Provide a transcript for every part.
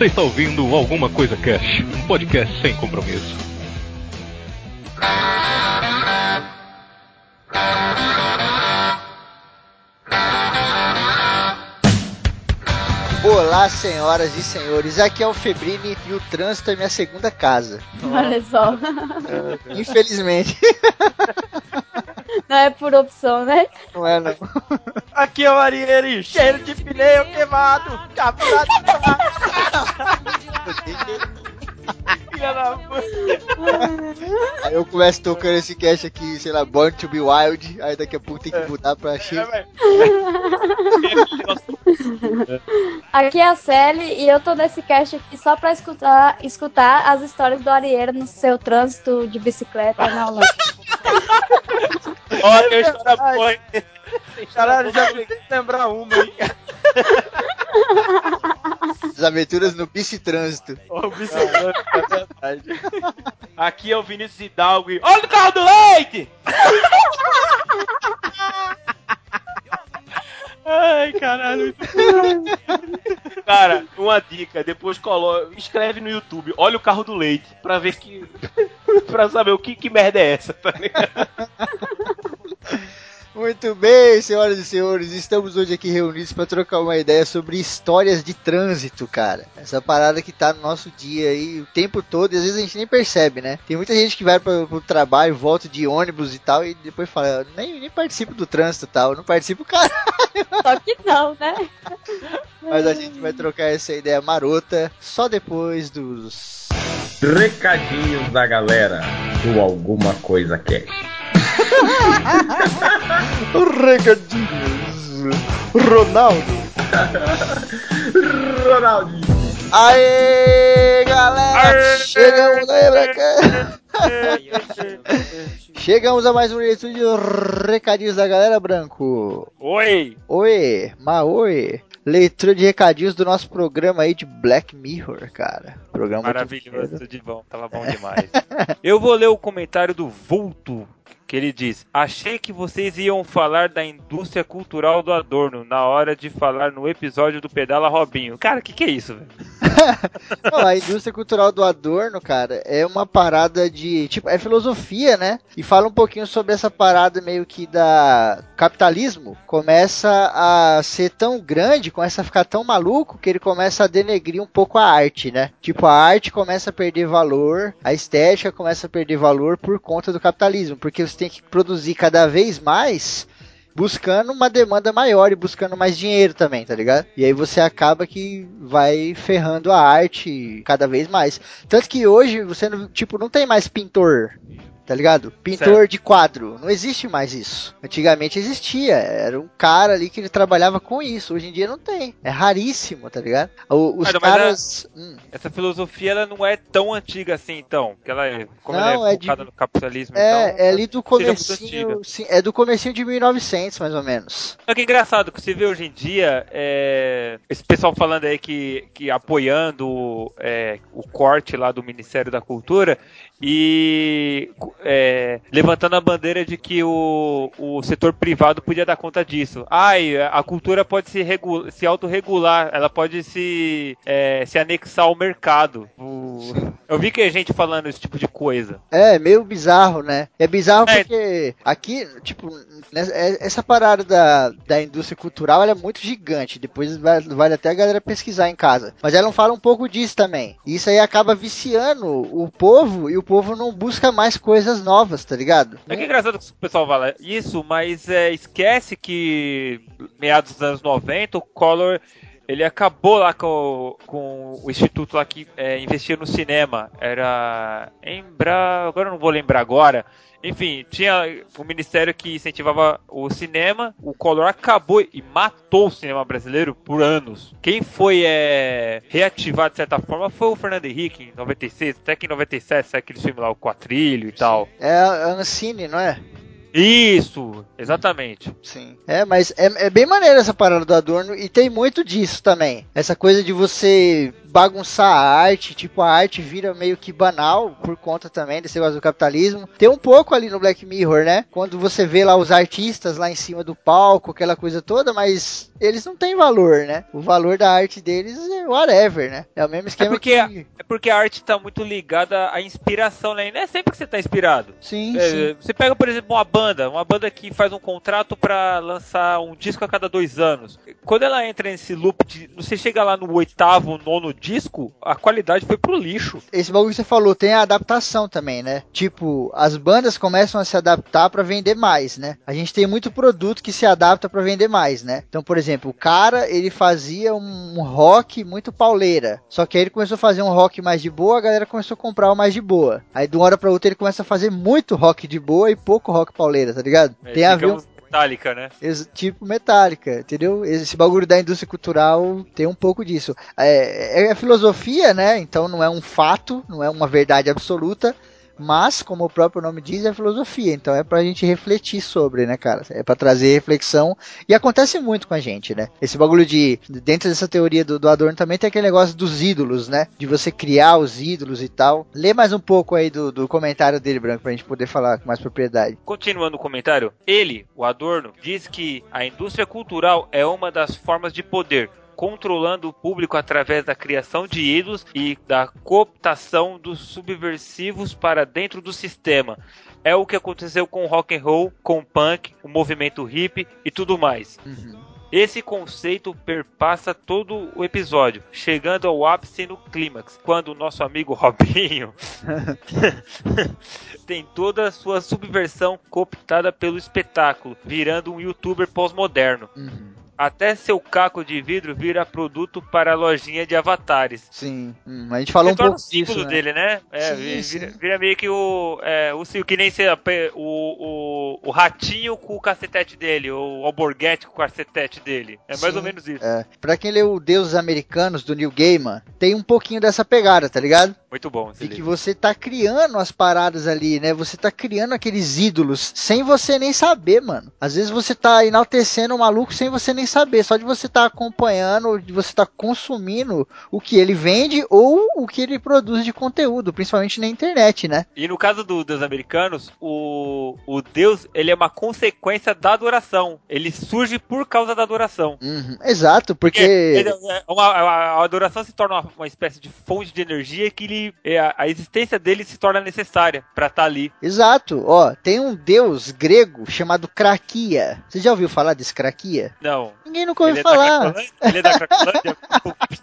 Você está ouvindo Alguma Coisa Cash, um podcast sem compromisso. Olá, senhoras e senhores. Aqui é o Febrini e o trânsito é minha segunda casa. Olha só. Infelizmente. Não é por opção, né? Não é, não. Aqui é o Arieri, cheiro de pneu queimado, da puta. Aí eu começo tocando esse cast aqui, sei lá, Born to be Wild. Aí daqui a pouco tem que mudar pra X. Aqui é a Sally e eu tô nesse cast aqui só pra escutar, escutar as histórias do Arieiro no seu trânsito de bicicleta na Holanda. Ó, tem história boa, hein? Caralho, já consegui lembrar uma, hein? As aventuras no bicitrânsito. Ó, o bicho é. Aqui é o Vinícius Hidalgo e... Olha o carro do leite! Ai, caralho. Cara, uma dica, depois coloca, escreve no YouTube, olha o carro do leite, pra ver que. pra saber o que, que merda é essa, tá ligado? Muito bem, senhoras e senhores, estamos hoje aqui reunidos para trocar uma ideia sobre histórias de trânsito, cara. Essa parada que tá no nosso dia aí o tempo todo e às vezes a gente nem percebe, né? Tem muita gente que vai para o trabalho, volta de ônibus e tal e depois fala, nem, nem participo do trânsito e tal, não participo, cara. Só que não, né? Mas a gente vai trocar essa ideia marota só depois dos Recadinhos da galera do Alguma Coisa Cash. recadinhos. Ronaldo. Ronaldinho. Aê, galera! Chegamos aí, Branca! Chegamos a mais um leitura de recadinhos da galera, Branco. Oi! Oi, ma oi. Leitura de recadinhos do nosso programa aí de Black Mirror, cara. Programa Maravilhoso, de bom, tava bom demais. Eu vou ler o comentário do Vulto, que ele diz: Achei que vocês iam falar da indústria cultural do Adorno na hora de falar no episódio do Pedala Robinho. Cara, o que, que é isso, velho? Não, a indústria cultural do Adorno, cara, é uma parada de. Tipo, é filosofia, né? E fala um pouquinho sobre essa parada meio que da. Capitalismo começa a ser tão grande, começa a ficar tão maluco que ele começa a denegrir um pouco a arte, né? Tipo, a arte começa a perder valor, a estética começa a perder valor por conta do capitalismo, porque você tem que produzir cada vez mais buscando uma demanda maior e buscando mais dinheiro também, tá ligado? E aí você acaba que vai ferrando a arte cada vez mais. Tanto que hoje você tipo não tem mais pintor, tá ligado? Pintor Certo. de quadro, não existe mais isso. Antigamente existia, era um cara ali que ele trabalhava com isso. Hoje em dia não tem, é raríssimo, tá ligado? O- Os Cara, caras, Hum. Essa filosofia ela não é tão antiga assim, então. Porque ela é, como Não, ela é é de- focada no capitalismo é, então, é ali do comecinho, sim, é do comecinho de 1900 mais ou menos. Só que é engraçado que você vê hoje em dia é, esse pessoal falando aí que, que apoiando é, o corte lá do Ministério da Cultura e é, levantando a bandeira de que o, o setor privado podia dar conta disso. Ai, a cultura pode se, se autorregular, ela pode se, é, se anexar ao mercado. O- eu vi que a gente falando esse tipo de coisa. É, meio bizarro, né? É bizarro É. porque aqui, tipo, nessa- é- essa parada da, da indústria cultural é muito gigante. Depois vai- vale até a galera pesquisar em casa. Mas ela não fala um pouco disso também. Isso aí acaba viciando o povo e o povo não busca mais coisas novas, tá ligado? É que é engraçado que o pessoal fala isso, mas é, esquece que meados dos anos 90 o Collor ele acabou lá com, com o instituto lá que é, investia no cinema. Era Embra, agora eu não vou lembrar agora. Enfim, tinha um ministério que incentivava o cinema. O Collor acabou e matou o cinema brasileiro por anos. Quem foi é, reativado de certa forma foi o Fernando Henrique em 96, até que em 97 sai aquele filme lá, o Quatrilho e tal. É Ancine, não é? Isso, exatamente. Sim. É, mas é, é bem maneiro essa parada do Adorno e tem muito disso também. Essa coisa de você bagunçar a arte, tipo, a arte vira meio que banal por conta também desse negócio do capitalismo. Tem um pouco ali no Black Mirror, né? Quando você vê lá os artistas lá em cima do palco, aquela coisa toda, mas eles não têm valor, né? O valor da arte deles é whatever, né? É o mesmo É esquema porque, que... é porque a arte tá muito ligada à inspiração, né? E não é sempre que você tá inspirado. Sim, É, sim. Você pega, por exemplo, uma banda, uma banda que faz um contrato pra lançar um disco a cada dois anos. Quando ela entra nesse loop de. Você chega lá no oitavo, nono disco, a qualidade foi pro lixo. Esse bagulho que você falou tem a adaptação também, né? Tipo, as bandas começam a se adaptar pra vender mais, né? A gente tem muito produto que se adapta pra vender mais, né? Então, por exemplo, o cara, ele fazia um rock muito pauleira. Só que aí ele começou a fazer um rock mais de boa, a galera começou a comprar o mais de boa. Aí de uma hora pra outra ele começa a fazer muito rock de boa e pouco rock pauleira, tá ligado? É, tem a ver um Metallica, né? Tipo metálica, entendeu? Esse bagulho da indústria cultural tem um pouco disso. É, é a filosofia, né? Então não é um fato, não é uma verdade absoluta, mas, como o próprio nome diz, é filosofia. Então é pra gente refletir sobre, né, cara? É pra trazer reflexão. E acontece muito com a gente, né? Esse bagulho de. Dentro dessa teoria do, do Adorno também tem aquele negócio dos ídolos, né? De você criar os ídolos e tal. Lê mais um pouco aí do, do comentário dele, Branco, pra gente poder falar com mais propriedade. Continuando o comentário, ele, o Adorno, diz que a indústria cultural é uma das formas de poder, controlando o público através da criação de ídolos e da cooptação dos subversivos para dentro do sistema. É o que aconteceu com o rock and roll, com o punk, o movimento hip e tudo mais. Esse conceito perpassa todo o episódio, chegando ao ápice no clímax, quando o nosso amigo Robinho tem toda a sua subversão cooptada pelo espetáculo, virando um youtuber pós-moderno. Até seu caco de vidro vira produto para a lojinha de avatares. Sim, hum, a gente falou Se um pouco o símbolo disso, né? dele, né? É, Sim, vi- sim. vira, vira meio que o, é, o que nem se, o, o, o ratinho com o cacetete dele, ou o alborguete com o cacetete dele. É mais Sim, ou menos isso. É. Pra quem leu Deuses Americanos do Neil Gaiman, tem um pouquinho dessa pegada, tá ligado? Muito bom E que livro. você tá criando as paradas ali, né? Você tá criando aqueles ídolos sem você nem saber, mano. Às vezes você tá enaltecendo o maluco sem você nem saber, só de você tá acompanhando, de você tá consumindo o que ele vende ou o que ele produz de conteúdo, principalmente na internet, né? E no caso do, dos americanos, o, o Deus ele é uma consequência da adoração. Ele surge por causa da adoração. Uhum, Exato, porque. Ele- é uma- a, adoração se torna uma, uma espécie de fonte de energia que ele, é, a, a existência dele se torna necessária pra estar ali. Exato, ó, tem um deus grego chamado Krakia. Você já ouviu falar desse Krakia? Não. Ninguém nunca ouviu Ele é, da falar. Cracolândia? ele é da Cracolândia?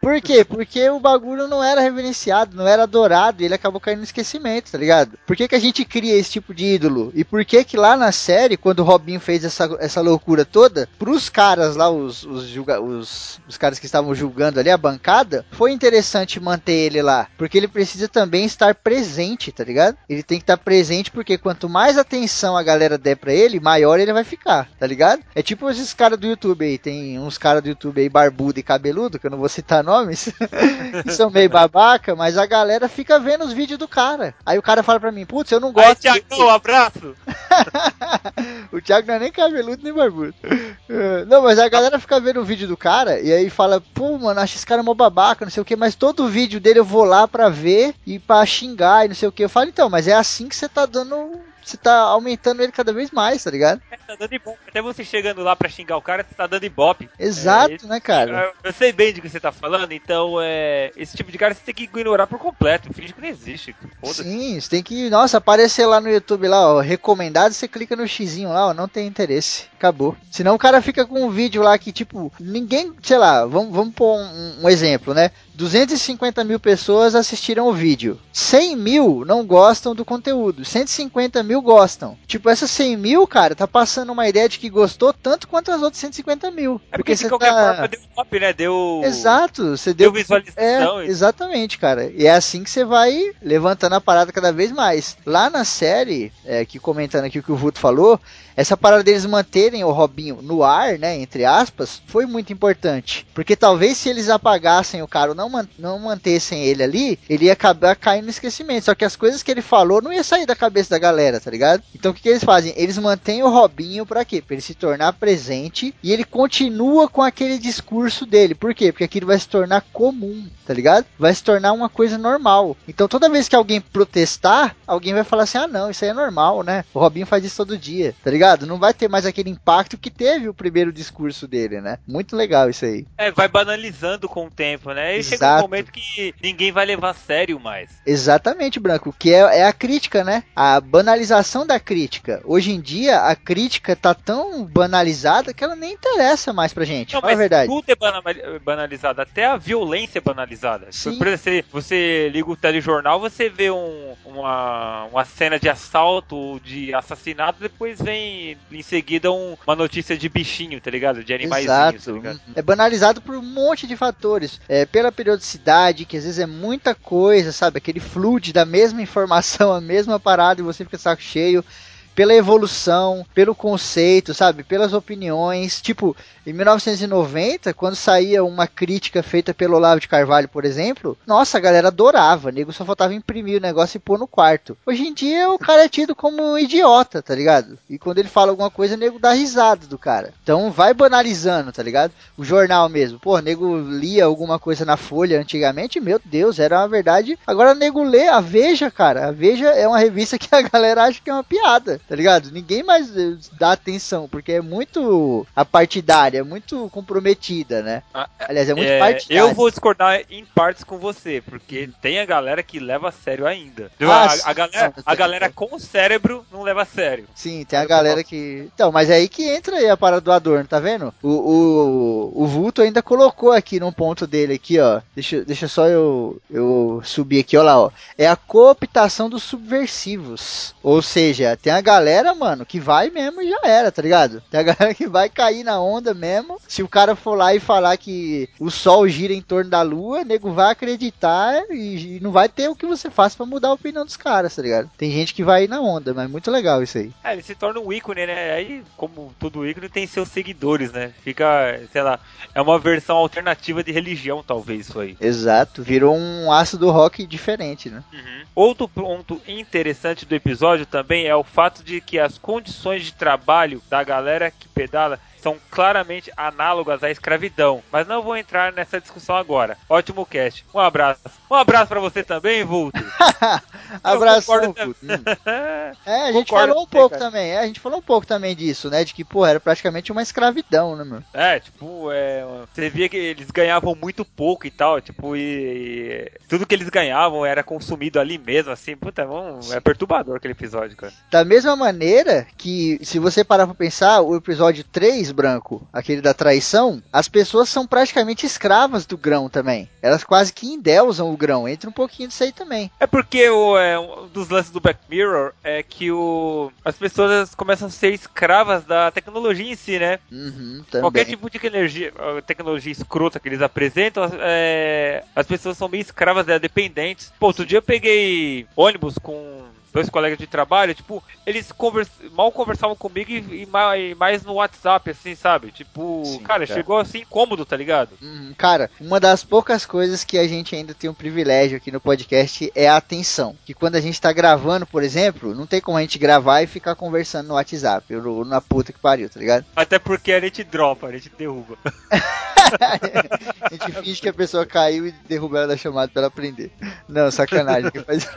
Por quê? Porque o bagulho não era reverenciado, não era adorado e ele acabou caindo no esquecimento, tá ligado? Por que, que a gente cria esse tipo de ídolo? E por que que lá na série, quando o Robinho fez essa, essa loucura toda, pros caras lá, os, os, julga- os, os caras que estavam julgando ali, a bancada, foi interessante manter ele lá. Porque ele precisa também estar presente, tá ligado? Ele tem que estar presente porque quanto mais atenção a galera der pra ele, maior ele vai ficar, tá ligado? É tipo esses caras do YouTube aí, tem uns caras do YouTube aí barbudo e cabeludo, que eu não vou citar nomes, que são meio babaca, mas a galera fica vendo os vídeos do cara. Aí o cara fala pra mim, putz, eu não Aí, gosto. Tiagão, um abraço! o Thiago não é nem cabeludo nem barbudo. É, Não, mas a galera fica vendo o vídeo do cara e aí fala, pô, mano, acho esse cara mó babaca, não sei o que, mas todo vídeo dele eu vou lá pra ver e pra xingar e não sei o que. Eu falo, então, mas é assim que você tá dando. Você tá aumentando ele cada vez mais, tá ligado? Tá dando ibope. Até você chegando lá pra xingar o cara, você tá dando ibope. Exato, É, esse- né, cara? Eu sei bem de que você tá falando, então é. Esse tipo de cara você tem que ignorar por completo. Finge que não existe. Foda-se. Sim, você tem que, nossa, aparecer lá no YouTube lá, ó, recomendado, você clica no xizinho lá, ó, não tem interesse. Acabou. Senão o cara fica com um vídeo lá que, tipo, ninguém, sei lá, vamos, vamos pôr um, um exemplo, né? 250 mil pessoas assistiram o vídeo. 100 mil não gostam do conteúdo. 150 mil gostam. Tipo, essas 100 mil, cara, tá passando uma ideia de que gostou tanto quanto as outras 150 mil. É porque, de você qualquer tá- forma deu ibope, né? Deu. Exato, você Deu deu, visualização. É, exatamente, cara. E é assim que você vai levantando a parada cada vez mais. Lá na série, é, que comentando aqui o que o Vuto falou, essa parada deles manterem o Robinho no ar, né, entre aspas, foi muito importante. Porque talvez se eles apagassem o cara ou não, man- não mantessem ele ali, ele ia acabar caindo no esquecimento. Só que as coisas que ele falou não ia sair da cabeça da galera, tá ligado? Então o que, que eles fazem? Eles mantêm o Robinho pra quê? Pra ele se tornar presente e ele continua com aquele discurso dele. Por quê? Porque aquilo vai se tornar comum, tá ligado? Vai se tornar uma coisa normal. Então toda vez que alguém protestar, alguém vai falar assim: ah, não, isso aí é normal, né? O Robinho faz isso todo dia, tá ligado? Não vai ter mais aquele impacto que teve o primeiro discurso dele, né? Muito legal isso aí. É, vai banalizando com o tempo, né? E chega um Exato. momento que ninguém vai levar a sério mais. Exatamente, Branco, que é, é a crítica, né? A banalização da crítica. Hoje em dia, a crítica tá tão banalizada que ela nem interessa mais pra gente. Não, mas verdade. tudo é bana- banalizado, até a violência é banalizada. Sim. Por exemplo, você, você liga o telejornal, você vê um- uma, uma cena de assalto, de assassinato, depois vem em seguida um- uma notícia de bichinho, tá ligado? De animaizinhos, tá Exato. ligado? É banalizado por um monte de fatores. É, pela periodicidade, que às vezes é muita coisa, sabe? Aquele flude da mesma informação, a mesma parada, e você fica saco cheio. Pela evolução, pelo conceito, sabe? Pelas opiniões. Tipo, em 1990, quando saía uma crítica feita pelo Olavo de Carvalho, por exemplo, nossa, a galera adorava. Nego só faltava imprimir o negócio e pôr no quarto. Hoje em dia, o cara é tido como um idiota, tá ligado? E quando ele fala alguma coisa, o nego dá risada do cara. Então, vai banalizando, tá ligado? O jornal mesmo. Pô, nego lia alguma coisa na Folha antigamente, meu Deus, era uma verdade. Agora nego lê a Veja, cara. A Veja é uma revista que a galera acha que é uma piada, tá ligado? Ninguém mais eh, dá atenção, porque é muito apartidária, é muito comprometida, né? Ah, Aliás, é muito É, partidária. eu vou discordar em partes com você, porque tem a galera que leva a sério ainda. Ah, a, sim. a galera, a galera com o cérebro não leva a sério. Sim, tem a galera que. Então, mas é aí que entra aí a parada do Adorno, tá vendo? O, o, o Vulto ainda colocou aqui num ponto dele aqui, ó. Deixa, deixa só eu, eu subir aqui, ó lá, ó. É a cooptação dos subversivos. Ou seja, tem a galera, mano, que vai mesmo e já era, tá ligado? Tem a galera que vai cair na onda mesmo. Se o cara for lá e falar que o sol gira em torno da lua, o nego vai acreditar e, e não vai ter o que você faça pra mudar a opinião dos caras, tá ligado? Tem gente que vai na onda, mas muito legal isso aí. É, ele se torna um ícone, né? Aí, como todo ícone, tem seus seguidores, né? Fica, sei lá, é uma versão alternativa de religião, talvez, isso aí. Exato, virou um ácido rock diferente, né? Outro ponto interessante do episódio também é o fato de que as condições de trabalho da galera que pedala são claramente análogas à escravidão. Mas não vou entrar nessa discussão agora. Ótimo cast. Um abraço. Um abraço pra você também, Vulto. Puto. Hum. É, a gente Concordo falou um você, pouco cara. também, é, a gente falou um pouco também disso, né? De que, pô, era praticamente uma escravidão, né, meu? É, tipo, é, você via que eles ganhavam muito pouco e tal, tipo, e, e tudo que eles ganhavam era consumido ali mesmo, assim, puta, é, um- é perturbador aquele episódio, cara. Da mesma maneira que, se você parar pra pensar, o episódio 3, branco, aquele da traição, as pessoas são praticamente escravas do grão também. Elas quase que endeusam o grão. Entra um pouquinho disso aí também. É porque o, é, um dos lances do Black Mirror é que o, as pessoas começam a ser escravas da tecnologia em si, né? Uhum. Qualquer tipo de energia, tecnologia escrota que eles apresentam, é, as pessoas são meio escravas dela, dependentes. Pô, outro dia eu peguei ônibus com dois colegas de trabalho, tipo, eles convers- mal conversavam comigo e, e ma- e mais no WhatsApp, assim, sabe? Tipo, Sim, cara, cara. chegou assim incômodo, tá ligado? Hum, Cara, uma das poucas coisas que a gente ainda tem um privilégio aqui no podcast é a atenção. Que quando a gente tá gravando, por exemplo, não tem como a gente gravar e ficar conversando no WhatsApp, ou na puta que pariu, tá ligado? Até porque a gente dropa, a gente derruba. a gente finge que a pessoa caiu e derruba ela da chamada pra ela aprender. Não, sacanagem. Mas...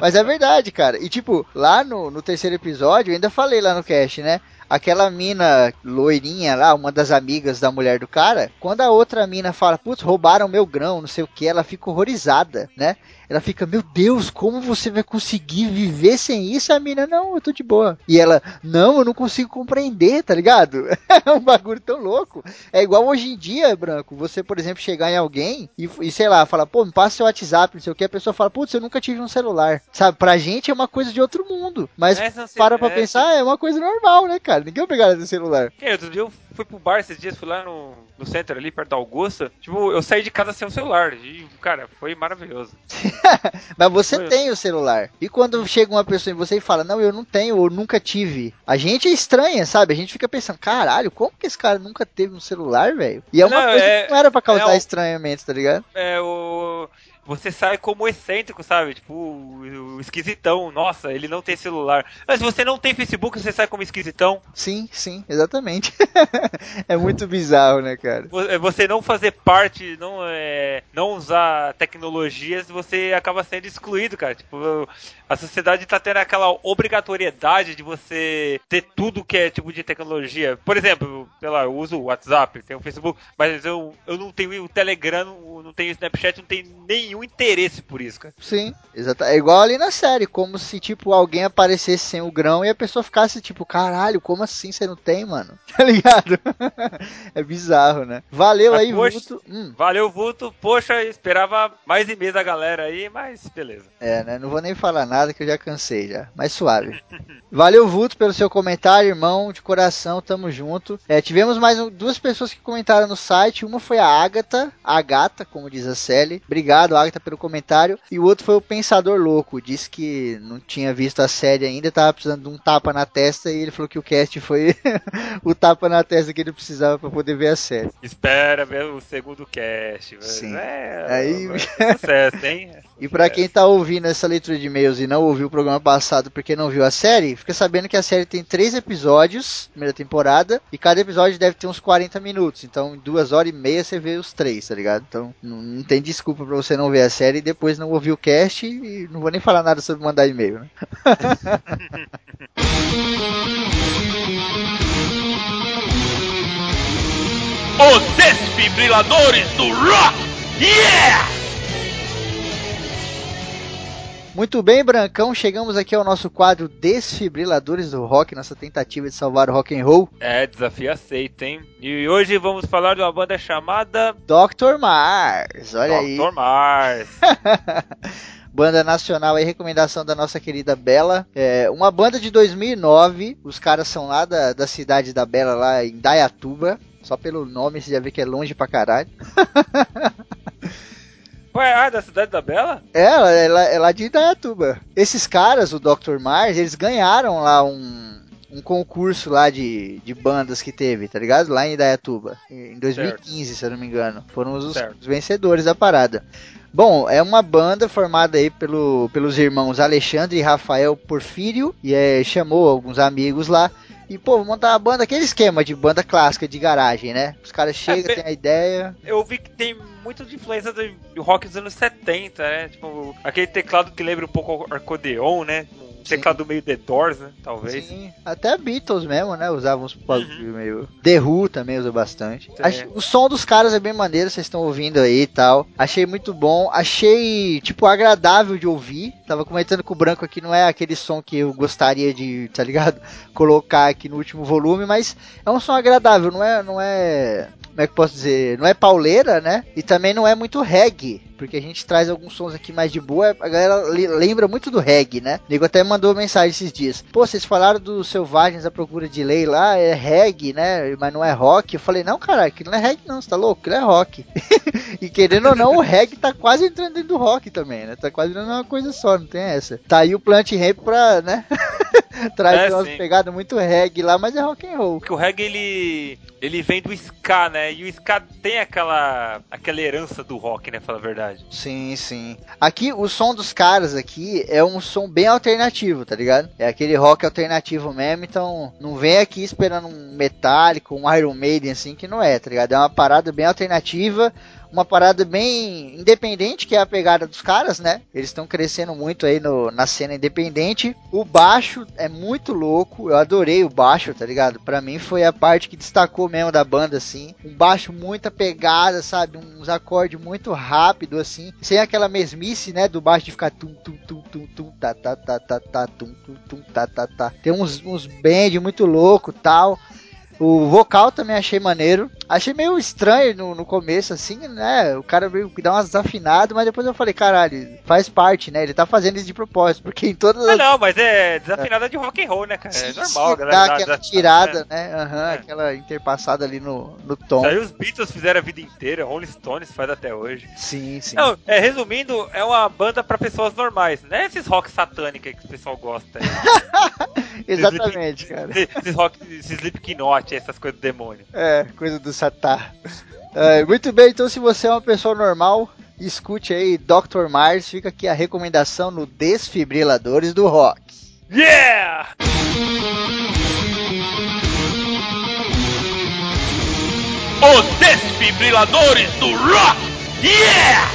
Mas é verdade, cara. E tipo, lá no, no terceiro episódio, eu ainda falei lá no cast, né? Aquela mina loirinha lá, uma das amigas da mulher do cara, quando a outra mina fala, putz, roubaram meu grão, não sei o que, ela fica horrorizada, né? Ela fica, meu Deus, como você vai conseguir viver sem isso? A mina, não, eu tô de boa. E ela, não, eu não consigo compreender, tá ligado? É um bagulho tão louco. É igual hoje em dia, Branco, você, por exemplo, chegar em alguém e, e sei lá, falar, pô, me passa seu WhatsApp, não sei o que, a pessoa fala, putz, eu nunca tive um celular. Sabe, pra gente é uma coisa de outro mundo. Mas para pra é, pensar, é uma coisa normal, né, cara? Ninguém vai pegar no celular. Que, outro dia eu fui pro bar esses dias, fui lá no, no centro ali, perto da Augusta. Tipo, eu saí de casa sem o celular. E, cara, foi maravilhoso. Mas você Foi. tem o celular. E quando chega uma pessoa em você e fala, não, eu não tenho, ou nunca tive. A gente é estranha, sabe? A gente fica pensando, caralho, como que esse cara nunca teve um celular, velho? E é uma Não, coisa é- que não era pra causar é estranhamento, tá ligado? É, o... você sai como excêntrico, sabe? Tipo, o, o esquisitão. Nossa, ele não tem celular. Mas se você não tem Facebook, você sai como esquisitão. Sim, sim, exatamente. é muito bizarro, né, cara? É Você não fazer parte, não, é, não usar tecnologias, você acaba sendo excluído, cara. Tipo, a sociedade tá tendo aquela obrigatoriedade de você ter tudo que é tipo de tecnologia. Por exemplo, sei lá, eu uso o WhatsApp, tenho o Facebook, mas eu, eu não tenho o Telegram, não não tenho o Snapchat, não tenho nenhum interesse por isso, cara. Sim, exato. É igual ali na série, como se, tipo, alguém aparecesse sem o grão e a pessoa ficasse, tipo, caralho, como assim você não tem, mano? Tá ligado? é bizarro, né? Valeu Mas, aí, poxa, Vulto. Hum, Valeu, Vulto. Poxa, esperava mais e-mail da galera aí, mas beleza. é, né? Não vou nem falar nada que eu já cansei já. Mas suave. Valeu, Vulto, pelo seu comentário, irmão, de coração, tamo junto. É, tivemos mais um- duas pessoas que comentaram no site. Uma foi a Agatha, a gata, como diz a Sally. Obrigado, Agatha, pelo comentário. E o outro foi o Pensador Louco. Disse que não tinha visto a série ainda, tava precisando de um tapa na testa. E ele falou que o cast foi o tapa na testa que ele precisava para poder ver a série. Espera ver o segundo cast. velho. Sim. É, Aí- é sucesso, hein? E pra quem tá ouvindo essa leitura de e-mails e não ouviu o programa passado porque não viu a série, fica sabendo que a série tem três episódios, primeira temporada, e cada episódio deve ter uns 40 minutos. Então, em duas horas e meia você vê os três, tá ligado? Então, não, não tem desculpa pra você não ver a série e depois não ouvir o cast e não vou nem falar nada sobre mandar e-mail, né? Os desfibriladores do rock! Yeah! Muito bem, Brancão, chegamos aqui ao nosso quadro Desfibriladores do Rock, nossa tentativa de salvar o rock and roll. É, desafio aceito, hein? E hoje vamos falar de uma banda chamada Dr. Mars, olha aí. Dr. Mars. Banda nacional aí, recomendação da nossa querida Bela. É uma banda de 2009. Os caras são lá da, da cidade da Bela, lá em Dayatuba. Só pelo nome você já vê que é longe pra caralho. Ué, ah, da Cidade da Bela? É, ela é lá, é de Dayatuba. Esses caras, o Dr. Mars, eles ganharam lá um, um concurso lá de, de bandas que teve, tá ligado? Lá em Dayatuba. Em 2015, se eu não me engano. Foram os, Certo. os vencedores da parada. Bom, é uma banda formada aí pelo, pelos irmãos Alexandre e Rafael Porfírio. E é, chamou alguns amigos lá. E, pô, vou montar uma banda, aquele esquema de banda clássica de garagem, né? Os caras chegam, bem- têm a ideia. Eu vi que tem muito de influência do, rock dos anos 70, né? Tipo, aquele teclado que lembra um pouco o acordeon, né? Um teclado meio The Doors, né? Talvez. Sim, até Beatles mesmo, né? Usavam uns Uhum. meio. The Who também usa bastante. Ach- O som dos caras é bem maneiro, vocês estão ouvindo aí e tal. Achei muito bom. Achei, tipo, agradável de ouvir. Tava comentando com o Branco aqui, não é aquele som que eu gostaria de, tá ligado? Colocar aqui no último volume, mas é um som agradável, não é. Não é como é que eu posso dizer? Não é pauleira, né? E também não é muito reggae. Porque a gente traz alguns sons aqui mais de boa. A galera le- lembra muito do reggae, né? O nego até mandou mensagem esses dias. Pô, vocês falaram dos Selvagens à Procura de Lei lá, é reggae, né? Mas não é rock. Eu falei, não, cara, aquilo não é reggae não, você tá louco? Aquilo é rock. e querendo ou não, o reggae tá quase entrando dentro do rock também, né? Tá quase virando uma coisa só, não tem essa. Tá aí o Plant Ramp pra, né? Traz É, umas sim. pegadas muito reggae lá, mas é rock and roll. Porque o reggae, ele, ele vem do ska, né? E o ska tem aquela, aquela herança do rock, né? Falar a verdade. Sim, sim. Aqui, o som dos caras aqui é um som bem alternativo, tá ligado? É aquele rock alternativo mesmo, então não vem aqui esperando um metálico, um Iron Maiden assim, que não é, tá ligado? É uma parada bem alternativa, uma parada bem independente, que é a pegada dos caras, né? Eles estão crescendo muito aí no, na cena independente. O baixo é muito louco, eu adorei o baixo, tá ligado? Pra mim foi a parte que destacou mesmo da banda, assim. Um baixo muita pegada, sabe? Uns acordes muito rápido, assim. Sem aquela mesmice, né? Do baixo de ficar tum, tum, tum, tum, tum, tá, tá, tá, tá, tá, tum, tum, tum, tá, tá, tá. Tem uns, uns bend muito louco tal. O vocal também achei maneiro. Achei meio estranho no, no começo, assim, né? O cara meio que dá umas desafinadas, mas depois eu falei, caralho, faz parte, né? Ele tá fazendo isso de propósito, porque em todas Ah, as. não, mas é desafinada de rock and roll, né, cara? É Sim, normal, sim, galera. dá aquela tirada, né? né? Aham, É. aquela interpassada ali no, no tom. Aí os Beatles fizeram a vida inteira, Rolling Stones faz até hoje. Sim, sim. Não, é, resumindo, é uma banda pra pessoas normais, não é esses rock satânicos que o pessoal gosta. Exatamente, cara. esses rock, esses Slipknot, essas coisas do demônio. É, coisa do Satã. É, muito bem, então se você é uma pessoa normal, escute aí Dr. Mars, fica aqui a recomendação no Desfibriladores do Rock. Yeah! Os desfibriladores do rock! Yeah!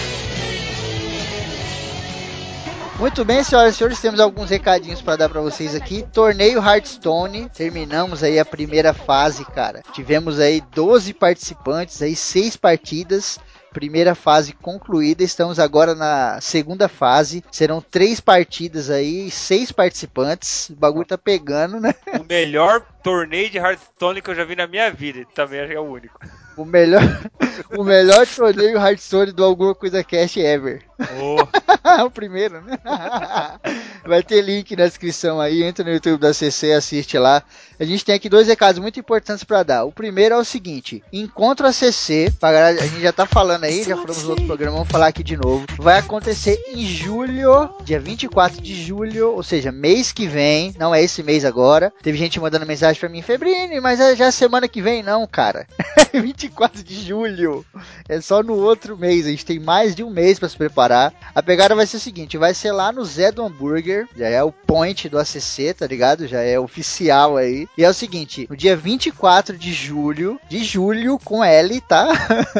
Muito bem, senhoras e senhores, temos alguns recadinhos para dar para vocês aqui. Torneio Hearthstone, terminamos aí a primeira fase, cara. Tivemos aí 12 participantes, aí 6 partidas primeira fase concluída. Estamos agora na segunda fase. Serão três partidas aí, seis participantes. O bagulho tá pegando, né? O melhor torneio de Hearthstone que eu já vi na minha vida. Também acho que é o único. O melhor, o melhor torneio Hearthstone do Alguma Coisa Cast ever. Oh. o primeiro, né? Vai ter link na descrição aí, entra no YouTube da CC, assiste lá. A gente tem aqui dois recados muito importantes para dar. O primeiro é o seguinte: encontro a CC, a gente já tá falando aí, já falamos no outro programa, vamos falar aqui de novo. Vai acontecer em julho, dia 24 de julho, ou seja, mês que vem, não é esse mês agora. Teve gente mandando mensagem para mim, Febrine, mas é já semana que vem, não, cara. 24 de julho. É só no outro mês, a gente tem mais de um mês para se preparar. A pegada vai ser o seguinte: vai ser lá no Zé do Hambúrguer, já é o point do ACC, tá ligado? Já é oficial aí. E é o seguinte, no dia 24 de julho, de julho com L, tá?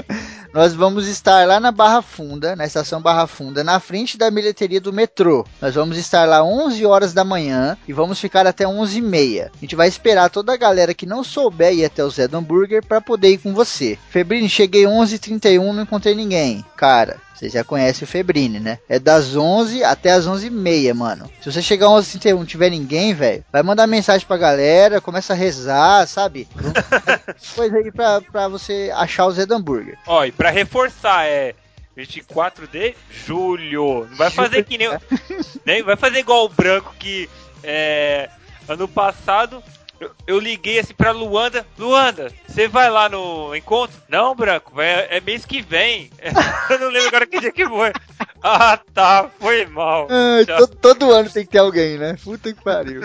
Nós vamos estar lá na Barra Funda, na estação Barra Funda, na frente da bilheteria do metrô. Nós vamos estar lá 11 horas da manhã e vamos ficar até 11 e meia. A gente vai esperar toda a galera que não souber ir até o Zé do Hambúrguer para poder ir com você. Febrine, cheguei 11h31, não encontrei ninguém. Cara, você já conhece o Febrine, né? É das 11 até as 11h30, mano. Se você chegar às 11h31 e não tiver ninguém, velho, vai mandar mensagem pra galera, começa a rezar, sabe? Coisa aí pra, pra você achar o Zé do Hambúrguer. Ó, e pra reforçar, é 24 de julho. Não vai fazer que nem. nem vai fazer igual o branco que é, ano passado eu, eu, liguei assim pra Luanda. Luanda, você vai lá no encontro? Não, Branco, vai, é mês que vem. eu não lembro agora que dia que foi. Ah, tá, foi mal. todo, todo, ano tem que ter alguém, né? Puta que pariu.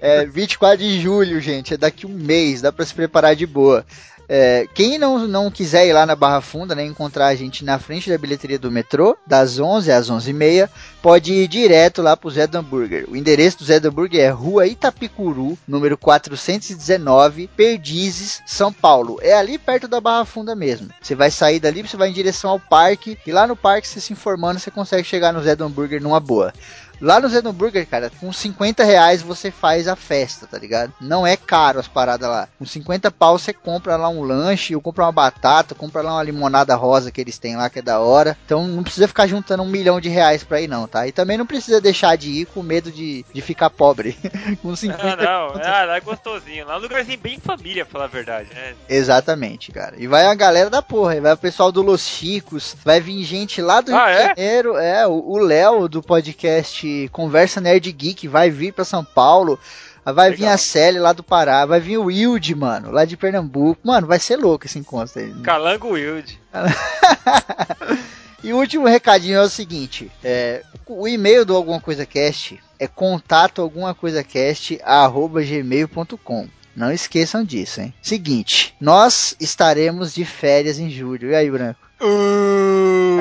É 24 de julho, gente, é daqui um mês, dá pra se preparar de boa. É, quem não, não quiser ir lá na Barra Funda, né, encontrar a gente na frente da bilheteria do metrô, das 11 às 11h30, pode ir direto lá pro Zé do Hambúrguer. O endereço do Zé do Hambúrguer é Rua Itapicuru, número 419, Perdizes, São Paulo. É ali perto da Barra Funda mesmo. Você vai sair dali, você vai em direção ao parque, e lá no parque, você se informando, você consegue chegar no Zé do Hambúrguer numa boa. Lá no Zeno Burger, cara, com 50 reais você faz a festa, tá ligado? Não é caro as paradas lá. Com 50 pau você compra lá um lanche, ou compra uma batata, compra lá uma limonada rosa que eles têm lá, que é da hora. Então não precisa ficar juntando um milhão de reais pra ir, não, tá? E também não precisa deixar de ir com medo de, de ficar pobre. com 50 Não, não, ah, lá é gostosinho. Lá é um lugarzinho bem família, pra falar a verdade, né? Exatamente, cara. E vai a galera da porra, vai o pessoal do Los Chicos, vai vir gente lá do ah, Rio é? Janeiro, é, o Léo do podcast Conversa Nerd Geek vai vir para São Paulo. Vai Legal. vir a Célia lá do Pará, vai vir o Wilde, mano, lá de Pernambuco. Mano, vai ser louco esse encontro aí. Calango Wilde. e o último recadinho é o seguinte: é, o e-mail do Alguma Coisa Cast é contato alguma coisa cast arroba gmail.com. Não esqueçam disso, hein? Seguinte, nós estaremos de férias em julho. E aí, Branco? Uh,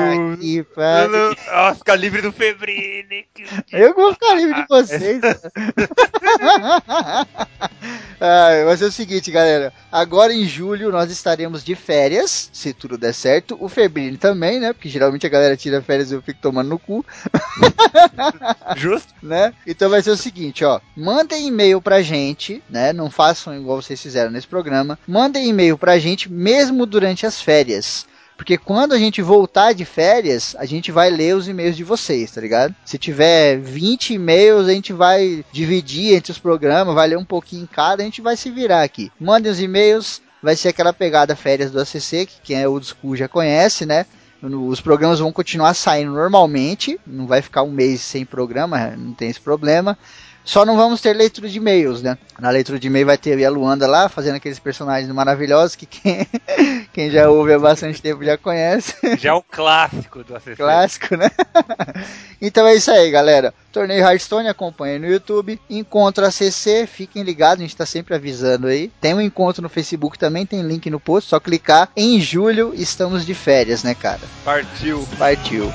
Pariu. Ah, ficar livre do Febrine. Eu vou ficar livre de vocês. ah, vai ser o seguinte, galera. Agora em julho nós estaremos de férias, se tudo der certo. O Febrine também, né? Porque geralmente a galera tira férias e eu fico tomando no cu. Justo. Né? Então vai ser o seguinte, ó. Mandem e-mail pra gente, né? Não façam igual vocês fizeram nesse programa. Mandem e-mail pra gente mesmo durante as férias. Porque quando a gente voltar de férias, a gente vai ler os e-mails de vocês, tá ligado? Se tiver 20 e-mails, a gente vai dividir entre os programas, vai ler um pouquinho em cada, a gente vai se virar aqui. Mandem os e-mails, vai ser aquela pegada férias do ACC, que quem é old school já conhece, né? Os programas vão continuar saindo normalmente, não vai ficar um mês sem programa, não tem esse problema. Só não vamos ter leitura de e-mails, né? Na leitura de e-mail vai ter a Luanda lá, fazendo aqueles personagens maravilhosos que quem, Quem já ouve há bastante tempo já conhece. Já é um clássico do ACC. Clássico, né? então é isso aí, galera. Torneio Hearthstone, acompanha no YouTube. Encontro ACC, fiquem ligados, a gente tá sempre avisando aí. Tem um encontro no Facebook também, tem link no post, só clicar. Em julho estamos de férias, né, cara? Partiu. Partiu.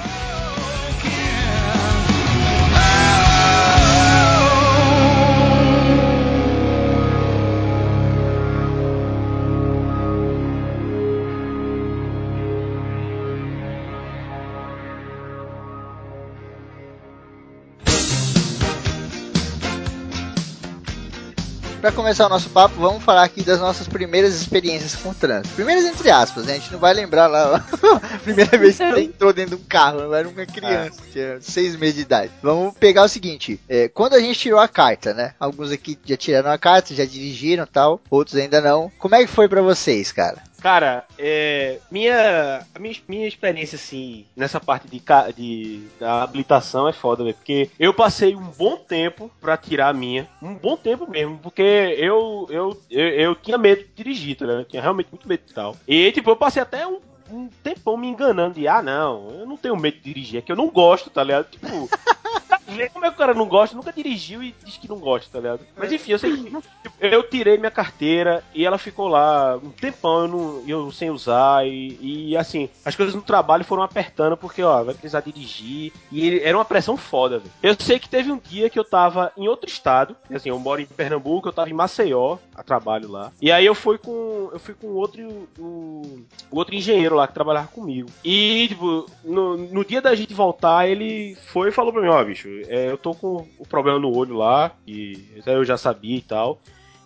Para começar o nosso papo, vamos falar aqui das nossas primeiras experiências com trânsito. Primeiras entre aspas, né? A gente não vai lembrar lá a primeira vez que você entrou dentro de um carro, eu era uma criança, tinha seis meses de idade. Vamos pegar o seguinte, é, quando a gente tirou a carta, né? Alguns aqui já tiraram a carta, já dirigiram tal, outros ainda não. Como é que foi para vocês, cara? Cara, é, minha, minha, minha experiência, assim, nessa parte de, de da habilitação é foda, velho. Porque eu passei um bom tempo pra tirar a minha. Um bom tempo mesmo, porque eu, eu, eu, eu tinha medo de dirigir, tá ligado? Eu tinha realmente muito medo e tal. E, tipo, eu passei até um, um tempão me enganando de, ah, não, eu não tenho medo de dirigir, é que eu não gosto, tá ligado? Tipo, como é que o cara não gosta, nunca dirigiu e diz que não gosta, tá ligado? Mas enfim, eu sei que tipo, eu tirei minha carteira e ela ficou lá um tempão eu, não, eu sem usar e, e assim, as coisas no trabalho foram apertando porque, ó, vai precisar dirigir e ele, era uma pressão foda, velho. Eu sei que teve um dia que eu tava em outro estado, assim, eu moro em Pernambuco, eu tava em Maceió, a trabalho lá. E aí eu fui com eu fui com outro o outro engenheiro lá que trabalhava comigo. E, tipo, no, no dia da gente voltar, ele foi e falou pra mim, ó, bicho, é, eu tô com o problema no olho lá, e eu já sabia e tal.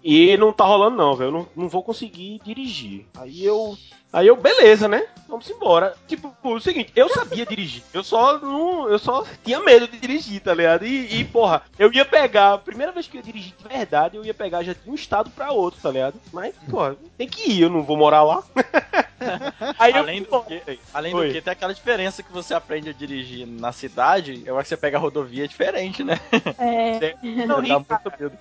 E não tá rolando não, velho. Eu não, não vou conseguir dirigir. Aí eu Aí eu, beleza, né? Vamos embora. Tipo, o seguinte, eu sabia dirigir. Eu só não. Eu só tinha medo de dirigir, tá ligado? E, e, porra, eu ia pegar. A primeira vez que eu ia dirigir de verdade, eu ia pegar já de um estado pra outro, tá ligado? Mas, porra, tem que ir, eu não vou morar lá. Aí além eu, do que, além do que, tem aquela diferença que você aprende a dirigir na cidade, eu acho que você pega a rodovia diferente, né? É. Não, e,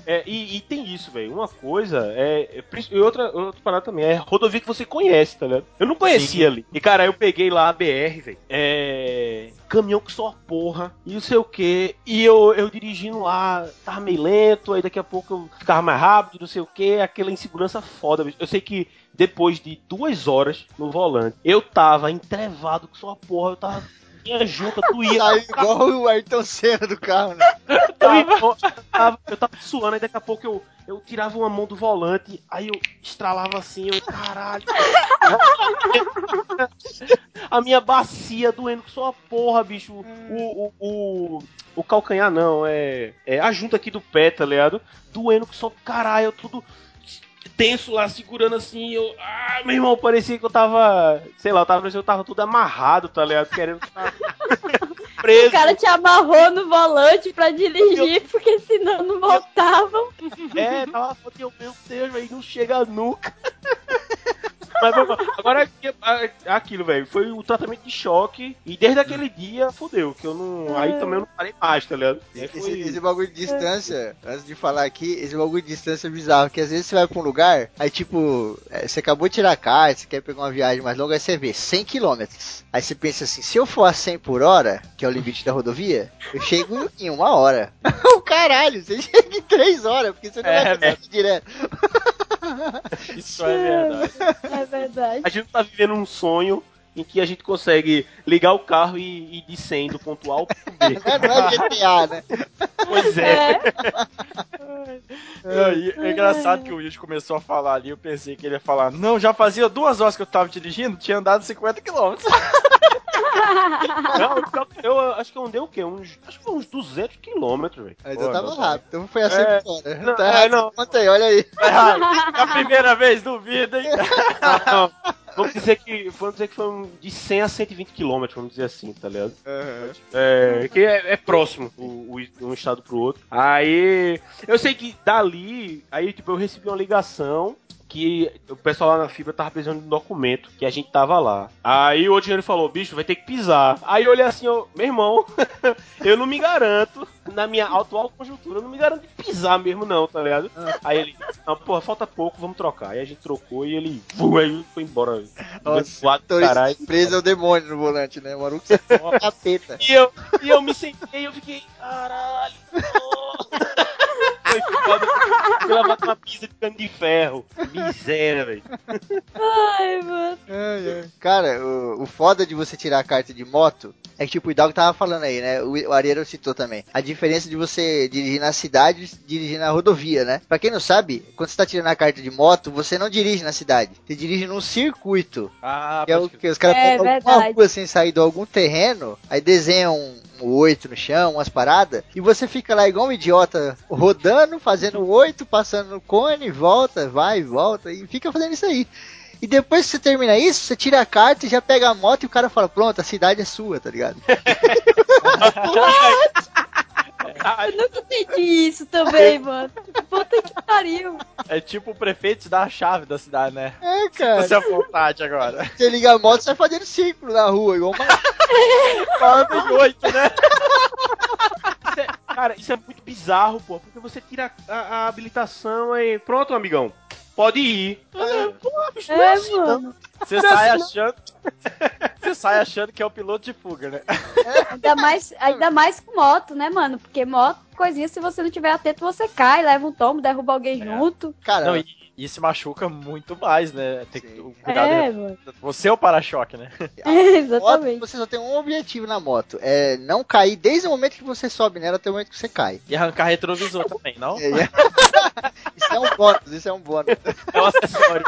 é, e, e, tem isso, velho. Uma coisa é. E outra, outra parada também, é rodovia que você conhece, tá ligado? Eu não conhecia Sim. ali. E, cara, eu peguei lá a BR, velho. É. Caminhão que só porra. E não sei o que. E eu, eu dirigindo lá, tava meio lento. Aí daqui a pouco eu ficava mais rápido, não sei o que. Aquela insegurança foda, véio. Eu sei que depois de duas horas no volante, eu tava entrevado com sua porra. Eu tava minha junta doía. Aí, igual o Ayrton Senna do carro, né? eu, tava, eu, tava, eu tava suando, aí daqui a pouco eu, eu tirava uma mão do volante, aí eu estralava assim, eu, caralho. a minha bacia doendo com sua porra, bicho. O, o, o, o calcanhar não, é, é a junta aqui do pé, tá ligado? Doendo com só caralho, tudo tenso lá, segurando assim, eu. Ah, meu irmão, parecia que eu tava. Sei lá, eu tava, eu tava tudo amarrado, tá ligado? Querendo preso. O cara te amarrou no volante pra dirigir, eu... porque senão não voltavam. É, tava eu, meu Deus, velho, não chega nunca. Mas agora aquilo, velho, foi o tratamento de choque e desde aquele dia fudeu, que eu não. Aí também eu não parei mais, tá ligado? Esse, foi... esse, bagulho de distância, antes de falar aqui, esse bagulho de distância é bizarro, que às vezes você vai pra um lugar, aí tipo, é, você acabou de tirar a carta, você quer pegar uma viagem mais longa, aí você vê 100 km. Aí você pensa assim, se eu for a 100 por hora, que é o limite da rodovia, eu chego em uma hora. o caralho, você chega em 3 horas, porque você não é, vai direto. Isso é verdade. É verdade. A gente tá vivendo um sonho em que a gente consegue ligar o carro e ir de 100 do ponto A ao ponto B. Não é GTA, né? Pois é. é. é engraçado que o Wilson começou a falar ali, eu pensei que ele ia falar, não, já fazia duas horas que eu tava dirigindo, tinha andado 50 km. Não, eu, eu, acho que eu andei o quê? Uns, acho que foi uns 200 quilômetros, velho. Eu tava rápido, então foi assim é, fora. Não, tá é, não. Conta aí, olha aí. É a primeira vez, duvido, hein? Não, não. Vamos dizer que, vamos dizer que foi de 100 a 120 quilômetros, vamos dizer assim, tá ligado? Uhum. É, que é, é próximo o, o, um estado pro outro. Aí, eu sei que dali, aí tipo, eu recebi uma ligação que o pessoal lá na fibra tava precisando de um documento que a gente tava lá. Aí o outro engenheiro falou, bicho, vai ter que pisar. Aí eu olhei assim, eu, meu irmão, eu não me garanto na minha atual conjuntura, eu não me garanto de pisar mesmo, não, tá ligado? Aí ele, não, porra, falta pouco, vamos trocar. Aí a gente trocou e ele, fu, aí foi embora. Nossa, tô caralho. preso é o demônio no volante, né? O maluco você é uma capeta. E eu, e eu me sentei, eu fiquei, caralho, porra. Foi foda, fui lavar uma pizza de cano de ferro. Miséria, velho. Ai, mano. Ai, ai. Cara, o, o foda de você tirar a carta de moto é que, tipo, o Hidalgo tava falando aí, né? O, o Ariero citou também. A diferença de você dirigir na cidade e dirigir na rodovia, né? Pra quem não sabe, quando você tá tirando a carta de moto, você não dirige na cidade. Você dirige num circuito. Ah, Que é o que os caras É, pegam uma rua sem sair de algum terreno, aí desenham um oito no chão, umas paradas, e você fica lá igual um idiota, rodando, fazendo oito, passando no cone, volta, vai volta, e fica fazendo isso aí. E depois que você termina isso, você tira a carta e já pega a moto e o cara fala, pronto, a cidade é sua, tá ligado? Eu nunca entendi isso também, mano. Puta que pariu. É tipo o prefeito te dá a chave da cidade, né? É, cara. Você é à vontade agora. Você liga a moto, você vai fazendo círculo na rua, igual uma... Fala de oito, né? É- cara, isso é muito bizarro, pô, porque você tira a, a habilitação aí. Pronto, amigão. Pode ir. Pô, bicho, não é É, assim, não. mano. Você sai achando. Você sai achando que é o piloto de fuga, né? Ainda mais, ainda mais com moto, né, mano? Porque moto, coisinha, se você não tiver atento, você cai, leva um tombo, derruba alguém junto. Cara, Não, e, e se machuca muito mais, né? Tem que o cuidado. É. Você é o para-choque, né? moto, Exatamente. você só tem um objetivo na moto, é não cair desde o momento que você sobe nela até o momento que você cai. E arrancar retrovisor também, não? É, é. isso é um bônus, isso é um bônus. É um acessório.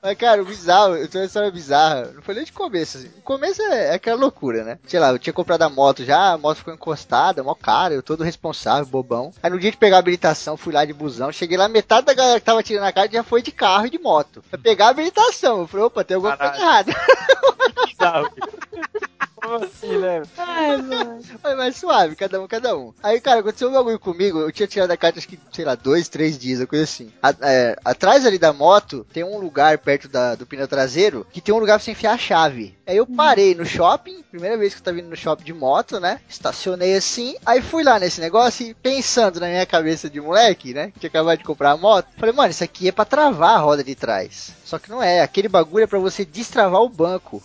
Mas, cara, o bizarro, eu tenho uma história bizarra. Não foi nem de começo, assim. O começo é, é aquela loucura, né? Sei lá, eu tinha comprado a moto já, a moto ficou encostada, mó cara, eu todo responsável, bobão. Aí no dia de pegar a habilitação, fui lá de busão, cheguei lá, metade da galera que tava tirando a carta já foi de carro e de moto. Pra pegar a habilitação. Eu falei, opa, tem alguma coisa errada. Como assim, né? Ai, mano. Mas, mas suave, cada um, cada um. Aí, cara, aconteceu um bagulho comigo. Eu tinha tirado a carta, acho que, sei lá, dois, três dias, uma coisa assim. A- é, atrás ali da moto, tem um lugar perto da- do pneu traseiro que tem um lugar pra você enfiar a chave. Aí eu parei no shopping, primeira vez que eu tava vindo no shopping de moto, né? Estacionei assim. Aí fui lá nesse negócio e pensando na minha cabeça de moleque, né? Que tinha acabado de comprar a moto. Falei, mano, isso aqui é pra travar a roda de trás. Só que não é. Aquele bagulho é pra você destravar o banco.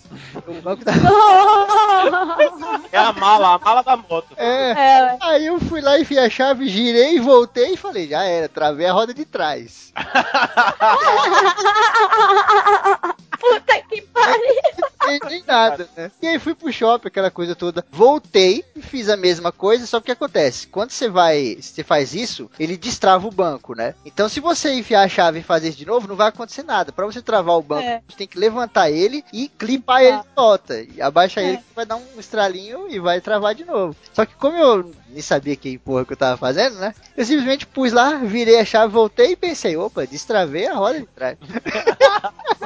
O banco tá. É a mala, a mala da moto. É. É, Aí eu fui lá, enfiei a chave, girei, voltei e falei, já era, travei a roda de trás. puta que pariu. Nada, né? E aí fui pro shopping, aquela coisa toda. Voltei e fiz a mesma coisa, só que o que acontece? Quando você vai, você faz isso, ele destrava o banco, né? Então se você enfiar a chave e fazer isso de novo, não vai acontecer nada. Pra você travar o banco, É. você tem que levantar ele e clipar ele de volta. E abaixa É. ele, que vai dar um estralinho e vai travar de novo. Só que como eu nem sabia que porra que eu tava fazendo, né? Eu simplesmente pus lá, virei a chave, voltei e pensei, opa, destravei a roda de trás.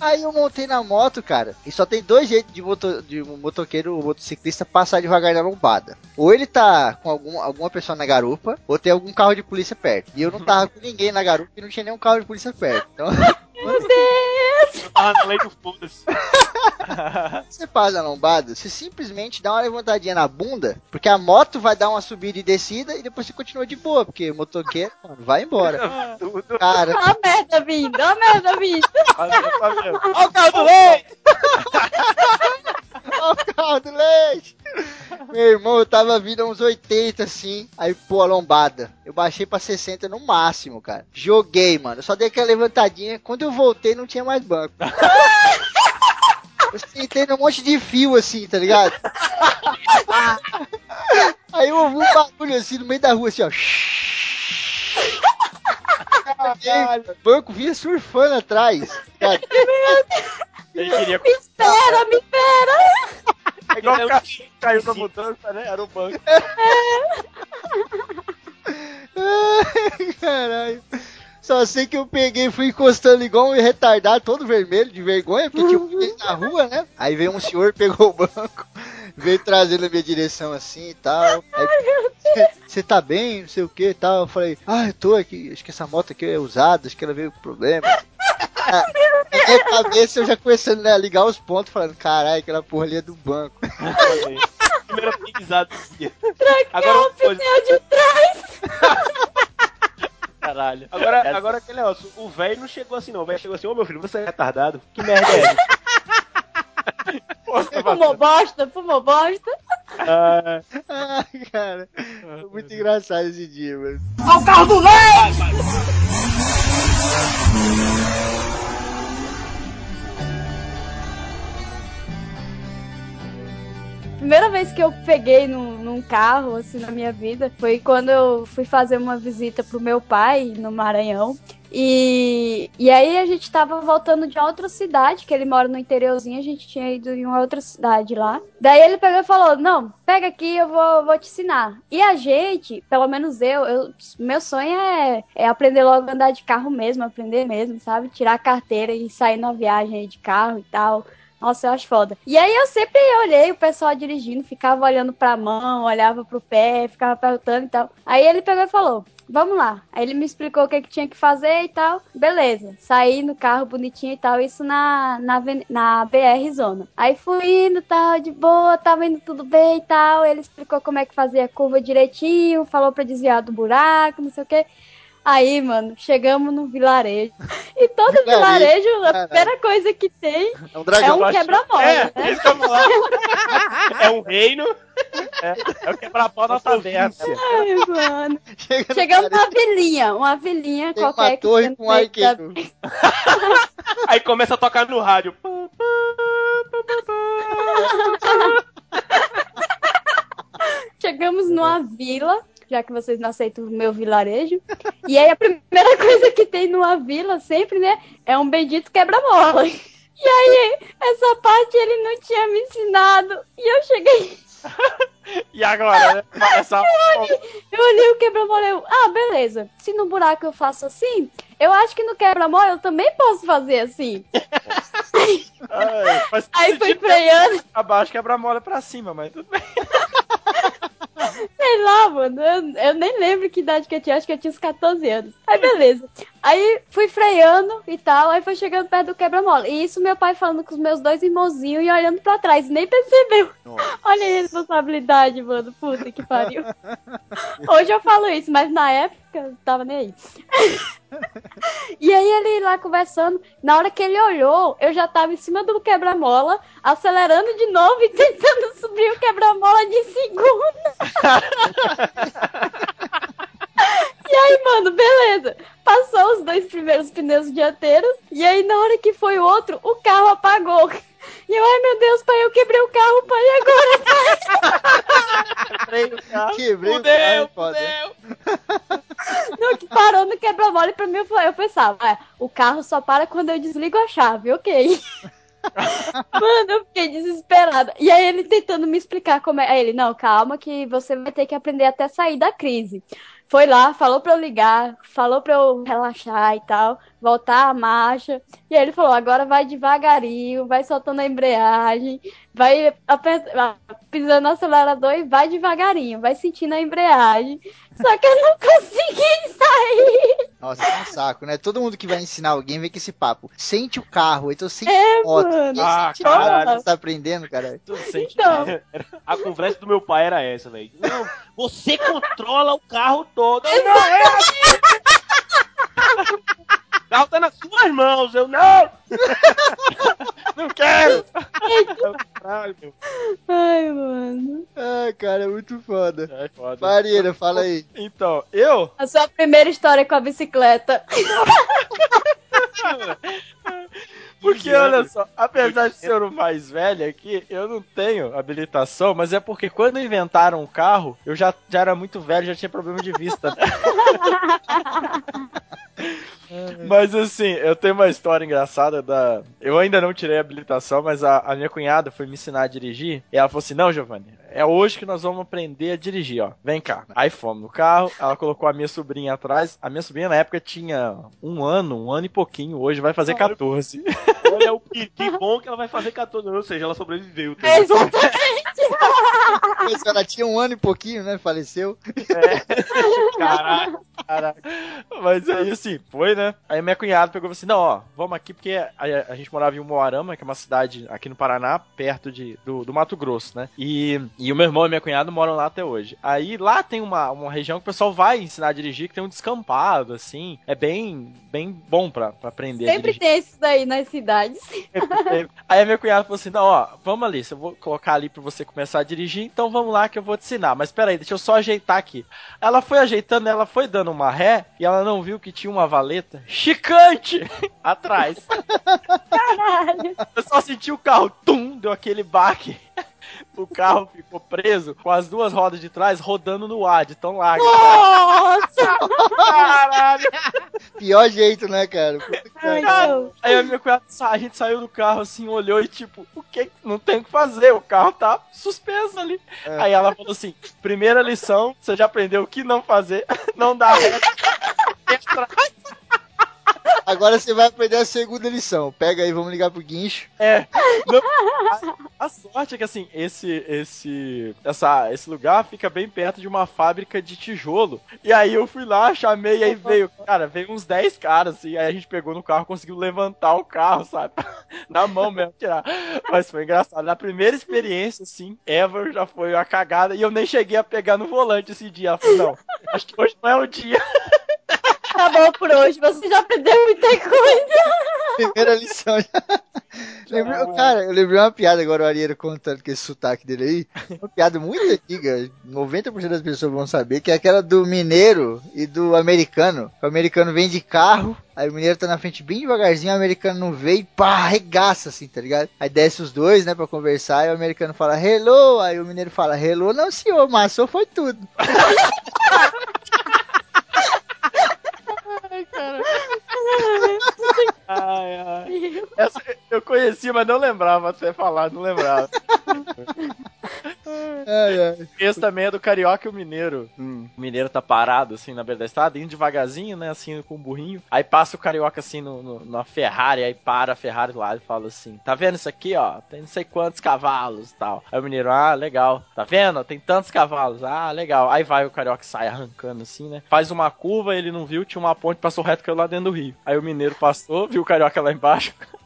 Aí eu montei na moto, cara, e só tem dois jeitos de, moto, de um motoqueiro ou motociclista passar devagar na lombada. Ou ele tá com algum, alguma pessoa na garupa, ou tem algum carro de polícia perto. E eu não tava com ninguém na garupa e não tinha nenhum carro de polícia perto. Então, Meu Deus. Eu tava na lei do foda-se. você passa na lombada, você simplesmente dá uma levantadinha na bunda, porque a moto vai dar uma subida e descida e depois você continua de boa, porque o motoqueiro mano, vai embora. Cara, Ó a merda vindo, ó a merda vindo. Olha Olha o carro do leite! Ó o carro do leite! Meu irmão, eu tava vindo uns 80 assim, aí pô, a lombada. Eu baixei pra 60 no máximo, cara. Joguei, mano. Só dei aquela levantadinha. Quando eu voltei, não tinha mais banco. Eu sentei num monte de fio assim, tá ligado? Aí eu ouvi um bagulho assim no meio da rua, assim, ó. O banco vinha surfando atrás. Cara. Ele queria. Me espera, me espera. É igual o cara que caiu na mudança, né? Era o banco. Ai, Caralho. Só sei que eu peguei e fui encostando igual um retardado, todo vermelho, de vergonha, porque tinha um ninguém na rua, né? Aí veio um senhor, pegou o banco, veio trazendo na minha direção assim e tal. Você tá bem, não sei o que e tal. Eu falei, ah, eu tô aqui, acho que essa moto aqui é usada, acho que ela veio com problema. Ah, Na minha cabeça eu já começando né, a ligar os pontos, falando, caralho, aquela porra ali é do banco. Primeiro aprendizado desse dia. Agora, o pneu de trás. Caralho. Agora, Essa- agora aquele negócio, o velho não chegou assim não, o velho chegou assim, ô meu filho, você é retardado? Que merda é essa? Fumou bosta, fumou bosta. Ah, Ai, cara. Foi muito engraçado esse dia, mano. Primeira vez que eu peguei num, num carro, assim, na minha vida, foi quando eu fui fazer uma visita pro meu pai no Maranhão. E, e aí a gente tava voltando de outra cidade, que ele mora no interiorzinho, a gente tinha ido em uma outra cidade lá. Daí ele pegou e falou: Não, pega aqui, eu vou, vou te ensinar. E a gente, pelo menos eu, eu meu sonho é, é aprender logo a andar de carro mesmo, aprender mesmo, sabe? Tirar a carteira e sair numa viagem de carro e tal. Nossa, eu acho foda. E aí eu sempre olhei o pessoal dirigindo, ficava olhando pra mão, olhava pro pé, ficava perguntando e tal. Aí ele pegou e falou: Vamos lá. Aí ele me explicou o que, que tinha que fazer e tal. Beleza. Saí no carro bonitinho e tal. Isso na, na, na BR Zona. Aí fui indo tal, de boa, tava indo tudo bem e tal. Ele explicou como é que fazia a curva direitinho, falou pra desviar do buraco, não sei o que. Aí, mano, chegamos no vilarejo. E todo Vilarejo, vilarejo, a primeira coisa que tem É um é um quebra-mola, é, né? isso que eu ia falar. É um reino. É o quebra-pau da taverna. Ai, mano. Chega Chegamos numa vilinha, uma vilinha Tem uma qualquer que torre com da- arqueiro. Aí começa a tocar no rádio. Chegamos numa vila, já que vocês não aceitam o meu vilarejo. E aí a primeira coisa que tem numa vila, sempre, né, é um bendito quebra-mola. E aí, essa parte ele não tinha me ensinado. E eu cheguei, E agora, né? Essa... eu olhei o quebra-mola eu, ah, beleza. Se no buraco eu faço assim, eu acho que no quebra-mola eu também posso fazer assim. Ai, Aí foi freando. abaixo, quebra-mola pra cima, mas tudo bem. Sei lá, mano. Eu, eu nem lembro que idade que eu tinha. Acho que eu tinha uns 14 anos. Aí, beleza. Aí fui freando e tal. Aí foi chegando perto do quebra-mola. E isso meu pai falando com os meus dois irmãozinhos e olhando pra trás. Nem percebeu. Olha a responsabilidade, mano. Puta que pariu. Hoje eu falo isso, mas na época eu tava nem aí. E aí ele lá conversando, na hora que ele olhou, eu já tava em cima do quebra-mola, acelerando de novo e tentando subir o quebra-mola de segunda. E aí, mano, beleza. Passou os dois primeiros pneus dianteiros, e aí na hora que foi o outro, o carro apagou. E eu, ai meu Deus, pai, eu quebrei o carro, pai, e agora? Quebrei o carro. Quebrei o carro, foda. fudeu. Não, que parou no quebra-mola e pra mim eu falei- eu pensava, "Ah, o carro só para quando eu desligo a chave, ok. Mano, eu fiquei desesperada. E aí ele tentando me explicar como é. Aí ele, não, calma, que você vai ter que aprender até sair da crise. Foi lá, falou pra eu ligar, falou pra eu relaxar e tal, voltar a marcha. E aí ele falou: agora vai devagarinho, vai soltando a embreagem, vai ah, pisando no acelerador e vai devagarinho, vai sentindo a embreagem. Só que eu não consegui sair. Nossa, é um saco, né? Todo mundo que vai ensinar alguém vem com esse papo. Sente o carro, então sente É, moto. mano. Ah, sente caralho. que você tá aprendendo, cara. Tudo sente Então, A conversa do meu pai era essa, velho. Não, você controla o carro todo. Não, é assim. O carro tá nas suas mãos. Eu não. Não quero! Caralho, meu. ai, mano. Ah, cara, é muito foda. É foda. Marina, fala aí. Então, eu A sua primeira história com a bicicleta. Porque, 15 olha só, apesar de ser o mais velho aqui, eu não tenho habilitação, mas é porque quando inventaram o carro, eu já, já era muito velho, já tinha problema de vista. mas assim, eu tenho uma história engraçada da. Eu ainda não tirei a habilitação, mas a, a minha cunhada foi me ensinar a dirigir. E ela falou assim: Não, Giovanni, é hoje que nós vamos aprender a dirigir, ó. Vem cá. Aí fomos no carro, ela colocou a minha sobrinha atrás. A minha sobrinha na época tinha um ano, um ano e pouquinho. Hoje vai fazer 14. Olha o que, que bom que ela vai fazer 14 anos, ou seja, ela sobreviveu. tá? É, exatamente. Ela tinha um ano e pouquinho, né? Faleceu. Caralho. Caraca. Mas aí, assim, foi, né? Aí minha cunhada pegou e falou assim: não, ó, vamos aqui, porque a, a gente morava em Moarama, que é uma cidade aqui no Paraná, perto de, do, do Mato Grosso, né? E, e o meu irmão e minha cunhada moram lá até hoje. Aí lá tem uma, uma região que o pessoal vai ensinar a dirigir, que tem um descampado, assim. É bem, bem bom pra, pra aprender Sempre tem isso daí nas cidades. Aí a minha cunhada falou assim: não, ó, vamos ali, eu vou colocar ali pra você começar a dirigir, então vamos lá que eu vou te ensinar. Mas peraí, deixa eu só ajeitar aqui. Ela foi ajeitando, ela foi dando uma ré e ela não viu que tinha uma valeta chicante atrás. Caralho. Eu só senti o carro, tum, deu aquele baque. O carro ficou preso com as duas rodas de trás rodando no ar, de tão largo. Nossa! Caralho! Pior jeito, né, cara? Ai. Aí a minha cunhada, a gente saiu do carro assim, olhou e tipo, o que? Não tem o que fazer, o carro tá suspenso ali. É. Aí ela falou assim: primeira lição, você já aprendeu o que não fazer, não dá ré. Agora você vai aprender a segunda lição. Pega aí, vamos ligar pro guincho. É. Não, a, a sorte é que assim, esse esse essa esse lugar fica bem perto de uma fábrica de tijolo. E aí eu fui lá, chamei aí veio, cara, veio uns 10 caras assim, aí a gente pegou no carro, conseguiu levantar o carro, sabe? Na mão mesmo, tirar. Mas foi engraçado. Na primeira experiência assim, ever já foi a cagada e eu nem cheguei a pegar no volante esse dia. Falou, não, acho que hoje não é o dia. Tá bom por hoje, você já aprendeu muita coisa. Primeira lição. Lembrei- cara, eu lembrei uma piada agora, o Arieiro contando com esse sotaque dele aí. Uma piada muito antiga. 90% das pessoas vão saber, que é aquela do mineiro e do americano. O americano vem de carro, aí o mineiro tá na frente bem devagarzinho, o americano não vê e pá, arregaça assim, tá ligado? Aí desce os dois, né, pra conversar, e o americano fala hello, aí o mineiro fala hello, não senhor, maçou foi tudo. Ai, ai. Essa eu conhecia, mas não lembrava. Você falar, não lembrava. Ai, ai. Esse também é do Carioca e o Mineiro. Hum. O Mineiro tá parado, assim, na beira da estrada, indo devagarzinho, né, assim, com o burrinho. Aí passa o Carioca, assim, no, no- na Ferrari, aí para a Ferrari lá e fala assim, tá vendo isso aqui, ó? Tem não sei quantos cavalos e tal. Aí o Mineiro, ah, legal. Tá vendo? Tem tantos cavalos. Ah, legal. Aí vai o Carioca, sai arrancando, assim, né? Faz uma curva, ele não viu, tinha uma ponte, passou reto, caiu lá dentro do rio. Aí o Mineiro passou, viu o Carioca lá embaixo.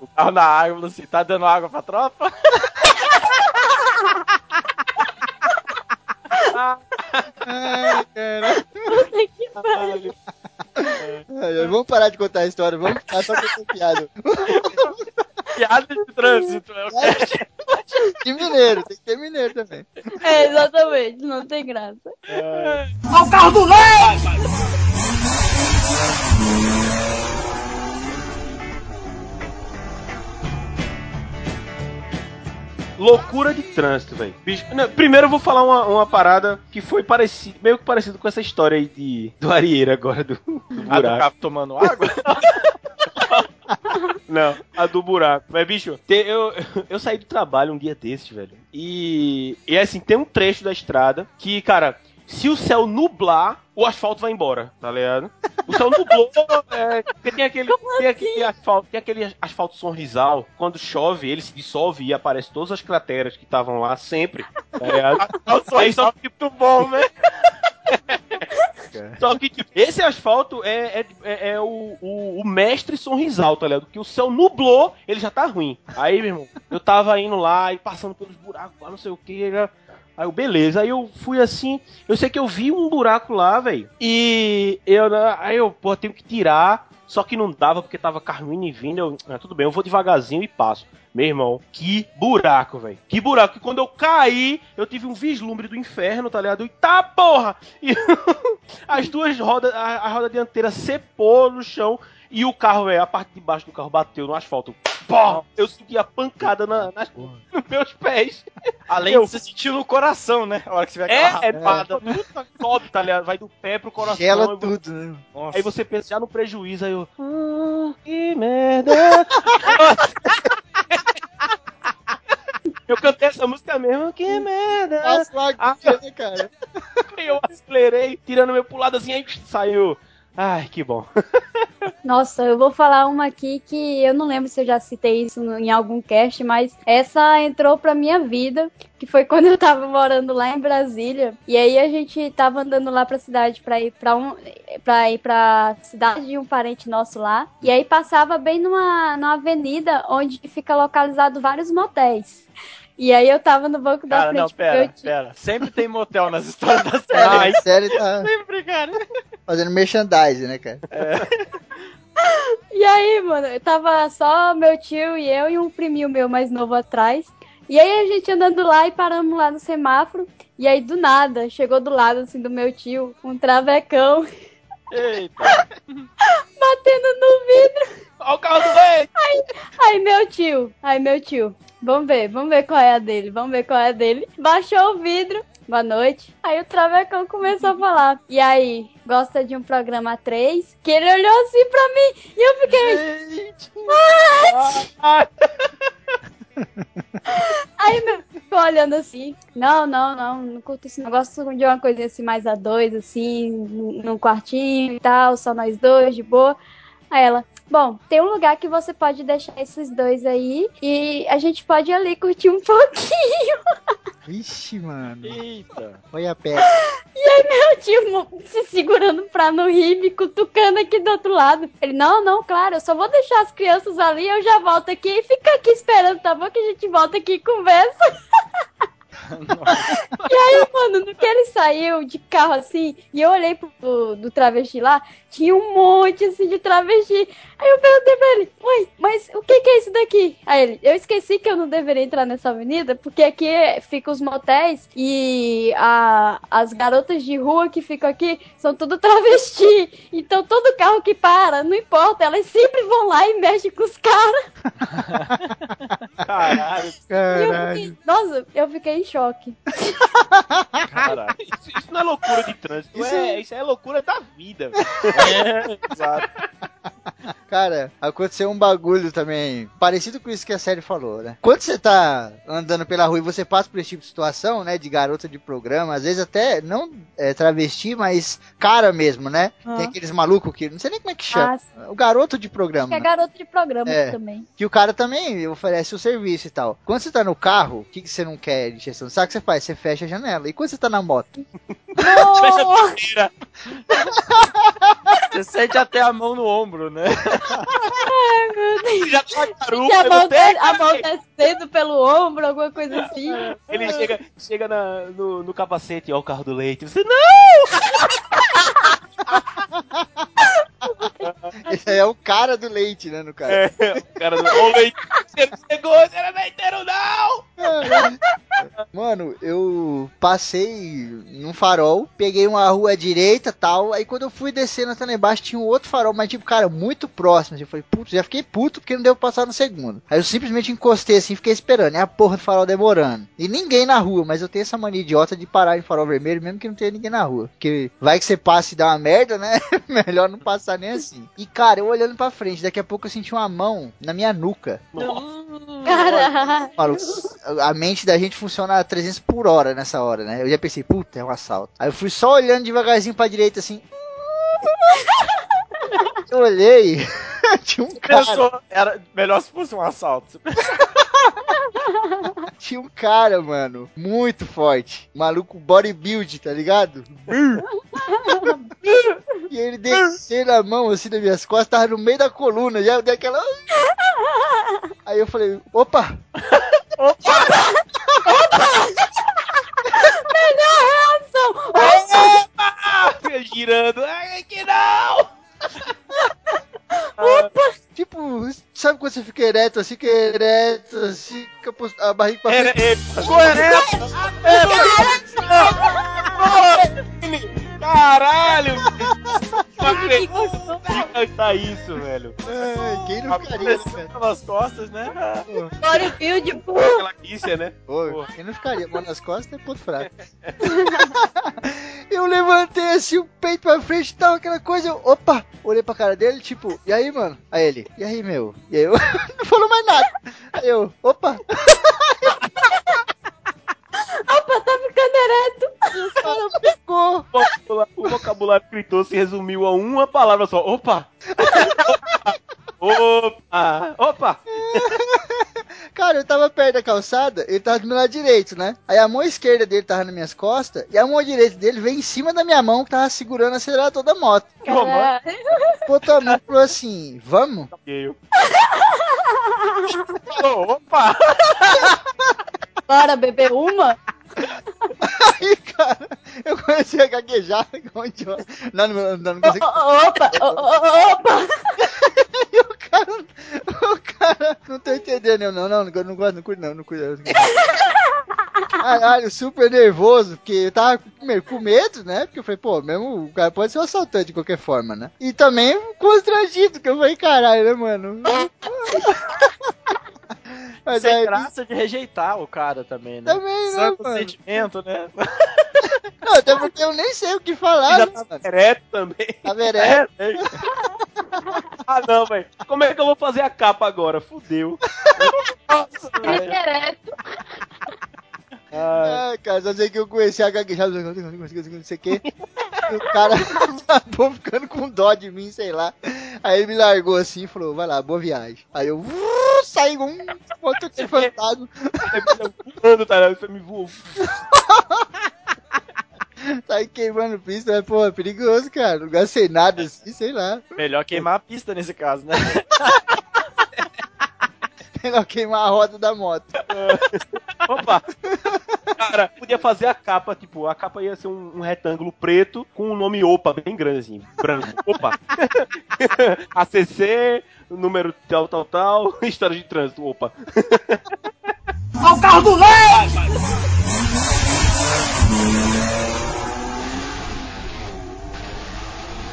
O carro na água, falou assim, tá dando água pra tropa? Ai, cara. Puta que pariu. Ai, Vamos parar de contar a história, vamos ficar só contando piada. Piada de trânsito, é o que De mineiro, tem que ter mineiro também. É, exatamente, não tem graça. Loucura de trânsito, velho. Primeiro eu vou falar uma, uma parada que foi parecido, meio que parecido com essa história aí de, do Arieiro agora, do, do A do buraco. carro tomando água? Não, a do buraco. Mas, bicho, eu, eu saí do trabalho um dia desses, velho. E, e assim, tem um trecho da estrada que, cara, se o céu nublar, o asfalto vai embora, tá ligado? O céu nublou, é, tem aquele, tem aquele asfalto, tem aquele asfalto sorrisal, quando chove, ele se dissolve e aparece todas as crateras que estavam lá sempre, tá ligado? Aí só que muito bom, né? só que, tipo, esse asfalto é, é, é- é o, o, o mestre sorrisal, tá ligado? Que o céu nublou, ele já tá ruim. Aí, meu irmão, eu tava indo lá e passando pelos buracos lá, não sei o que. Aí eu, beleza. Aí eu fui assim, eu sei que eu vi um buraco lá, velho. E eu, aí eu, pô, tenho que tirar. Só que não dava porque tava carro indo e vindo. Eu, ah, tudo bem, eu vou devagarzinho e passo. Meu irmão, que buraco, velho. Que buraco. Que quando eu caí, eu tive um vislumbre do inferno, tá ligado? E tá, porra! E as duas rodas, a, a roda dianteira cepou no chão e o carro, velho, a parte de baixo do carro bateu no asfalto. Pô, eu segui a pancada na, nas, nos meus pés. Além Eu- de você sentir no coração, né? A hora que você vai É, aquela é, tudo sobe, tá ligado? Vai do pé pro coração. Gela eu- tudo, né? Nossa. Aí você pensa já no prejuízo, aí eu. "Ah, que merda! eu cantei essa música mesmo, que merda! Nossa, laguinha, né, cara? Aí eu acelerei, tirando meu pro lado assim, aí saiu. Ai, que bom. Nossa, eu vou falar uma aqui que eu não lembro se eu já citei isso em algum cast, mas essa entrou pra minha vida, que foi quando eu tava morando lá em Brasília. E aí a gente tava andando lá pra cidade pra ir pra um para ir pra cidade de um parente nosso lá. E aí passava bem numa, numa avenida onde fica localizado vários motéis. E aí eu tava no banco da Cara, frente. não, eu pera, pera. Sempre tem motel nas histórias da série. É, a série tá Sempre, cara. fazendo merchandising, né, cara? E aí, mano, eu tava só meu tio e eu e um priminho meu mais novo atrás. E aí a gente andando lá e paramos lá no semáforo. E aí, do nada, chegou do lado assim do meu tio, um travecão Eita. batendo no vidro. Olha o carro do leite! Aí meu tio, aí meu tio, vamos ver, vamos ver qual é a dele, vamos ver qual é a dele. Baixou o vidro, boa noite. Aí o Travecão começou a falar. E aí, gosta de um programa 3? Que ele olhou assim pra mim e eu fiquei. Ah, Aí meu ficou olhando assim. Não, não, não, não curto esse negócio de uma coisinha assim mais a dois, assim, num quartinho e tal, só nós dois, de boa. Aí ela, bom, tem um lugar que você pode deixar esses dois aí e a gente pode ir ali curtir um pouquinho. Vixe, mano. Eita. Foi a pé. Meu tio se segurando pra não rir, me cutucando aqui do outro lado. Ele, não, não, claro, eu só vou deixar as crianças ali, eu já volto aqui e fica aqui esperando, tá bom? Que a gente volta aqui e conversa. E aí, mano, no que ele saiu de carro assim, e eu olhei pro do, do travesti lá, tinha um monte assim de travesti. Aí eu perguntei pra ele, mãe, mas o que que é isso daqui? Aí ele, eu esqueci que eu não deveria entrar nessa avenida, porque aqui ficam os motéis e a, as garotas de rua que ficam aqui são tudo travesti. Então todo carro que para, não importa, elas sempre vão lá e mexem com os caras. Caralho. E eu Caralho. fiquei, nossa, eu fiquei em choque. Caralho. Isso, isso não é loucura de trânsito, Isso é, é- isso é loucura da vida. velho. Exato. Cara, aconteceu um bagulho também, parecido com isso que a série falou, né? Quando você tá andando pela rua e você passa por esse tipo de situação, né? De garota de programa, às vezes até não é, travesti, mas cara mesmo, né? Ah. Tem aqueles malucos que não sei nem como é que chama. Ah. O garoto de programa. que é garoto de programa É. também. Que o cara também oferece o serviço e tal. Quando você tá no carro, o que, que você não quer de injeção de saco, você faz? Você fecha a janela. E quando você tá na moto? Fecha a torneira. Você sente até a mão no ombro, né? Já tá garupa, que a eu mão, não tenho, de- a mão descendo pelo ombro, alguma coisa assim. Ele chega, chega na- no, no capacete, ó, o carro do leite. Você não! Esse aí é o cara do leite, né, no caso. É, o cara do. Ô, leite, você não chegou, você não é leiteiro, não! Mano, eu passei num farol, peguei uma rua à direita tal. Aí quando eu fui descendo até lá embaixo, tinha um outro farol, mas tipo, cara, muito próximo. assim. Eu falei, putz, já fiquei puto porque não deu passar no segundo. Aí eu simplesmente encostei assim, fiquei esperando. É a porra do farol demorando. E ninguém na rua, mas eu tenho essa mania idiota de parar em farol vermelho, mesmo que não tenha ninguém na rua. Porque vai que você passa e dá uma merda, né? Melhor não passar nem assim. E cara, eu olhando pra frente, daqui a pouco eu senti uma mão na minha nuca. Caralho. A mente da gente funciona a 300 por hora nessa hora, né? Eu já pensei, puta, é um assalto. Aí eu fui só olhando devagarzinho pra direita assim. Eu olhei, tinha um cara, Pensou, era melhor se fosse um assalto. tinha um cara, mano, muito forte. Maluco bodybuild, tá ligado? E ele descendo a mão assim nas minhas costas, tava no meio da coluna, já deu aquela. Aí eu falei, opa! Fica girando. Ai, que não! Tipo, sabe quando você fica ereto assim, fica ereto assim, fica post- a barriga pra frente. Era ele. Coerente! Caralho! Não acredito tá isso, velho. Ai, quem não ficaria, né? Pelas costas, né? Bodybuild, pô. Aquela quícia, né? Pô, quem não ficaria? Mão nas costas é ponto fraco. eu levantei assim o peito pra frente e tal, aquela coisa. Eu, opa! Olhei pra cara dele, tipo, e aí, mano? Aí ele, e aí, meu? E aí eu não falou mais nada. Aí eu, opa! Opa, tá ficando ereto. O cara pegou. O vocabulário, o vocabulário escritor se resumiu a uma palavra só. Opa! Opa! Opa! Cara, eu tava perto da calçada, ele tava do meu lado direito, né? Aí a mão esquerda dele tava nas minhas costas e a mão direita dele veio em cima da minha mão que tava segurando o acelerador da moto. Cara, Botou a mão e falou assim: Vamos? Eu. Opa! Bora beber uma? Aí, cara, eu comecei a gaguejar igual um idiota. Não, não, não, não consegui. O- Opa, opa. E o cara, o cara, não tô entendendo, eu não, não, não, não gosto, não curto, não, não curto. Caralho, super nervoso, porque eu tava primeiro com medo, né? Porque eu falei, pô, mesmo o cara pode ser um assaltante de qualquer forma, né? E também constrangido, que eu falei, caralho, né, mano? Mas Sem aí, graça de rejeitar o cara também, né? Também, né, Santo mano? sentimento, né? não, até porque eu nem sei o que falar, Já né, tá mano? ereto também. Tava ereto. É, é. Ah, não, velho. Como é que eu vou fazer a capa agora? Fudeu. Fica ereto. Ah, cara, só sei que eu comecei a gaguejar, não sei o que. E o cara acabou ficando com dó de mim, sei lá. Aí ele me largou assim e falou, vai lá, boa viagem. Aí eu uh, saí com um ponto de fantasma. voando, tá ligado? Você me voou. Saí queimando pista, mas, pô, é perigoso, cara. Lugar sem nada assim, sei lá. Melhor queimar a pista nesse caso, né? Melhor queimar a roda da moto. Opa! Cara, podia fazer a capa, tipo, a capa ia ser um, um retângulo preto com o nome OPA bem grande, assim, branco. Opa! ACC, número tal, tal, tal, história de trânsito, opa.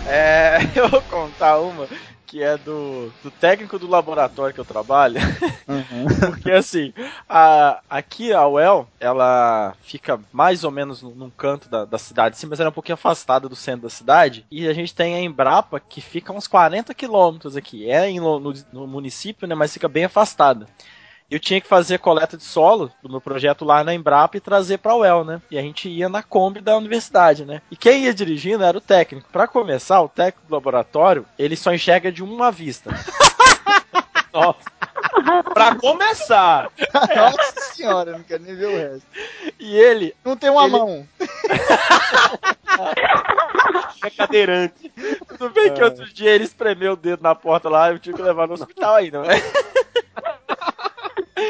É, eu vou contar uma que é do, do técnico do laboratório que eu trabalho. Porque assim, a, aqui a UEL, ela fica mais ou menos num, canto da, da cidade, sim, mas ela é um pouquinho afastada do centro da cidade. E a gente tem a Embrapa, que fica uns 40 quilômetros aqui. É em, no, no município, né, mas fica bem afastada. Eu tinha que fazer coleta de solo do meu projeto lá na Embrapa e trazer pra UEL, né? E a gente ia na Kombi da universidade, né? E quem ia dirigindo era o técnico. Pra começar, o técnico do laboratório, ele só enxerga de uma vista. Nossa. pra começar, Nossa senhora, não quero nem ver o resto. E ele, Não tem uma Ele- mão. é cadeirante. tudo bem que outro dia ele espremeu o dedo na porta lá, eu tive que levar no hospital ainda, né?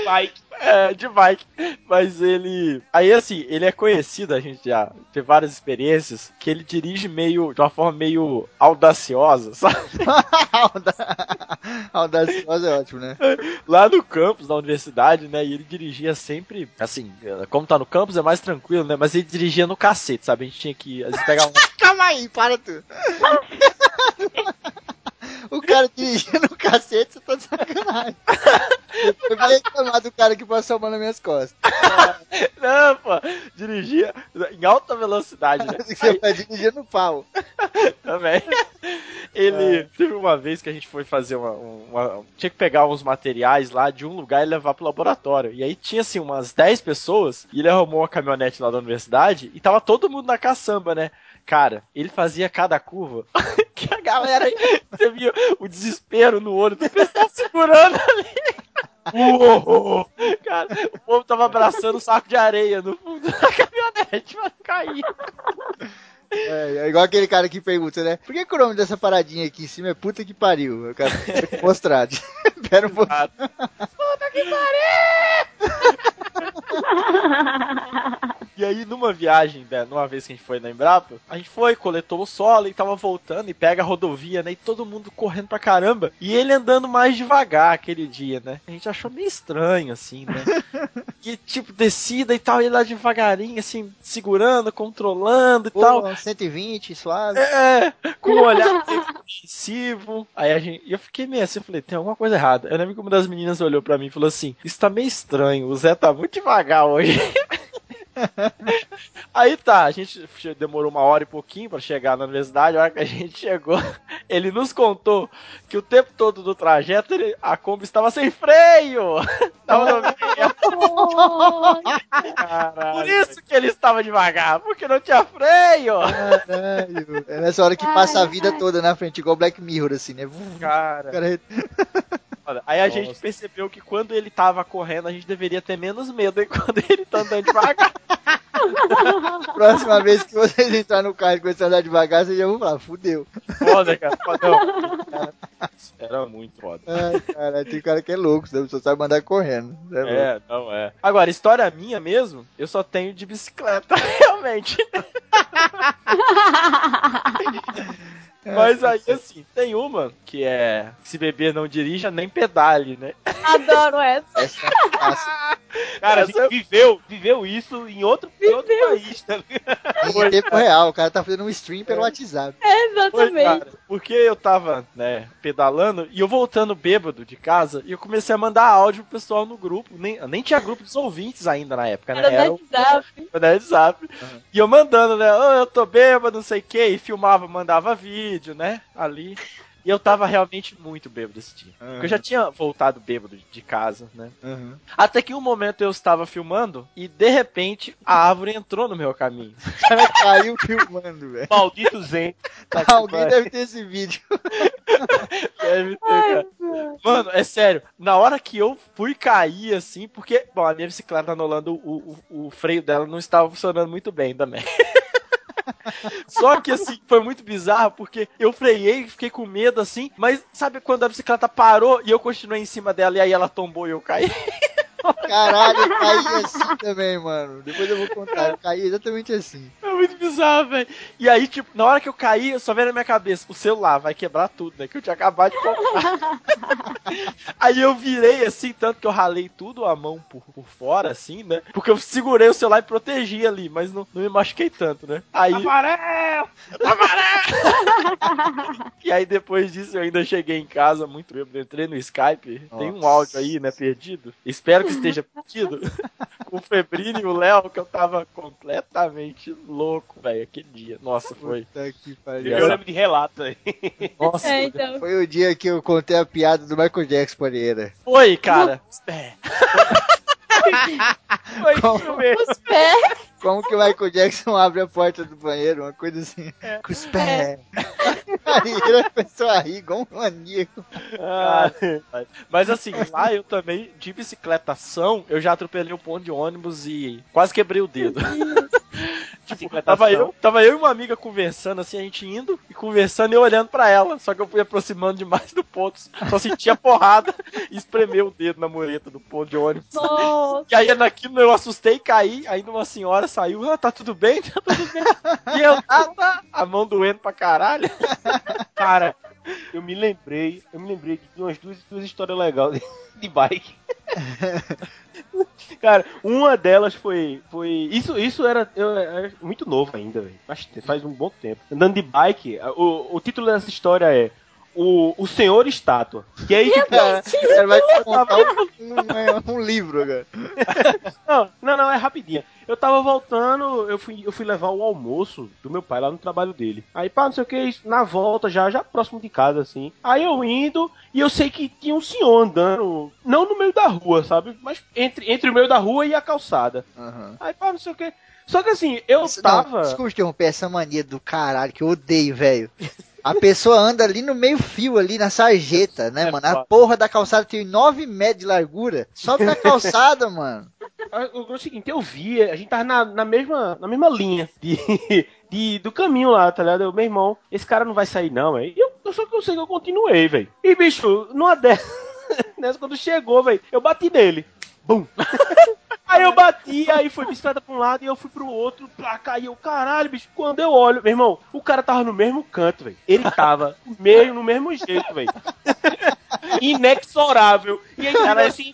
Bike. É, de bike. Mas ele. Aí assim, ele é conhecido, a gente já teve várias experiências, que ele dirige meio. de uma forma meio audaciosa, sabe? Auda- Audaciosa é ótimo, né? Lá no campus da universidade, né? E ele dirigia sempre. Assim, como tá no campus é mais tranquilo, né? Mas ele dirigia no cacete, sabe? A gente tinha que. Às vezes pegar um. Calma aí, para tu. O cara dirigindo no cacete, você tá de sacanagem. Eu vou reclamar do cara que passou a mão nas minhas costas. Não, pô, dirigia em alta velocidade, né? Você vai dirigir no pau. também. Ele teve uma vez que a gente foi fazer uma, uma- Tinha que pegar uns materiais lá de um lugar e levar pro laboratório. E aí tinha assim umas 10 pessoas e ele arrumou uma caminhonete lá da universidade e tava todo mundo na caçamba, né? Cara, ele fazia cada curva que a galera. Você via o desespero no olho do pessoal segurando ali. Uou! Cara, o povo tava abraçando um saco de areia no fundo da caminhonete pra não cair. É, é igual aquele cara que pergunta, né? Por que, que o nome dessa paradinha aqui em cima é puta que pariu? Eu quero mostrar. Pera um pouquinho. E aí, numa viagem, né, numa vez que a gente foi na Embrapa, a gente foi, coletou o solo e tava voltando e pega a rodovia, né? E todo mundo correndo pra caramba. E ele andando mais devagar aquele dia, né? A gente achou meio estranho, assim, né? E tipo, descida e tal, ele lá devagarinho, assim, segurando, controlando e tal. Pô, 120, suave. É, com um olhar meio ofensivo. Aí a gente, e eu fiquei meio assim, falei, tem alguma coisa errada. Eu lembro que uma das meninas olhou pra mim e falou assim: Isso tá meio estranho, o Zé tá muito devagar hoje. Aí tá, a gente demorou uma hora e pouquinho pra chegar na universidade. A hora que a gente chegou, ele nos contou que o tempo todo do trajeto ele- a Kombi estava sem freio. Por isso que ele estava devagar, porque não tinha freio. Caralho. É nessa hora que passa a vida toda na frente, igual Black Mirror, assim, né? Cara. Cara, Olha, Aí a gente percebeu que quando ele tava correndo, a gente deveria ter menos medo quando ele tá andando devagar. próxima vez que vocês entrarem no carro e começarem a andar devagar, vocês já vão falar, fudeu. Foda, cara. Cara, Era muito foda. Ai, cara, tem cara que é louco, você só sabe mandar correndo. É louco. É, não é. Agora, história minha mesmo, eu só tenho de bicicleta, realmente. Mas aí, assim, tem uma que é se beber não dirija, nem pedale, né? Adoro essa. Essa é fácil. Cara, a Essa gente viveu, viveu isso em outro, em outro país, tá ligado? Em tempo real, o cara tá fazendo um stream pelo WhatsApp. Foi, Exatamente. cara, porque eu tava, né, pedalando e eu voltando bêbado de casa e eu comecei a mandar áudio pro pessoal no grupo. Nem, nem tinha grupo dos ouvintes ainda na época, né? Era o- do WhatsApp. Era WhatsApp. E eu mandando, né? "Ô, eu tô bêbado, não sei o que, e filmava, mandava vídeo, né? Ali. E eu tava realmente muito bêbado esse dia. Porque eu já tinha voltado bêbado de casa, né? Uhum. Até que um momento eu estava filmando e de repente a árvore entrou no meu caminho. O cara caiu filmando, velho. Maldito Zen. Tá Alguém deve ter esse vídeo. Deve ter, cara. Mano, é sério, na hora que eu fui cair assim, porque, bom, a minha bicicleta anulando o, o, o freio dela não estava funcionando muito bem também. Só que assim, foi muito bizarro, porque eu freiei, fiquei com medo assim, mas sabe quando a bicicleta parou e eu continuei em cima dela e aí ela tombou e eu caí? Caralho, eu caí assim também, mano. Depois eu vou contar. Eu caí exatamente assim. Muito bizarro, velho. E aí, tipo, na hora que eu caí, eu só veio na minha cabeça, o celular vai quebrar tudo, né? Que eu tinha acabado de comprar. aí eu virei assim, tanto que eu ralei tudo a mão por, por fora, assim, né? Porque eu segurei o celular e protegi ali, mas não, não me machuquei tanto, né? Aí. Amarelo! E aí depois disso eu ainda cheguei em casa muito bêbado, entrei no Skype, tem um Nossa. áudio aí, né, perdido. Espero que esteja perdido. Com o Febrino e o Léo, que eu tava completamente louco, velho, aquele dia. Nossa, foi. Puta que Eu lembro de relato aí. Nossa, É, então. Foi o dia que eu contei a piada do Michael Jackson Pereira. foi, cara. É. Foi Como? isso mesmo. Os pés. Como que o Michael Jackson abre a porta do banheiro, uma coisa assim. Com os pés. Aí ele começou a rir igual um maníaco. Ah, mas assim, lá eu também, de bicicletação, eu já atropelei um ponto de ônibus e quase quebrei o dedo. tipo, tava eu, tava eu e uma amiga conversando, assim, a gente indo e conversando e eu olhando pra ela. Só que eu fui aproximando demais do ponto. Só sentia porrada e espremeu o dedo na mureta do ponto de ônibus. Nossa. E aí naquilo eu assustei e caí. Ainda uma senhora saiu, ah, tá tudo bem? Tá tudo bem. E eu, ah, tá. A mão doendo pra caralho. Cara, eu me lembrei, eu me lembrei de umas duas, duas histórias legais de, bike. Cara, uma delas foi. foi isso, isso era, eu era muito novo ainda, velho. Faz, faz um bom tempo. Andando de bike, o, o título dessa história é. O, o Senhor Estátua. Que aí, tipo, Cara, cara vai contar um, um, um livro agora. Não, não, não, é rapidinho. Eu tava voltando, eu fui, eu fui levar o almoço do meu pai lá no trabalho dele. Aí, pá, não sei o que, na volta já, já próximo de casa, assim. Aí eu indo, e eu sei que tinha um senhor andando, não no meio da rua, sabe? Mas entre, entre o meio da rua e a calçada. Uhum. Aí, pá, não sei o que. Só que assim, eu Não, tava. desculpa interromper essa mania do caralho que eu odeio, velho. A pessoa anda ali no meio fio, ali na sarjeta, né, É mano? A foda. porra da calçada tem 9 metros de largura. Sobe na calçada, mano. Ah, O, o seguinte, eu vi, a gente tava na, na mesma, na mesma linha de, de- do caminho lá, tá ligado? Eu, meu irmão, esse cara não vai sair não, velho. E eu, eu só que eu continuei, velho. E, bicho, numa nessa, quando chegou, velho, eu bati nele. Bum! Aí eu bati, aí foi bicicleta pra um lado e eu fui pro outro, pra cá, e eu, caralho, bicho, quando eu olho, meu irmão, o cara tava no mesmo canto, velho. Ele tava meio no mesmo jeito, velho. Inexorável. E aí, cara, assim,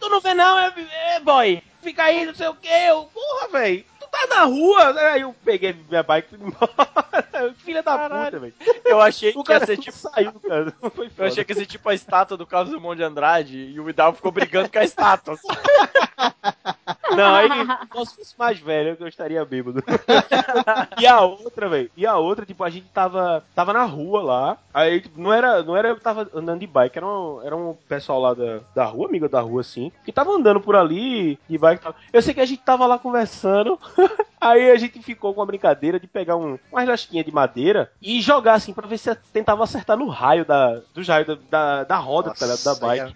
tu não vê não, é, é boy, fica aí, não sei o que, eu, porra, velho, tu tá na rua, aí eu peguei minha bike e fui embora, filha da puta, velho. Eu achei O que ia ser tipo. saiu, cara, Eu achei que ia ser tipo a estátua do Carlos Drummond de Andrade e o Vidal ficou brigando com a estátua. Não, aí, se fosse mais velho, eu estaria bêbado. e a outra, velho, e a outra, tipo, a gente tava, tava na rua lá, aí, tipo, não era, não era eu tava andando de bike, era um, era um pessoal lá da, da rua, amigo da rua, assim, que tava andando por ali, de bike tal. Eu sei que a gente tava lá conversando, aí a gente ficou com a brincadeira de pegar um, umas lasquinhas de madeira e jogar, assim, pra ver se tentava acertar no raio da, do raio da, da, da roda, tá ligado, da bike.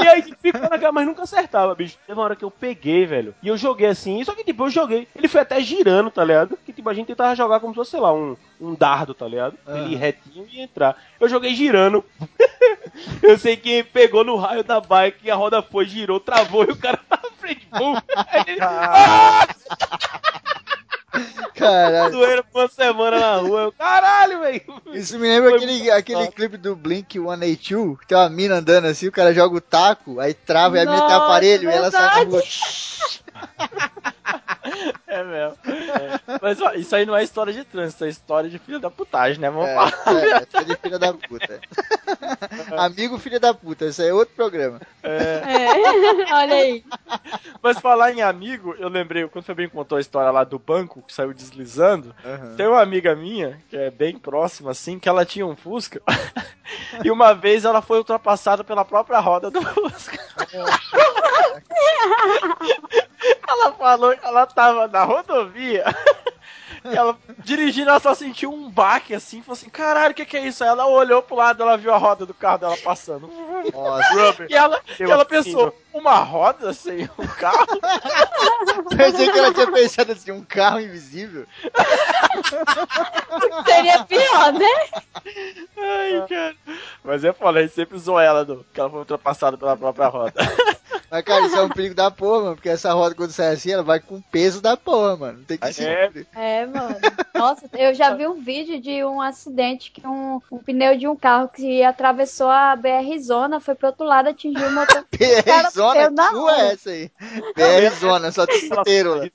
E aí ficou naquela, mas nunca acertava, bicho. Teve uma hora que eu peguei, velho, e eu joguei assim, só que tipo, eu joguei. Ele foi até girando, tá ligado? Que tipo, a gente tentava jogar como se fosse, sei lá, um, um dardo, tá ligado? Ele retinho e entrar. Eu joguei girando. eu sei que pegou no raio da bike e a roda foi, girou, travou e o cara tava na frente. Bum! Aí ele, ah! Caralho. Doeira por uma semana na rua. Eu, caralho, velho. Isso me lembra Foi aquele, aquele clipe do Blink 182, que tem uma mina andando assim, o cara joga o taco, aí trava e a mina tem aparelho e ela sai na rua. É mesmo. É. Mas ó, isso aí não é história de trânsito, é história de filho da putagem, né? Vamos É, falar. é, é, de filha da puta. Amigo filho da puta, isso aí é outro programa. É. Olha aí. Mas falar em amigo, eu lembrei, quando o Febrinho contou a história lá do banco, que saiu deslizando, Uhum. tem uma amiga minha, que é bem próxima, assim, que ela tinha um Fusca, e uma vez ela foi ultrapassada pela própria roda do Fusca. ela falou que ela tava na rodovia, ela dirigindo, ela só sentiu um baque, assim, falou assim, caralho, o que que é isso? Aí ela olhou pro lado, ela viu a roda do carro dela passando. Nossa, E ela, e ela pensou, uma roda sem um carro? pensei que ela tinha pensado assim, um carro invisível. Seria pior, né? Ai, cara. Mas eu falei, sempre zoou ela do, que ela foi ultrapassada pela própria roda. Mas, cara, isso é um perigo da porra, mano, porque essa roda, quando sai assim, ela vai com o peso da porra, mano. Tem que ser. É. É, mano. Nossa, eu já vi um vídeo de um acidente que um, um pneu de um carro que atravessou a BR Zona, foi pro outro lado, atingiu o motor. BR Cara, Zona, sua é essa aí. BR Zona, só tem puteiro lá.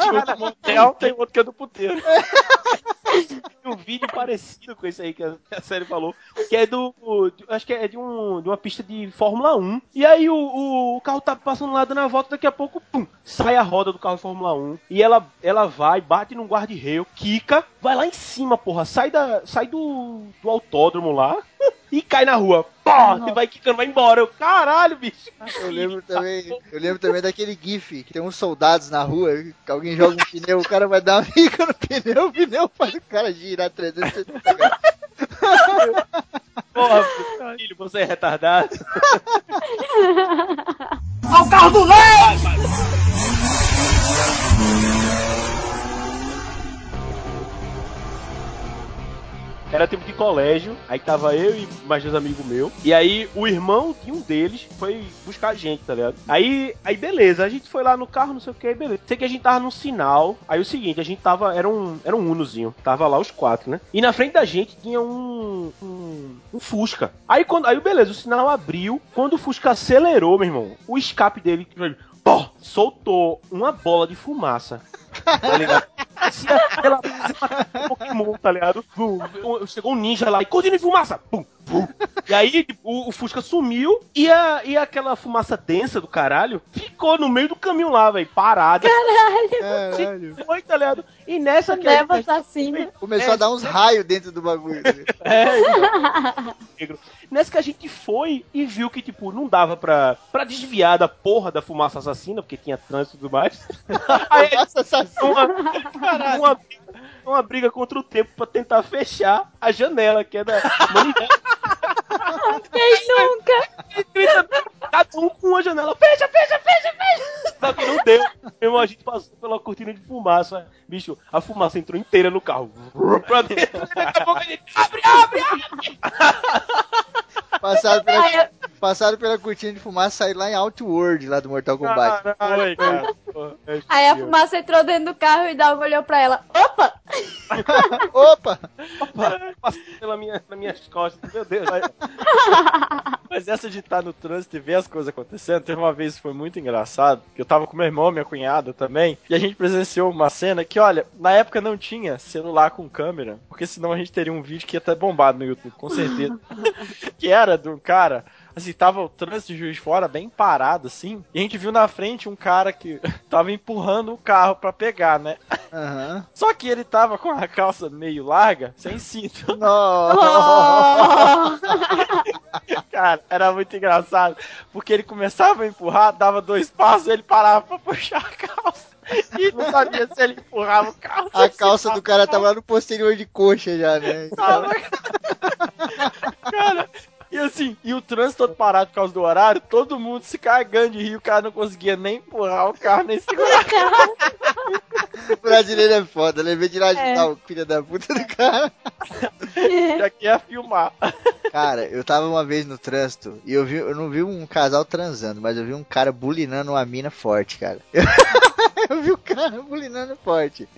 Tinha um do motel, tem outro que é do puteiro. um vídeo parecido com esse aí que a, que a série falou, que é do. de- acho que é de, um, de uma pista de Fórmula 1. E aí o, o, o carro tá passando lá dando a volta, daqui a pouco, pum, sai a roda do carro de Fórmula 1. E ela, ela vai, bate num guarda-reio, quica, vai lá em cima, porra, sai, da, sai do, do autódromo lá e cai na rua. Pô, e vai quicando, vai embora. Eu, caralho, bicho. Eu lembro também, eu lembro também daquele gif que tem uns soldados na rua, que alguém joga um pneu, o cara vai dar uma pica no pneu, o pneu faz o cara girar 360 graus. Porra, filho, você é retardado. Era tempo de colégio, aí tava eu e mais dois amigos meus. E aí o irmão de um deles foi buscar a gente, tá ligado? Aí, aí beleza, a gente foi lá no carro, não sei o que, beleza. Sei que a gente tava num sinal. Aí o seguinte, a gente tava. Era um, era um Unozinho. Tava lá os quatro, né? E na frente da gente tinha um. um, um Fusca. Aí quando. Aí beleza, o sinal abriu. Quando o Fusca acelerou, meu irmão, o escape dele. Pô, soltou uma bola de fumaça. Tá ligado? Uma Pokémon, tá ligado? Chegou um ninja lá e continua em fumaça! Pum, pum. E aí tipo, o, o Fusca sumiu e, a, e aquela fumaça densa do caralho ficou no meio do caminho lá, velho, parada. Caralho. Foi, tá ligado? E nessa que Leva a- assassino. Começou a dar uns raios dentro do bagulho. né? É, negro. Nessa que a gente foi e viu que, tipo, não dava pra, pra desviar da porra da fumaça assassina, porque tinha trânsito e tudo mais. Aí Nossa, assassino. uma, uma, uma briga contra o tempo pra tentar fechar a janela, que é da. Quem nunca? Cada um com uma janela. Fecha, fecha, fecha, fecha. Só que não deu. Meu irmão, a gente passou pela cortina de fumaça. Bicho, a fumaça entrou inteira no carro. Pra dentro. Daqui a pouco a gente abre, abre, abre. Passaram pela, passaram pela cortina de fumaça e saíram lá em Outworld, lá do Mortal Kombat. Foi, cara. Aí a fumaça entrou dentro do carro e Dalma olhou pra ela. Opa! Opa! Passou pela minha, pelas minhas costas. Meu Deus. vai. Mas essa de estar no trânsito e ver as coisas acontecendo, teve uma vez que foi muito engraçado, que eu tava com meu irmão, minha cunhada também, e a gente presenciou uma cena que, olha, na época não tinha celular com câmera, porque senão a gente teria um vídeo que ia estar bombado no YouTube, com certeza. que era de um cara assim, tava o trânsito de Juiz de Fora bem parado, assim, e a gente viu na frente um cara que tava empurrando o carro pra pegar, né? Aham. Só que ele tava com a calça meio larga, sem cinto. Nossa. Cara, era muito engraçado, porque ele começava a empurrar, dava dois passos, ele parava pra puxar a calça. E não sabia se ele empurrava o carro. A calça do cara tava lá no posterior de coxa já, né? Tava. Cara, e assim, e o trânsito todo parado por causa do horário, todo mundo se cagando de rir, o cara não conseguia nem empurrar o carro, nem segurar. O brasileiro é foda, vez de lá ajudar É. o filho da puta do cara. Já que ia filmar. Cara, eu tava uma vez no trânsito e eu, vi, eu não vi um casal transando, mas eu vi um cara bulinando uma mina forte, cara. Eu, vi o cara bulinando forte.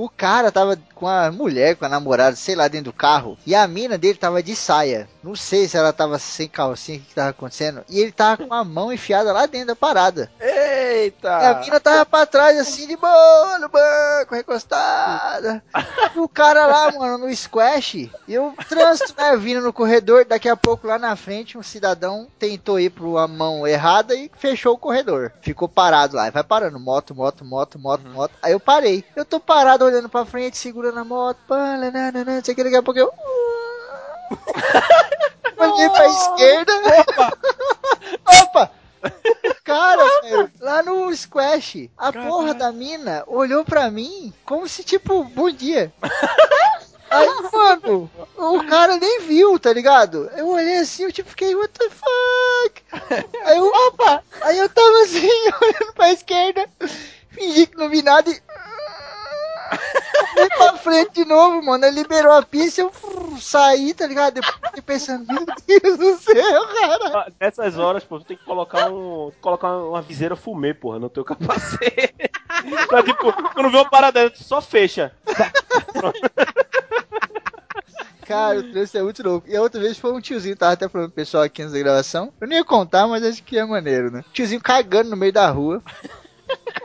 O cara tava com a mulher, com a namorada, sei lá, dentro do carro. E a mina dele tava de saia. Não sei se ela tava sem calcinha, o que, que tava acontecendo. E ele tava com a mão enfiada lá dentro da parada. E a Eita! mina tava pra trás, assim, de boa, no banco, recostada. E o cara lá, mano, no squash. E o trânsito, né, vindo no corredor. Daqui a pouco, lá na frente, um cidadão tentou ir pro a mão errada e fechou o corredor. Ficou parado lá. E vai parando, moto, moto, moto, moto, moto. Aí eu parei. Eu tô parado olhando pra frente, segurando a moto. pá, nananana, sei que, daqui a pouco eu... Olhei pra esquerda. Opa! Opa! Cara, velho, lá no Squash, a porra da mina olhou pra mim como se, tipo, bom dia. Aí, mano, o cara nem viu, tá ligado? Eu olhei assim, eu tipo, fiquei, what the fuck? Aí eu, opa! Aí eu tava assim, olhando pra esquerda, fingi que não vi nada e. Fui pra frente de novo, mano. Ele liberou a pista, eu frrr, saí, tá ligado? Depois fiquei pensando, meu Deus do céu, cara. Ah, Nessas horas, pô, tu tem que colocar um. colocar uma viseira fumê, porra, no teu capacete. pra, tipo, quando vê uma parada, tu só fecha. Cara, o trânsito é muito louco. E a outra vez foi um tiozinho, tava até falando pro pessoal aqui antes da gravação. Eu nem ia contar, mas acho que é maneiro, né? Tiozinho cagando no meio da rua.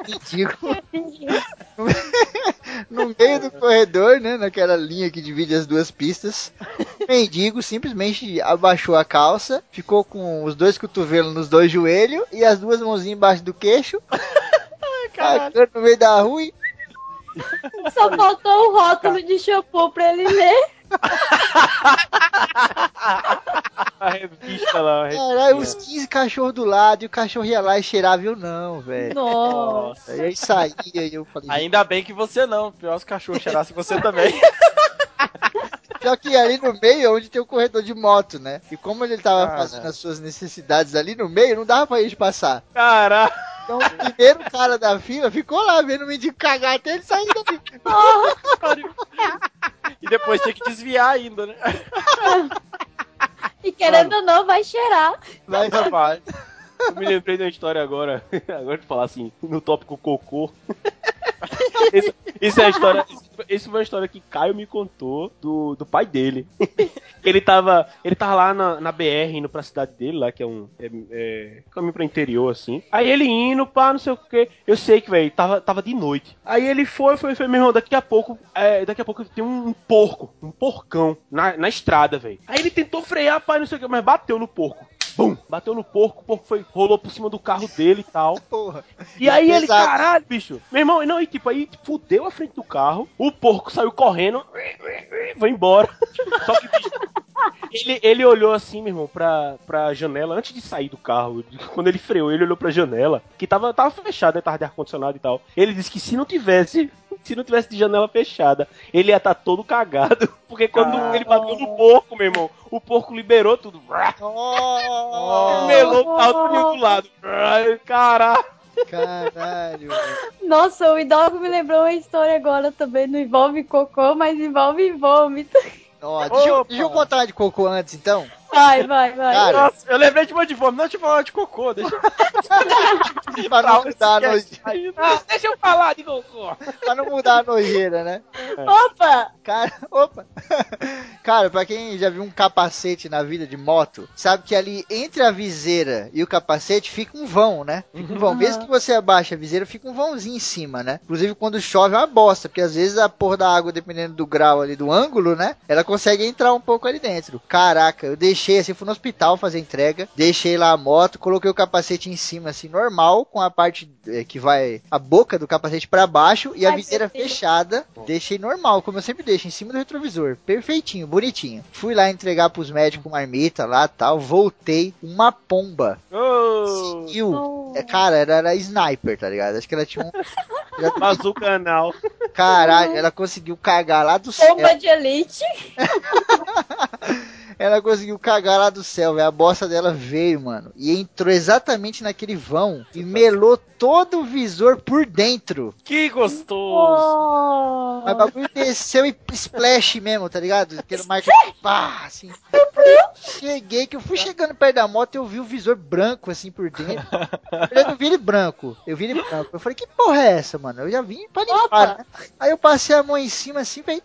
Ridículo. no meio do corredor, né? Naquela linha que divide as duas pistas. Mendigo simplesmente abaixou a calça, ficou com os dois cotovelos nos dois joelhos e as duas mãozinhas embaixo do queixo. Cagando no meio da rua e Só faltou o rótulo de shampoo pra ele ler. A revista lá, a Caralho, revistinha. uns 15 cachorros do lado e o cachorro ia lá e cheirava e eu não, velho. Nossa. Aí aí saía e eu falei, Ainda bem que você não, pior se o cachorro cheirasse você também. Pior que ali no meio é onde tem o corredor de moto, né? E como ele tava Ah, fazendo as suas necessidades ali no meio, não dava pra gente passar. Caralho. Então o primeiro cara da fila ficou lá vendo o mendigo cagar até ele sair dali. E depois tem que desviar ainda, né? E querendo ou não, vai cheirar. Vai, Vai. Eu me lembrei uma história agora. Agora de falar assim, no tópico cocô. Isso, isso é a história. Isso, foi uma história que Caio me contou do, do pai dele. Ele tava. Ele tava lá na, na BR indo pra cidade dele, lá, que é um. É, é, caminho pra interior, assim. Aí ele indo, pá, não sei o que. Eu sei que, velho, tava, tava de noite. Aí ele foi, foi, foi, meu irmão, daqui a pouco. é, daqui a pouco tem um, um porco, um porcão na, na estrada, velho. Aí ele tentou frear, pai, não sei o que, mas bateu no porco. Bum! Bateu no porco, o porco foi, rolou por cima do carro dele e tal. porra. E aí ele, Pesado. caralho, bicho. Meu irmão, não, e tipo, aí fudeu a frente do carro, o porco saiu correndo, foi embora. Só que, bicho, ele, ele olhou assim, meu irmão, pra, pra janela, antes de sair do carro, quando ele freou, ele olhou pra janela, que tava, tava fechada, tava de ar-condicionado e tal. Ele disse que se não tivesse, se não tivesse de janela fechada, ele ia estar todo cagado. Porque quando Ah. ele bateu no porco, meu irmão, o porco liberou tudo. Oh, Melou o carro do lado. Ai, Caralho. caralho. Nossa, o Hidalgo me lembrou uma história agora também. Não envolve cocô, mas envolve vômito. Ó, deixa, eu, deixa eu contar de cocô antes, então. Vai, vai, vai. Cara, Nossa, eu lembrei de uma de fome, não te falar de cocô, deixa eu pra não mudar a nojeira. Ah, deixa eu falar de cocô. Pra não mudar a nojeira, né? Opa! Cara, opa! Cara, pra quem já viu um capacete na vida de moto, sabe que ali entre a viseira e o capacete fica um vão, né? Fica um vão. Uhum. Mesmo que você abaixe a viseira, fica um vãozinho em cima, né? Inclusive quando chove é uma bosta, porque às vezes a porra da água, dependendo do grau ali do ângulo, né? Ela consegue entrar um pouco ali dentro. Caraca, eu deixei deixei assim, fui no hospital fazer entrega, deixei lá a moto, coloquei o capacete em cima, assim, normal, com a parte eh, que vai a boca do capacete pra baixo e a Ai, viseira meu Deus. fechada. Deixei normal, como eu sempre deixo, em cima do retrovisor. Perfeitinho, bonitinho. Fui lá entregar pros médicos marmita lá tal, voltei, uma pomba. Ô, Seguiu. Oh. É, cara, era, era sniper, tá ligado? Acho que ela tinha um. Bazuca anal. Caralho, ela conseguiu cagar lá do céu. Bomba de elite. Ela conseguiu cagar lá do céu, velho. A bosta dela veio, mano. E entrou exatamente naquele vão e melou todo o visor por dentro. Que gostoso! Oh. Mas o bagulho desceu e splash mesmo, tá ligado? Aquele marca. Pá, assim. Cheguei, que eu fui chegando perto da moto e eu vi o visor branco, assim, por dentro. Eu não vi ele branco. Eu vi ele branco. Eu falei, que porra é essa, mano? Eu já vim pra limpar, né? Aí eu passei a mão em cima, assim, velho.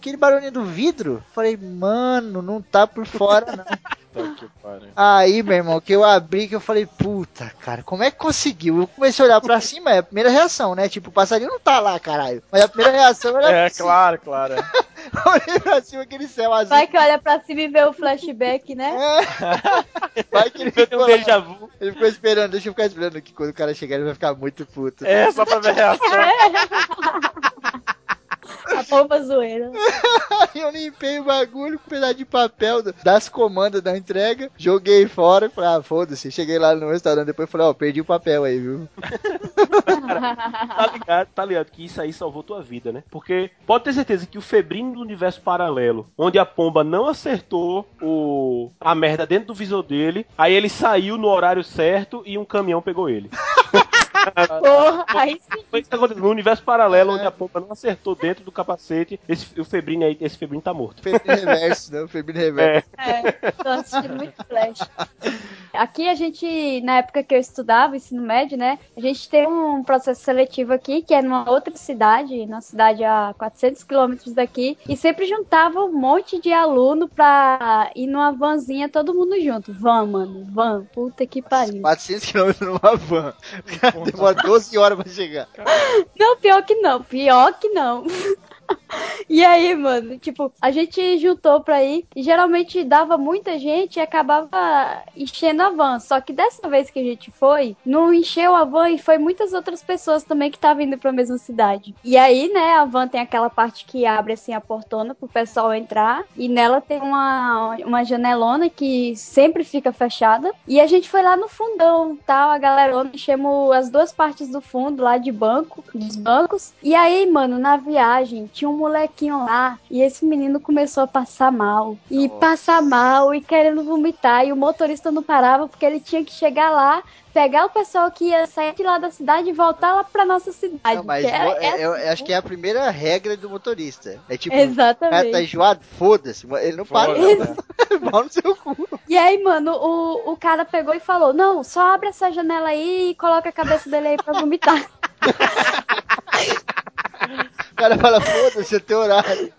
Aquele barulhinho do vidro. Falei, mano, não tá por fora, não. Que pariu. Aí, meu irmão, que eu abri, que eu falei, puta, cara, como é que conseguiu? Eu comecei a olhar pra cima, é a primeira reação, né? Tipo, o passarinho não tá lá, caralho. Mas a primeira reação era. É, claro, claro. é. Olhei pra cima, aquele céu azul. Vai que olha pra cima e vê o flashback, né? É. Vai que ele ficou, um déjà vu. ele ficou esperando, deixa eu ficar esperando aqui. Quando o cara chegar, ele vai ficar muito puto. É, só pra ver a reação. A bomba zoeira. Aí eu limpei o bagulho com um pedaço de papel das comandas da entrega, joguei fora e falei, ah, foda-se. Cheguei lá no restaurante depois e falei, ó, perdi o papel aí, viu? Tá ligado, tá ligado que isso aí salvou tua vida, né? Porque pode ter certeza que o Febrino do universo paralelo, onde a pomba não acertou o a merda dentro do visor dele, aí ele saiu no horário certo e um caminhão pegou ele. Porra, aí sim. Foi. No universo paralelo, onde a pomba não acertou dentro do capacete, esse, o Febrino aí, esse Febrino tá morto. Febrino reverso, não, febrino reverso. É, tô assistindo muito Flash. Aqui a gente, na época que eu estudava, ensino médio, né? A gente tem um processo seletivo aqui, que é numa outra cidade, numa cidade a 400 quilômetros daqui, e sempre juntava um monte de aluno pra ir numa vanzinha todo mundo junto. Van, mano, van, puta que pariu. 400 km numa van. Demora 12 horas pra chegar. Não, pior que não, pior que não. E aí, mano, tipo, a gente juntou pra ir e geralmente dava muita gente e acabava enchendo a van. Só que dessa vez que a gente foi, não encheu a van e foi muitas outras pessoas também que estavam indo pra mesma cidade. E aí, né, a van tem aquela parte que abre assim a portona pro pessoal entrar e nela tem uma, uma janelona que sempre fica fechada. E a gente foi lá no fundão, tal, a galera enchemos as duas partes do fundo lá de banco, dos bancos. E aí, mano, na viagem tinha um molequinho lá e esse menino começou a passar mal. E passar mal e querendo vomitar. E o motorista não parava porque ele tinha que chegar lá, pegar o pessoal que ia sair de lá da cidade e voltar lá pra nossa cidade. Não, mas é- é- eu assim. acho que é a primeira regra do motorista. É tipo, o cara Exatamente. tá enjoado, foda-se. Ele não para. Mal no seu cu. E aí, mano, o, o cara pegou e falou: Não, só abre essa janela aí e coloca a cabeça dele aí pra vomitar. O cara fala, foda-se, é teu horário.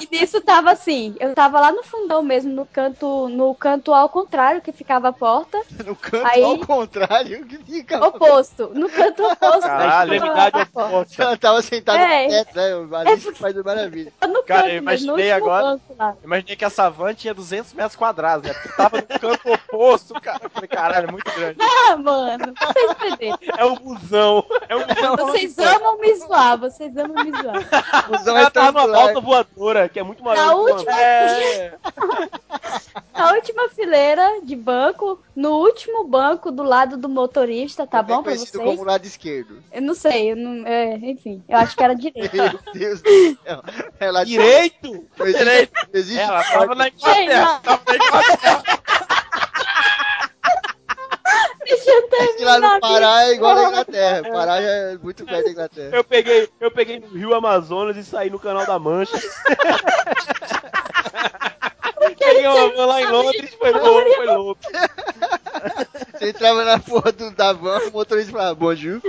E nisso tava assim, eu tava lá no fundão mesmo, no canto, no canto ao contrário que ficava a porta, No canto Aí- ao contrário, que fica. oposto, no canto oposto. Caralho, ficava a porta. oposta. Ela tava sentada É. no teto, né? O Alice faz do maravilha. No Cara, canto, eu no imaginei agora-. Imaginei que essa van tinha 200 metros quadrados, né? Porque tava no canto oposto, cara. Eu falei, caralho, é muito grande. Ah, mano, vocês entenderam. É o busão. É o busão. Vocês amam me zoar, vocês amam me zoar. Ela é tá numa balsa voadora, que é muito maior. Na última, É. na última fileira de banco, no último banco do lado do motorista, tá Também bom pra vocês? como lado esquerdo. Eu não sei, eu não, é, enfim, eu acho que era direito. Meu Deus do céu. É de- Direito? Existe, Direito. existe Ela sorte. tava na Inglaterra. Tava na Inglaterra. Deixa eu lá no Pará é igual na Inglaterra. O Pará já é muito perto da Inglaterra. Eu peguei, eu peguei no Rio Amazonas e saí no canal da Mancha. peguei uma van lá em Londres, foi louco, foi louco. Você entrava na porra do, da van, o motorista falava, bonjour.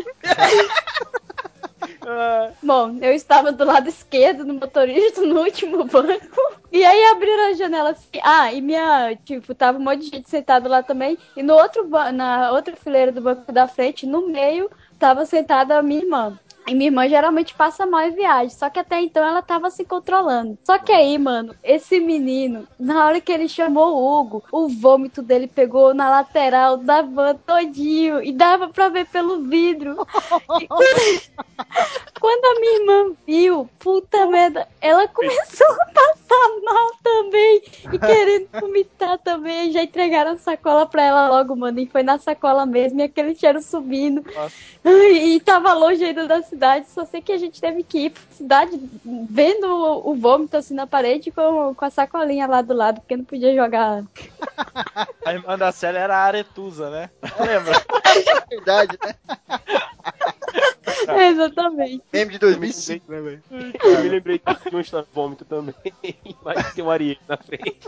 Ah, Bom, eu estava do lado esquerdo do motorista, no último banco. E aí abriram a janela assim. Ah, e minha, tipo, tava um monte de gente sentado lá também. E no outro na outra fileira do banco da frente, no meio, tava sentada a minha irmã. E minha irmã geralmente passa mal em viagem. Só que até então ela tava se controlando. Só que aí, mano, esse menino, na hora que ele chamou o Hugo, o vômito dele pegou na lateral da van todinho. E dava pra ver pelo vidro. Quando a minha irmã viu, puta merda, ela começou a passar mal também. E querendo vomitar também. Já entregaram a sacola pra ela logo, mano. E foi na sacola mesmo. E aquele cheiro subindo. Ai, E tava longe ainda da cidade. Só sei que a gente teve que ir pra cidade vendo o, o vômito assim na parede com, com a sacolinha lá do lado. Porque não podia jogar. A irmã da Célia era a Aretusa, né? Lembra? É verdade, né? É, exatamente. Meme de 2005, né, velho? Eu me lembrei de uma história de vômito também. Mas tem um Ariel na frente.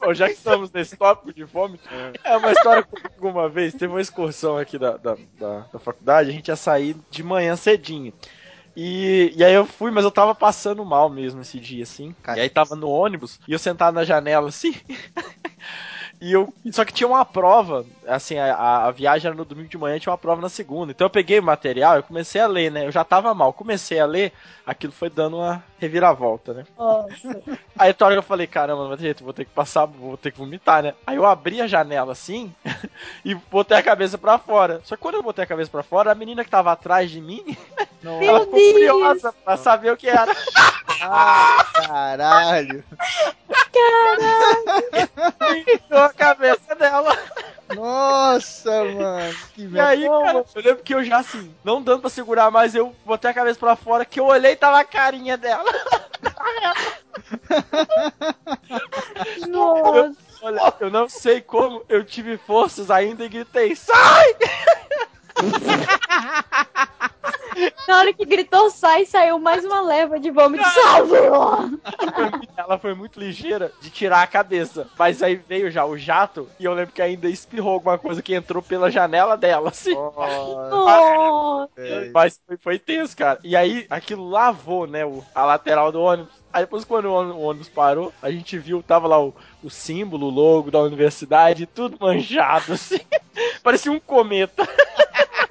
Bom, já que estamos nesse tópico de vômito, é uma história comigo uma vez. Teve uma excursão aqui da, da, da, da faculdade, a gente ia sair de manhã cedinho. E, e aí eu fui, mas eu tava passando mal mesmo esse dia, assim. Cara, e aí tava no ônibus, e eu sentado na janela, assim. E eu. Só que tinha uma prova, assim, a, a viagem era no domingo de manhã, tinha uma prova na segunda. Então eu peguei o material e comecei a ler, né? Eu já tava mal. Comecei a ler, aquilo foi dando uma reviravolta, né? Nossa. Aí toda hora eu falei, caramba, não vai ter jeito, vou ter que passar, vou ter que vomitar, né? Aí eu abri a janela assim e botei a cabeça pra fora. Só que quando eu botei a cabeça pra fora, a menina que tava atrás de mim, ela ficou Deus. curiosa pra saber o que era. Ah, caralho. Enfiou a cabeça dela. Nossa, mano. Que E aí, cara, eu lembro que eu já assim, não dando pra segurar mais, eu botei a cabeça pra fora, que eu olhei e tava a carinha dela. Nossa. Olha, eu não sei como, eu tive forças ainda e gritei, sai! Na hora que gritou sai, saiu mais uma leva de vômito. Salve! Ela foi muito ligeira de tirar a cabeça. Mas aí veio já o jato e eu lembro que ainda espirrou alguma coisa que entrou pela janela dela, assim. Velho. Mas foi, foi tenso, cara. E aí aquilo lavou, né, a lateral do ônibus. Aí depois quando o ônibus, o ônibus parou, a gente viu, tava lá o, o símbolo, o logo da universidade, tudo manchado, assim. Parecia um cometa.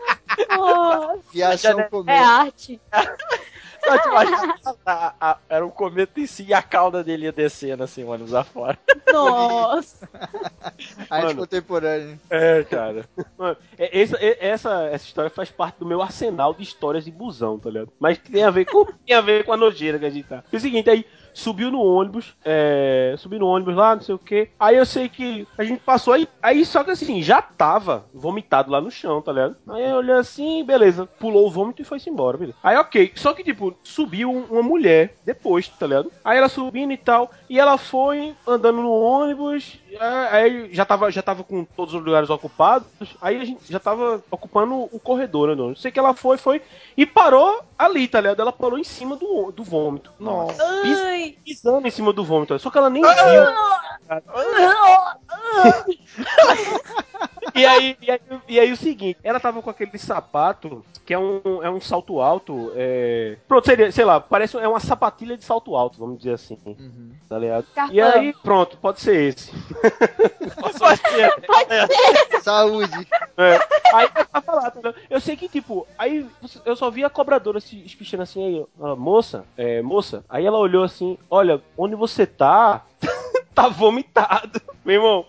Nossa. Viação É arte. Só te imagina, a- a- era um cometa em si e a cauda dele ia descendo, assim, o ônibus afora. Nossa. Arte Mano. contemporânea. É, cara. Mano, é- essa, é- essa, essa história faz parte do meu arsenal de histórias de busão, tá ligado? Mas tem a ver com, tem a ver com a nojeira que a gente tá. É o seguinte, aí subiu no ônibus, é, subiu no ônibus lá, não sei o que. Aí eu sei que a gente passou aí, aí só que assim, já tava vomitado lá no chão, tá ligado? Aí eu olhei assim, beleza, pulou o vômito e foi-se embora, beleza. Aí ok, só que tipo, subiu um- uma mulher depois, tá ligado? Aí ela subindo e tal, e ela foi andando no ônibus, é, aí já tava, já tava com todos os lugares ocupados, aí a gente já tava ocupando o corredor, né? não sei que ela foi, foi, e parou ali, tá ligado? Ela parou em cima do, do vômito. Nossa. Ai. Pisando em cima do vômito, só que ela nem viu. E aí, e aí, e aí o seguinte, ela tava com aquele sapato que é um, é um salto alto, é... Pronto, seria, sei lá, parece é uma sapatilha de salto alto, vamos dizer assim, Uhum. tá ligado? Cartão. E aí, pronto, pode ser esse. Saúde. É. Aí eu tava lá, tá ligado? Eu sei que, tipo, aí eu só vi a cobradora se espichando assim, aí, moça, é, moça, aí ela olhou assim, olha, onde você tá, tá vomitado, meu irmão.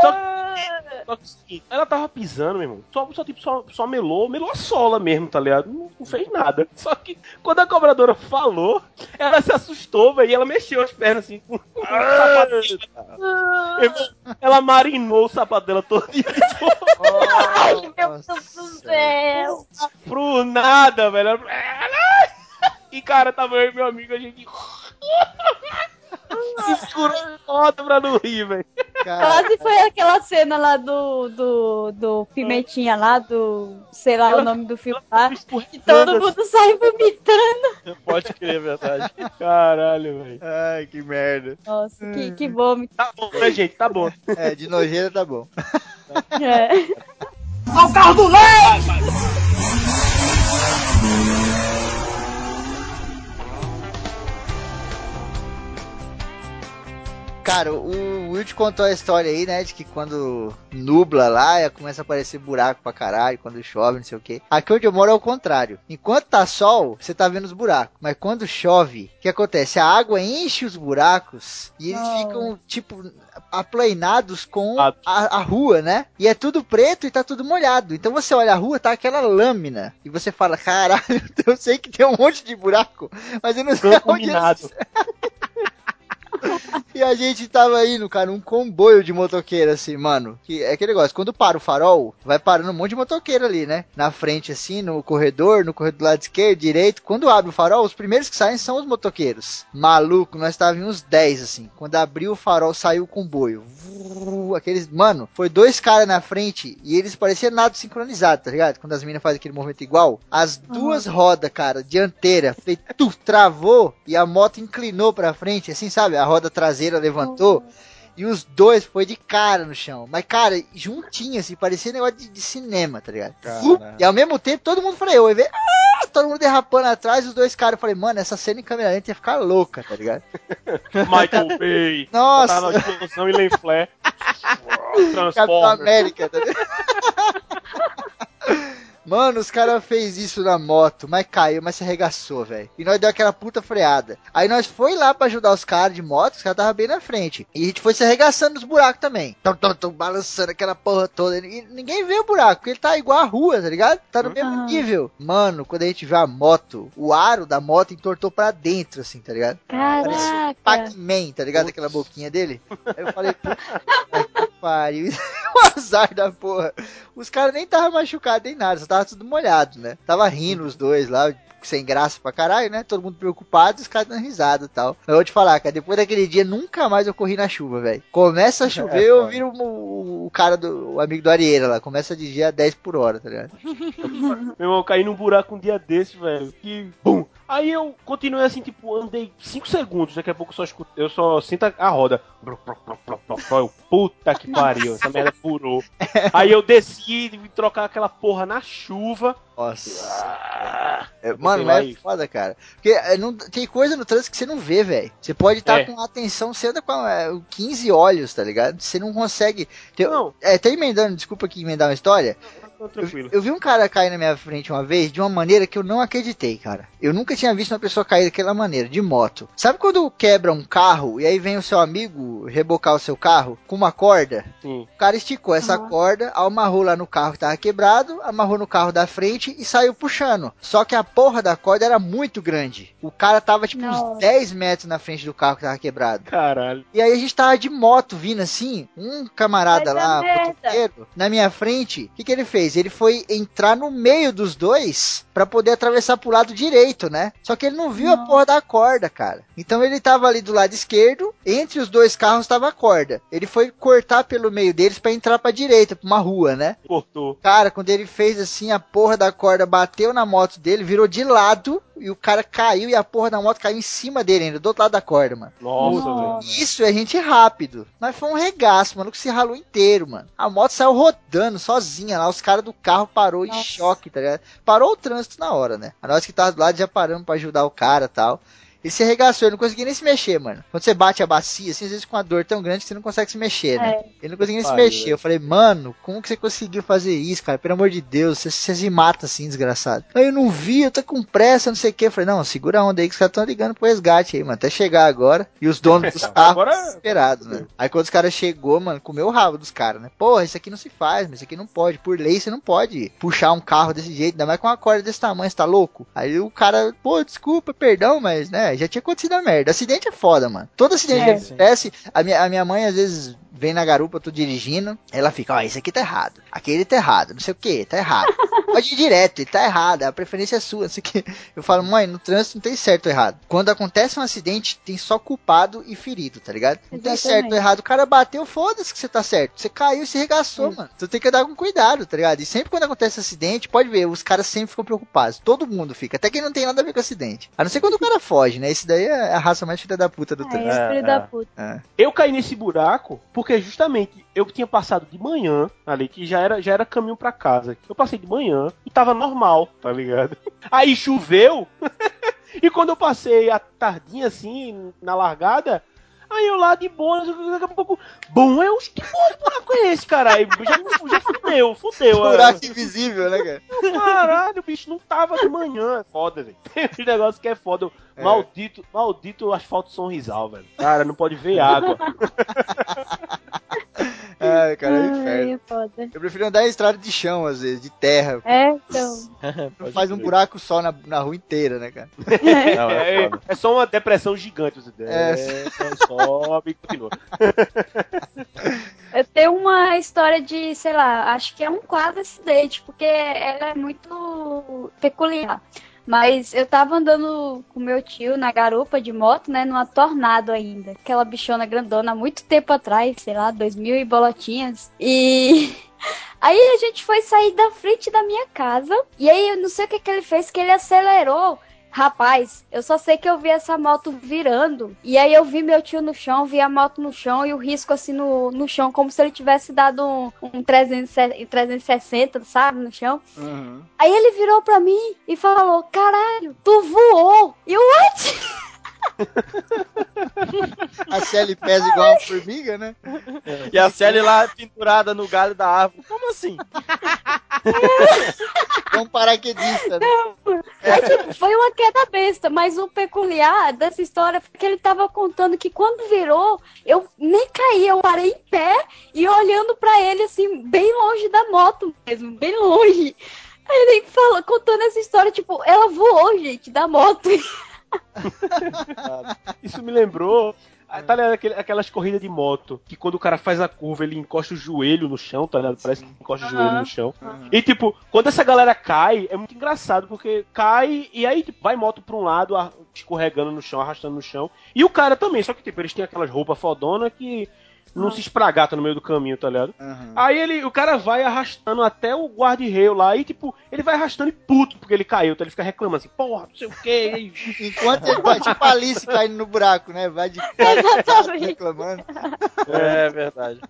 Só só que seguinte, ela tava pisando, meu irmão, só, só, tipo, só, só melou, melou a sola mesmo, tá ligado? Não, não fez nada. Só que quando a cobradora falou, ela se assustou, velho, e ela mexeu as pernas assim, com com o sapato irmão, Ela marinou o sapato dela todo dia. Ai, meu Deus do céu. pro nada, velho. Ela- E cara, tava eu e meu amigo, a gente. Se segurou foda pra não rir, velho. Quase foi aquela cena lá do, do, do Pimentinha lá, do. sei lá Ela- o nome do filme lá. Que Escorregando todo mundo sai vomitando. Pode crer, é verdade. Caralho, velho. ai, que merda. Nossa, que, que vômito. Tá bom, né, gente? Tá bom. É, de nojeira tá bom. É. Cara, o o Will te contou a história aí, né? De que quando nubla lá, começa a aparecer buraco pra caralho, quando chove, não sei o quê. Aqui onde eu moro é o contrário. Enquanto tá sol, você tá vendo os buracos. Mas quando chove, o que acontece? A água enche os buracos e eles Não. ficam, tipo, aplainados com Ah. a, a rua, né? E é tudo preto e tá tudo molhado. Então você olha a rua, tá aquela lâmina. E você fala, caralho, eu sei que tem um monte de buraco, mas eu não sei onde eles. e a gente tava indo, cara, um comboio de motoqueiro, assim, mano. Que é aquele negócio, quando para o farol, vai parando um monte de motoqueiro ali, né? Na frente, assim, no corredor, no corredor do lado esquerdo, direito. Quando abre o farol, os primeiros que saem são os motoqueiros. Maluco, nós tava em uns 10, assim. Quando abriu o farol, saiu o comboio. Aqueles, mano, foi dois caras na frente e eles pareciam nada sincronizado, tá ligado? Quando as minas fazem aquele movimento igual. As duas rodas, cara, dianteira, fez, tu, travou e a moto inclinou pra frente, assim, sabe? A roda traseira levantou. E os dois foi de cara no chão. Mas, cara, juntinho, assim, parecia negócio de, de cinema, tá ligado? E ao mesmo tempo, todo mundo freou. Eu vi, ah, todo mundo derrapando atrás, os dois caras. Eu falei, mano, essa cena em câmera lenta ia ficar louca, tá ligado? Michael Bay. Nossa! Tava na explosão e Len Flair. Capitão. América, tá ligado? Mano, os caras fez isso na moto, mas caiu, mas se arregaçou, velho. E nós deu aquela puta freada. Aí nós foi lá pra ajudar os caras de moto, os caras estavam bem na frente. E a gente foi se arregaçando nos buracos também. Tum, balançando aquela porra toda. E ninguém vê o buraco, porque ele tá igual a rua, tá ligado? Tá no mesmo Ah. nível. Mano, quando a gente vê a moto, o aro da moto entortou pra dentro, assim, tá ligado? Parecia um Caraca. Pac-Man, tá ligado? Aquela boquinha dele. Aí eu falei, puta pariu. o azar da porra. Os caras nem estavam machucados nem nada, só tava tudo molhado, né? Tava rindo os dois lá, sem graça pra caralho, né? Todo mundo preocupado os caras dando risada e tal. Mas eu vou te falar, cara, depois daquele dia nunca mais eu corri na chuva, velho. Começa a chover, eu foda. viro o, o cara do o amigo do Arieira lá. Começa a dirigir a 10 por hora, tá ligado? Meu irmão, eu caí num buraco um dia desse, velho. Que. Bum! Aí eu continuei assim, tipo, andei 5 segundos. Daqui a pouco eu só escuto, eu só sinto a- a roda. Eu, puta que pariu, essa merda furou. Aí eu desci e vim trocar aquela porra na chuva. Nossa. É, Botei mano, mas é foda, cara. Porque é, não, tem coisa no trânsito que você não vê, velho. Você pode estar É. com atenção, você anda com é, 15 olhos, tá ligado? Você não consegue. Ter- Não. É, até emendando, desculpa aqui emendar uma história. Tô Eu, tranquilo. eu vi um cara cair na minha frente uma vez de uma maneira que eu não acreditei, cara. Eu nunca tinha visto uma pessoa cair daquela maneira, de moto. Sabe quando quebra um carro e aí vem o seu amigo rebocar o seu carro com uma corda? Sim. O cara esticou essa Aham. corda, amarrou lá no carro que tava quebrado, amarrou no carro da frente e saiu puxando. Só que a porra da corda era muito grande. O cara tava tipo Nossa. uns 10 metros na frente do carro que tava quebrado. Caralho. E aí a gente tava de moto vindo assim, um camarada Vai lá, motoqueiro, na minha frente. O que, que ele fez? Ele foi entrar no meio dos dois pra poder atravessar pro lado direito, né? Só que ele não viu a Não. porra da corda, cara. Então ele tava ali do lado esquerdo, entre os dois carros tava a corda. Ele foi cortar pelo meio deles pra entrar pra direita, pra uma rua, né? Cortou. Cara, quando ele fez assim, a porra da corda bateu na moto dele, virou de lado e o cara caiu e a porra da moto caiu em cima dele ainda, do outro lado da corda, mano. Nossa, velho. Isso é gente rápido. Mas foi um regaço, mano, que se ralou inteiro, mano. A moto saiu rodando sozinha lá, os caras do carro parou em Nossa. choque, tá ligado? Parou o trânsito na hora, né? A nós que tava do lado já paramos pra ajudar o cara e tal. Ele se arregaçou, ele não conseguia nem se mexer, mano. Quando você bate a bacia, assim, às vezes com uma dor tão grande que você não consegue se mexer, né? É. Ele não conseguia nem se Pariu, mexer. Eu falei, mano, como que você conseguiu fazer isso, cara? Pelo amor de Deus, você, você se mata assim, desgraçado. Aí eu não vi, eu tô com pressa, não sei o que. Eu falei, não, segura a onda aí que os caras estão ligando pro resgate aí, mano. Até chegar agora. E os donos dos carros Agora- desesperados, né? Aí quando os caras chegou, mano, comeu o rabo dos caras, né? Porra, isso aqui não se faz, mas isso aqui não pode. Por lei, você não pode puxar um carro desse jeito, ainda mais com uma corda desse tamanho, você tá louco? Aí o cara, pô, desculpa, perdão, mas, né, já tinha acontecido a merda. Acidente é foda, mano. Todo acidente É. que acontece, a minha, a minha mãe às vezes vem na garupa, eu tô dirigindo, ela fica, ó, esse aqui tá errado, aquele tá errado, não sei o que, tá errado. Pode ir direto, ele tá errado, a preferência é sua, não sei o que. Eu falo, mãe, no trânsito não tem certo ou errado. Quando acontece um acidente, tem só culpado e ferido, tá ligado? Não tem Exatamente. certo ou errado. O cara bateu, foda-se que você tá certo. Você caiu e se regaçou, mano. Tu tem que andar com cuidado, tá ligado? E sempre quando acontece acidente, pode ver, os caras sempre ficam preocupados. Todo mundo fica, até quem não tem nada a ver com acidente. A não ser quando o cara foge, né? Esse daí é a raça mais filha da puta do Aí, trânsito. filho É, da é. puta. Eu caí nesse buraco porque justamente eu tinha passado de manhã ali, que já era, já era caminho pra casa. Eu passei de manhã e tava normal, tá ligado? Aí choveu. e quando eu passei a tardinha assim, na largada, Aí eu lá de boa, daqui a pouco, bom, eu, que porra de buraco é esse, caralho? Já, já fudeu, fudeu. Buraco invisível, né, cara? Caralho, o bicho não tava de manhã, é foda, velho. Tem um negócio que é foda. É. Maldito, maldito asfalto Sorrisal, velho. Cara, não pode ver água. Ai, cara, é um Ai, inferno. é foda. Eu prefiro andar em estrada de chão, às vezes, de terra. É, então. Não faz um buraco só na, na rua inteira, né, cara? Não, é É, é só uma depressão gigante. Você É. é, sobe e continua. Eu tenho uma história de, sei lá, acho que é um quadro acidente, porque ela é muito peculiar. Mas eu tava andando com meu tio na garupa de moto, né, numa tornado ainda. Aquela bichona grandona muito tempo atrás, sei lá, 2000 e bolotinhas. E aí a gente foi sair da frente da minha casa. E aí eu não sei o que, que ele fez, que ele acelerou. Rapaz, eu só sei que eu vi essa moto virando. E aí eu vi meu tio no chão, vi a moto no chão e o risco assim no, no chão, como se ele tivesse dado um, um 300 360, sabe, no chão. Uhum. Aí ele virou pra mim e falou: Caralho, tu voou! E eu, what? A Sally pesa igual uma formiga, né? E a Sally lá pendurada no galho da árvore. Como assim? É um paraquedista, né? É, tipo, foi uma queda besta, mas o peculiar dessa história foi que ele tava contando que quando virou, eu nem caí, eu parei em pé e olhando pra ele assim, bem longe da moto mesmo, bem longe. Aí ele falou, contando essa história, tipo, ela voou, gente, da moto. Isso me lembrou. ah, Tá ligado aquelas corridas de moto que quando o cara faz a curva ele encosta o joelho no chão, tá ligado? Parece que encosta o joelho no chão. E tipo, quando essa galera cai, é muito engraçado porque cai e aí tipo, vai moto pra um lado, escorregando no chão, arrastando no chão. E o cara também, só que tipo, eles têm aquelas roupas fodona que não se espragata no meio do caminho, tá ligado? Uhum. Aí ele, o cara vai arrastando até o guarda-reio lá e, tipo, ele vai arrastando e puto porque ele caiu. Então ele fica reclamando assim, porra, não sei o que. Enquanto ele vai tipo a Alice caindo no buraco, né? Vai de cara Exatamente. reclamando. É verdade.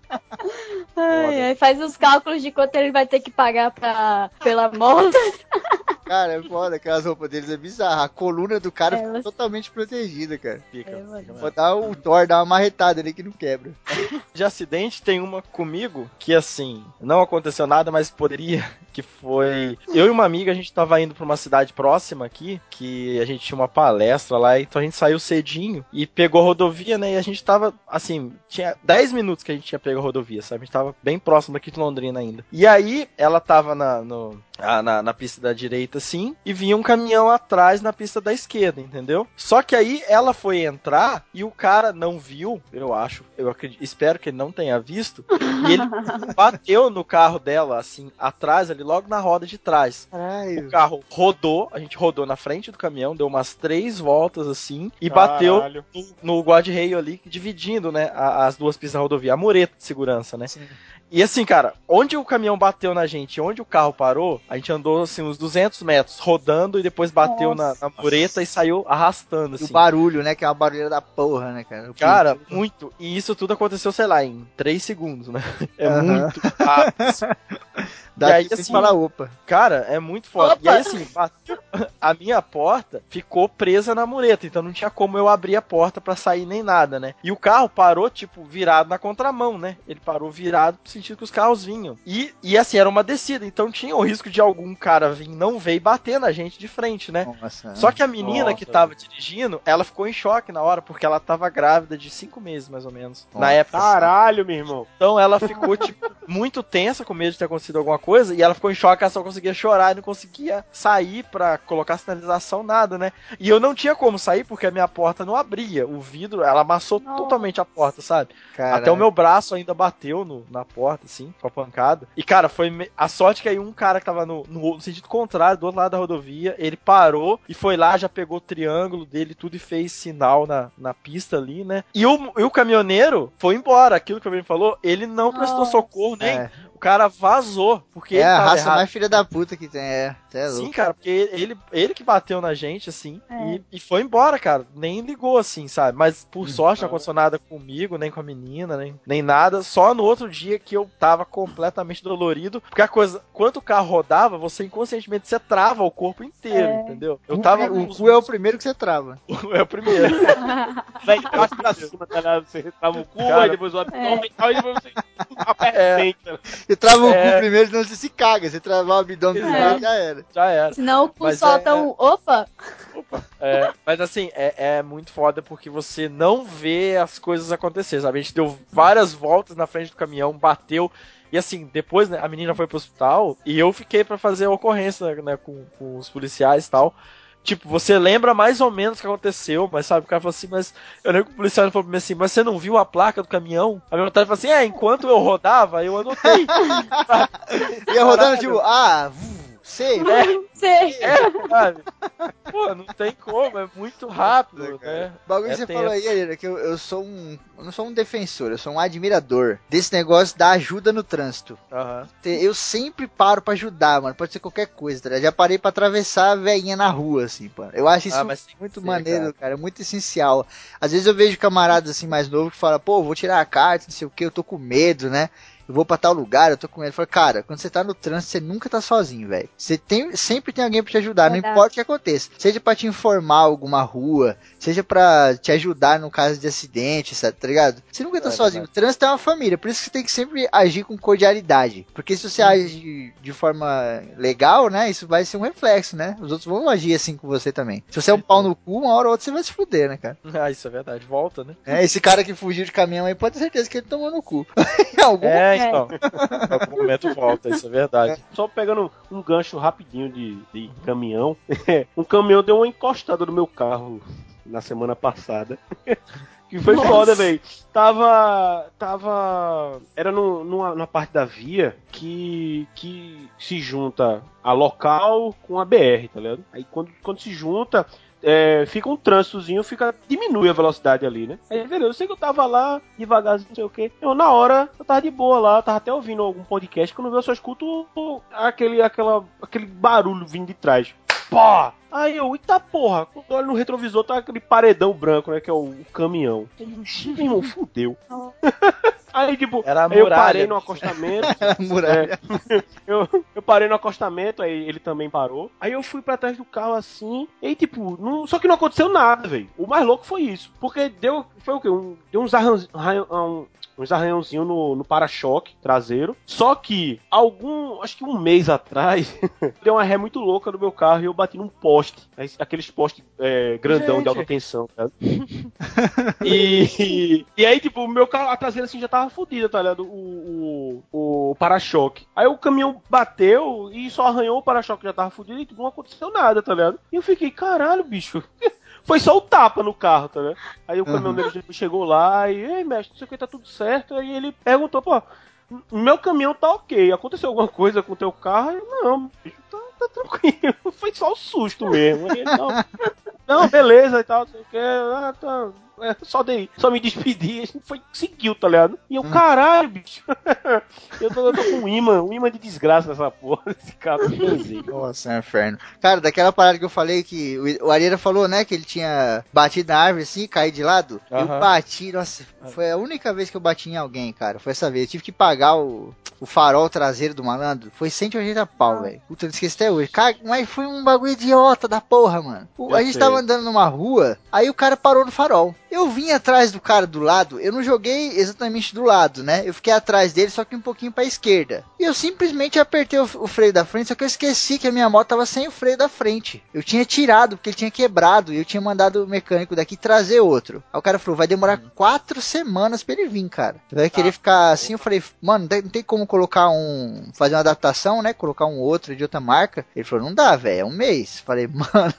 Ai, ai, faz os cálculos de quanto ele vai ter que pagar pra, pela moto. Cara, é foda, aquelas roupas deles é bizarra. A coluna do cara É, fica mas- totalmente protegida, cara. Fica. É, fica. Vou dar o Thor, dar uma marretada ali que não quebra. De acidente tem uma comigo que assim, não aconteceu nada, mas poderia, que foi eu e uma amiga, a gente tava indo pra uma cidade próxima aqui, que a gente tinha uma palestra lá, então a gente saiu cedinho e pegou a rodovia, né? E a gente tava assim, tinha 10 minutos que a gente tinha pego a rodovia, sabe? A gente tava bem próximo daqui de Londrina ainda. E aí ela tava na no ah, na, na pista da direita, sim, e vinha um caminhão atrás na pista da esquerda, entendeu? Só que aí ela foi entrar e o cara não viu, eu acho, eu acredito, espero que ele não tenha visto, e ele bateu no carro dela, assim, atrás, ali, logo na roda de trás. O Caralho. carro rodou, a gente rodou na frente do caminhão, deu umas três voltas assim, e bateu Caralho. no, no guarda-reio ali, dividindo, né, as duas pistas da rodovia, a mureta de segurança, né? E assim, cara, onde o caminhão bateu na gente onde o carro parou, a gente andou assim uns 200 metros rodando e depois bateu na, Nossa. na mureta e saiu arrastando, E o assim. barulho, né? Que é uma barulheira da porra, né, cara? O Cara, muito. E isso tudo aconteceu, sei lá, em 3 segundos, né? É Aham. muito rápido. Dá e aí, tempo de assim, falar, opa. Cara, é muito foda. Opa! E aí, assim, bateu- a minha porta ficou presa na mureta, então não tinha como eu abrir a porta pra sair nem nada, né? E o carro parou, tipo, virado na contramão, né? Ele parou virado sentido que os carros vinham. E, e assim, era uma descida, então tinha o risco de algum cara vir, não ver e bater na gente de frente, né? Nossa. Só que a menina Nossa, que tava dirigindo, ela ficou em choque na hora, porque ela tava grávida de cinco meses, mais ou menos. Na Nossa. época. Caralho, meu irmão. Então ela ficou, tipo, muito tensa, com medo de ter acontecido alguma coisa, e ela ficou em choque, ela só conseguia chorar e não conseguia sair pra colocar sinalização, nada, né? E eu não tinha como sair porque a minha porta não abria. O vidro, ela amassou Nossa. totalmente a porta, sabe? Caralho. Até o meu braço ainda bateu no, na porta, assim, com a pancada. E, cara, foi me- a sorte que aí um cara que tava no, no, sentido contrário, do outro lado da rodovia, ele parou e foi lá, já pegou o triângulo dele tudo e fez sinal na, na pista ali, né? E o, e o caminhoneiro foi embora. Aquilo que o menino falou, ele não prestou Nossa. socorro nem É. cara vazou. Porque É ele a raça errado. mais filha da puta que tem. É, é Sim, cara, porque ele, ele que bateu na gente, assim, É. e, e foi embora, cara. Nem ligou, assim, sabe? Mas por Hum. sorte não aconteceu nada comigo, nem com a menina, nem, nem nada. Só no outro dia que eu tava completamente dolorido. Porque a coisa, quando o carro rodava, você inconscientemente você trava o corpo inteiro, É. entendeu? Eu O, tava. o com os- cu é o primeiro que você trava. é o primeiro. Vai parte pra cima, tá ligado? Você trava o cu, Cara. aí depois o abdômen, aí depois você É. Você trava o É. cu primeiro, senão você se caga. Você travar o abdômen É. primeiro, já era. Já era. Senão o cu Mas solta é- um. Opa! É, mas assim, é, é muito foda porque você não vê as coisas acontecer, sabe? A gente deu várias voltas na frente do caminhão, bateu. E assim, depois né, a menina foi pro hospital e eu fiquei pra fazer a ocorrência né, com, com os policiais e tal. Tipo, você lembra mais ou menos o que aconteceu, mas sabe, o cara falou assim, mas eu lembro que o policial falou pra mim assim, mas você não viu a placa do caminhão? A minha vontade falou assim, é, enquanto eu rodava, eu anotei. Ia rodando, Caralho. tipo, ah, sei. Sei. É, sabe? Pô, não tem como, é muito rápido, né? O bagulho É que você tenso. falou aí, Arira, que eu, eu sou um. Eu não sou um defensor, eu sou um admirador desse negócio da ajuda no trânsito. Te- Eu sempre paro pra ajudar, mano. Pode ser qualquer coisa, tá ligado? Já parei pra atravessar a velhinha na rua, assim, mano. Eu acho isso Ah, mas tem que muito ser, maneiro, cara. cara. É muito essencial. Às vezes eu vejo camaradas assim mais novos que falam, pô, vou tirar a carta, não sei o que, eu tô com medo, né? Eu vou pra tal lugar, eu tô com medo. Eu falo, cara, quando você tá no trânsito, você nunca tá sozinho, velho. Você tem, sempre tem alguém pra te ajudar, não Verdade. importa o que aconteça. Seja pra te informar alguma rua, seja pra te ajudar no caso de acidente, sabe, tá ligado? Você nunca tá É sozinho. O trânsito é uma família, por isso que você tem que sempre agir com cordialidade. Porque se você age de forma legal, né, isso vai ser um reflexo, né? Os outros vão agir assim com você também. Se você é um pau no cu, uma hora ou outra você vai se fuder, né, cara? Ah, isso é verdade. Volta, né? É, esse cara que fugiu de caminhão aí pode ter certeza que ele tomou no cu. Em algum É, então. Em algum momento volta, isso é verdade. Só pegando um gancho rapidinho de, de caminhão. um caminhão deu uma encostada no meu carro na semana passada. que foi Nossa. foda, velho. Tava. Tava. Era no, numa, numa parte da via que. que se junta a local com a BR, tá ligado? Aí quando, quando se junta. É, fica um trânsitozinho, fica, diminui a velocidade ali, né? Aí, beleza, eu sei que eu tava lá, devagarzinho, não sei o que. Eu, na hora, eu tava de boa lá, tava até ouvindo algum podcast, quando eu só escuto aquele, aquela, aquele barulho vindo de trás. Pá! Aí eu, eita porra, quando eu olho no retrovisor, tá aquele paredão branco, né? Que é o, o caminhão. Aí eu, "Ixi, meu irmão, fudeu. Aí, tipo, Era eu parei no acostamento. muralha. eu, eu parei no acostamento, aí ele também parou. Aí eu fui pra trás do carro assim, e aí, tipo, não, só que não aconteceu nada, velho. O mais louco foi isso. Porque deu, foi o quê? Um, deu uns arranhões. Um, uns arranhãozinhos no, no para-choque traseiro. Só que, algum, acho que um mês atrás, deu uma ré muito louca no meu carro e eu bati num poste. Aí, Aqueles postes é, grandão Gente. de alta tensão, tá? E, e aí, tipo, o meu carro, a traseira assim já tava fodida, tá ligado? O, o, o para-choque. Aí o caminhão bateu e só arranhou o para-choque, já tava fodido e tipo, não aconteceu nada, tá ligado? E eu fiquei, caralho, bicho. Foi só o tapa no carro, tá ligado? Aí o caminhoneiro chegou lá e, ei, mestre, não sei o que, tá tudo certo. Aí ele perguntou, pô, meu caminhão tá ok. Aconteceu alguma coisa com o teu carro? Eu, não, bicho, tá, tá tranquilo. Foi só o susto mesmo. Aí não, não, beleza e tal, não sei o que. Ah, tá. É, só, dei, só me despedi, a gente foi, seguiu, tá ligado? E eu, caralho, bicho. eu, tô, eu tô com um imã, um imã de desgraça nessa porra, esse cara. Nossa, é um inferno. Cara, daquela parada que eu falei que o o Areira falou, né, que ele tinha batido na árvore assim, caído de lado. Eu Aham. bati, nossa, foi a única vez que eu bati em alguém, cara. Foi essa vez. Eu tive que pagar o, o farol traseiro do malandro. Foi 180 pau, velho. Puta, eu esqueci até hoje. Cara, mas foi um bagulho idiota da porra, mano. O- a gente sei. tava andando numa rua, aí o cara parou no farol. Eu vim atrás do cara do lado, eu não joguei exatamente do lado, né? Eu fiquei atrás dele, só que um pouquinho pra esquerda. E eu simplesmente apertei o, o freio da frente, só que eu esqueci que a minha moto tava sem o freio da frente. Eu tinha tirado, porque ele tinha quebrado, e eu tinha mandado o mecânico daqui trazer outro. Aí o cara falou, vai demorar quatro semanas pra ele vir, cara. Vai querer ficar assim, eu falei, mano, não tem- como colocar um, fazer uma adaptação, né? Colocar um outro de outra marca. Ele falou, não dá, velho, é um mês. Falei, mano,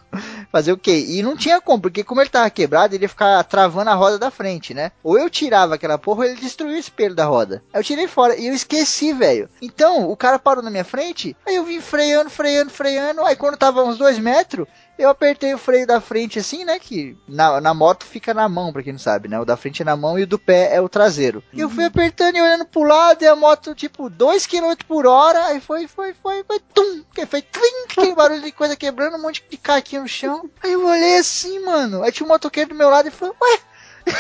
fazer o quê? E não tinha como, porque como ele tava quebrado, ele ia ficar travando a roda da frente, né? Ou eu tirava aquela porra, ou ele destruía o espelho da roda. Aí eu tirei fora e eu esqueci, velho. Então, o cara parou na minha frente, aí eu vim freando, freando, freando. Aí quando tava uns dois metros, Eu apertei o freio da frente assim, né? Que na, na moto fica na mão, pra quem não sabe, né? O da frente é na mão e o do pé é o traseiro. E eu fui apertando e olhando pro lado e a moto, tipo, 2 km por hora. Aí foi, foi, foi, foi, tum! Que foi tlim, aquele barulho de coisa quebrando, um monte de caquinho no chão. Aí eu olhei assim, mano. Aí tinha um motoqueiro do meu lado e falou, ué.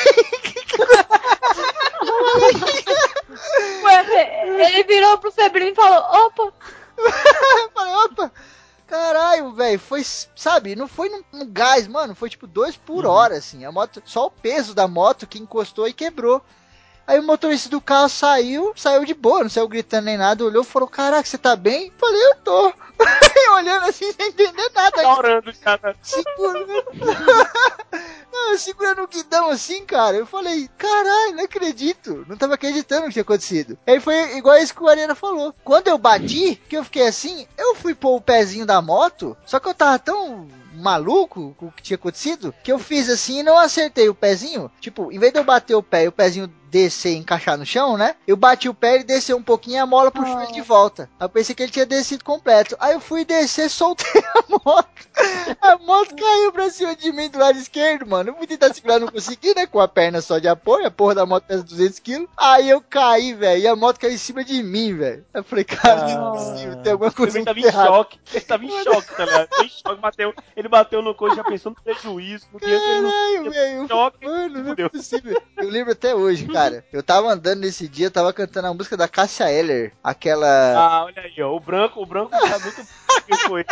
Ué, ele virou pro Febrino e falou: opa! Eu falei, opa! Caralho, velho, foi, sabe, não foi no, no gás, mano, foi tipo dois por hora, assim. A moto, só o peso da moto que encostou e quebrou. Aí o motorista do carro saiu, saiu de boa, não saiu gritando nem nada, olhou e falou: Caraca, você tá bem? Falei, eu tô. Olhando assim, sem entender nada. Tá orando, cara. Segurando. não, segurando o guidão assim, cara. Eu falei, caralho, não acredito. Não tava acreditando que tinha acontecido. Aí foi igual isso que o Arena falou. Quando eu bati, que eu fiquei assim, eu fui pôr o pezinho da moto, só que eu tava tão maluco com o que tinha acontecido, que eu fiz assim e não acertei o pezinho. Tipo, em vez de eu bater o pé e o pezinho descer e encaixar no chão, né? Eu bati o pé, ele desceu um pouquinho e a mola puxou Oh. ele de volta. Aí eu pensei que ele tinha descido completo. Aí eu fui descer, soltei a moto. A moto caiu pra cima de mim do lado esquerdo, mano. Eu fui tentar segurar, não consegui, né? Com a perna só de apoio. A porra da moto pesa 200 quilos. Aí eu caí, velho. E a moto caiu em cima de mim, velho. Eu falei, cara, não é possível. Tem alguma coisa Ele tava em choque. Ele tava em choque, tá ligado? Em choque, bateu, ele bateu no coisa já pensando no prejuízo, no ele Caralho, velho. Mano, não é possível. Eu lembro até hoje, cara. Eu tava andando nesse dia, eu tava cantando a música da Cássia Eller. Aquela. Ah, olha aí, ó. O branco, o branco tá muito. Quem foi?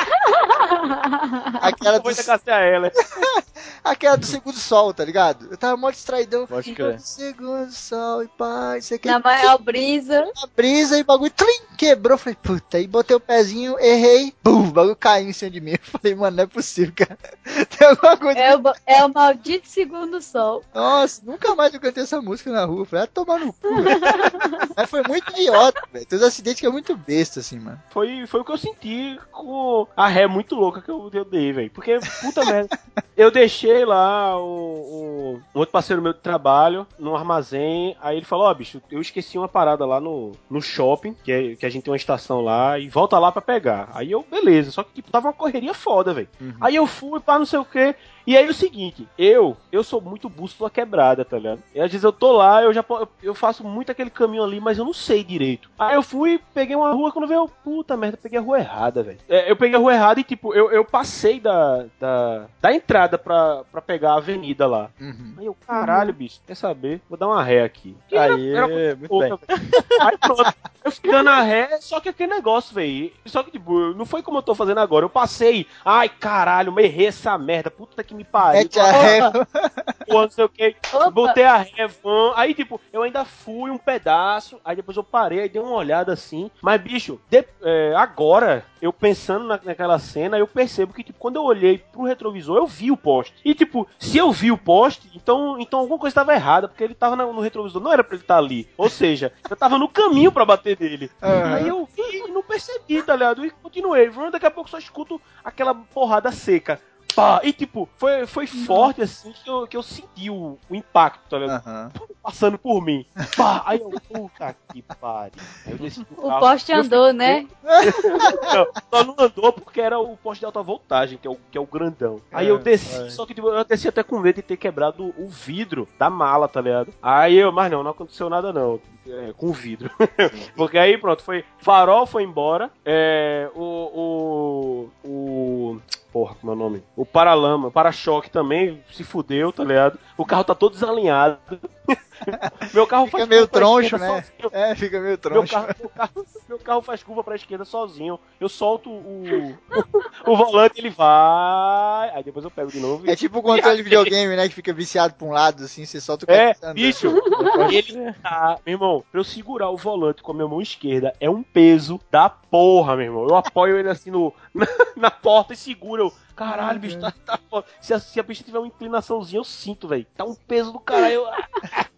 aquela, do, Foi da Cassia Ela. aquela do segundo sol, tá ligado? Eu tava mó distraidão. Pode crer. Segundo sol e paz, você quer Na maior brisa. a brisa e o bagulho tlim, quebrou. Falei, puta, aí botei o pezinho, errei, bum, o bagulho caiu em cima de mim. Eu falei, mano, não é possível, cara. Tem alguma coisa. É o, é o maldito segundo sol. Nossa, nunca mais eu cantei essa música na rua. Falei, ah, tomar no cu. Mas foi muito idiota, velho. Tem uns acidentes que é muito besta, assim, mano. Foi, foi o que eu senti com a ré muito louca que eu, eu dei, velho. Porque, puta merda. Eu deixei lá o, o- um outro parceiro meu de trabalho no armazém. Aí ele falou: Ó, bicho, eu esqueci uma parada lá no, no shopping, que, é- que a gente tem uma estação lá, e volta lá pra pegar. Aí eu, beleza. Só que, tipo, tava uma correria foda, velho. Aí eu fui, pá, não sei o que. E aí o seguinte, eu, eu sou muito bússola quebrada, tá ligado? E às vezes eu tô lá, eu já eu, faço muito aquele caminho ali, mas eu não sei direito. Aí eu fui, peguei uma rua, quando veio, puta merda, peguei a rua errada, velho. É, eu peguei a rua errada e, tipo, eu, eu passei da, da, da entrada pra, pra pegar a avenida lá. Uhum. Aí eu, caralho, bicho, quer saber? Vou dar uma ré aqui. Que era- Aí, era muito pouca, bem. Aí pronto. Eu fui dando a ré, só que aquele negócio, velho. Só que, tipo, não foi como eu tô fazendo agora. Eu passei, ai caralho, eu errei essa merda, puta que me pariu. Mete a ré. Pô, não sei o que. Botei a ré, van. Aí, tipo, eu ainda fui um pedaço. Aí depois eu parei, aí dei uma olhada assim. Mas, bicho, de- é, agora, eu pensando na- naquela cena, eu percebo que, tipo, quando eu olhei pro retrovisor, eu vi o poste. E, tipo, se eu vi o poste, então, então alguma coisa estava errada, porque ele tava na- no retrovisor. Não era pra ele estar ali. Ou seja, eu tava no caminho pra bater dele. Aham. Aí eu vi e não percebi, tá ligado? E continuei. Daqui a pouco só escuto aquela porrada seca. Pá, e tipo, foi, foi forte assim que eu, que eu senti o, o impacto, tá ligado? Aham. Passando por mim. Pá, aí eu, puta que pariu. Aí eu desci do O carro. poste andou, né? não, só não andou porque era o poste de alta voltagem, que é o, que é o grandão. Aí eu desci, só que tipo, eu desci até com medo de ter quebrado o vidro da mala, tá ligado? Aí eu, mas não, não aconteceu nada não. É, com o vidro. porque aí pronto, foi. Farol foi embora. É, o. O. O. Porra, como é o nome? O paralama, para-choque também se fudeu, tá ligado? O carro tá todo desalinhado. Meu carro Fica faz meio troncho, esquerda né? sozinho. É, fica meio Meu troncho. carro, meu, carro, meu carro faz curva pra esquerda sozinho. Eu solto o, o volante, ele vai. Aí depois eu pego de novo. e- É tipo o controle de videogame, né? Que fica viciado pra um lado, assim, você solta o cara É, bicho, ele tá, meu irmão, pra eu segurar o volante com a minha mão esquerda é um peso da porra, meu irmão. Eu apoio ele assim no, na, na porta e seguro. Eu, caralho, bicho, tá, tá foda. Se a, se a pista tiver uma inclinaçãozinha, eu sinto, velho. Tá um peso do caralho. Eu,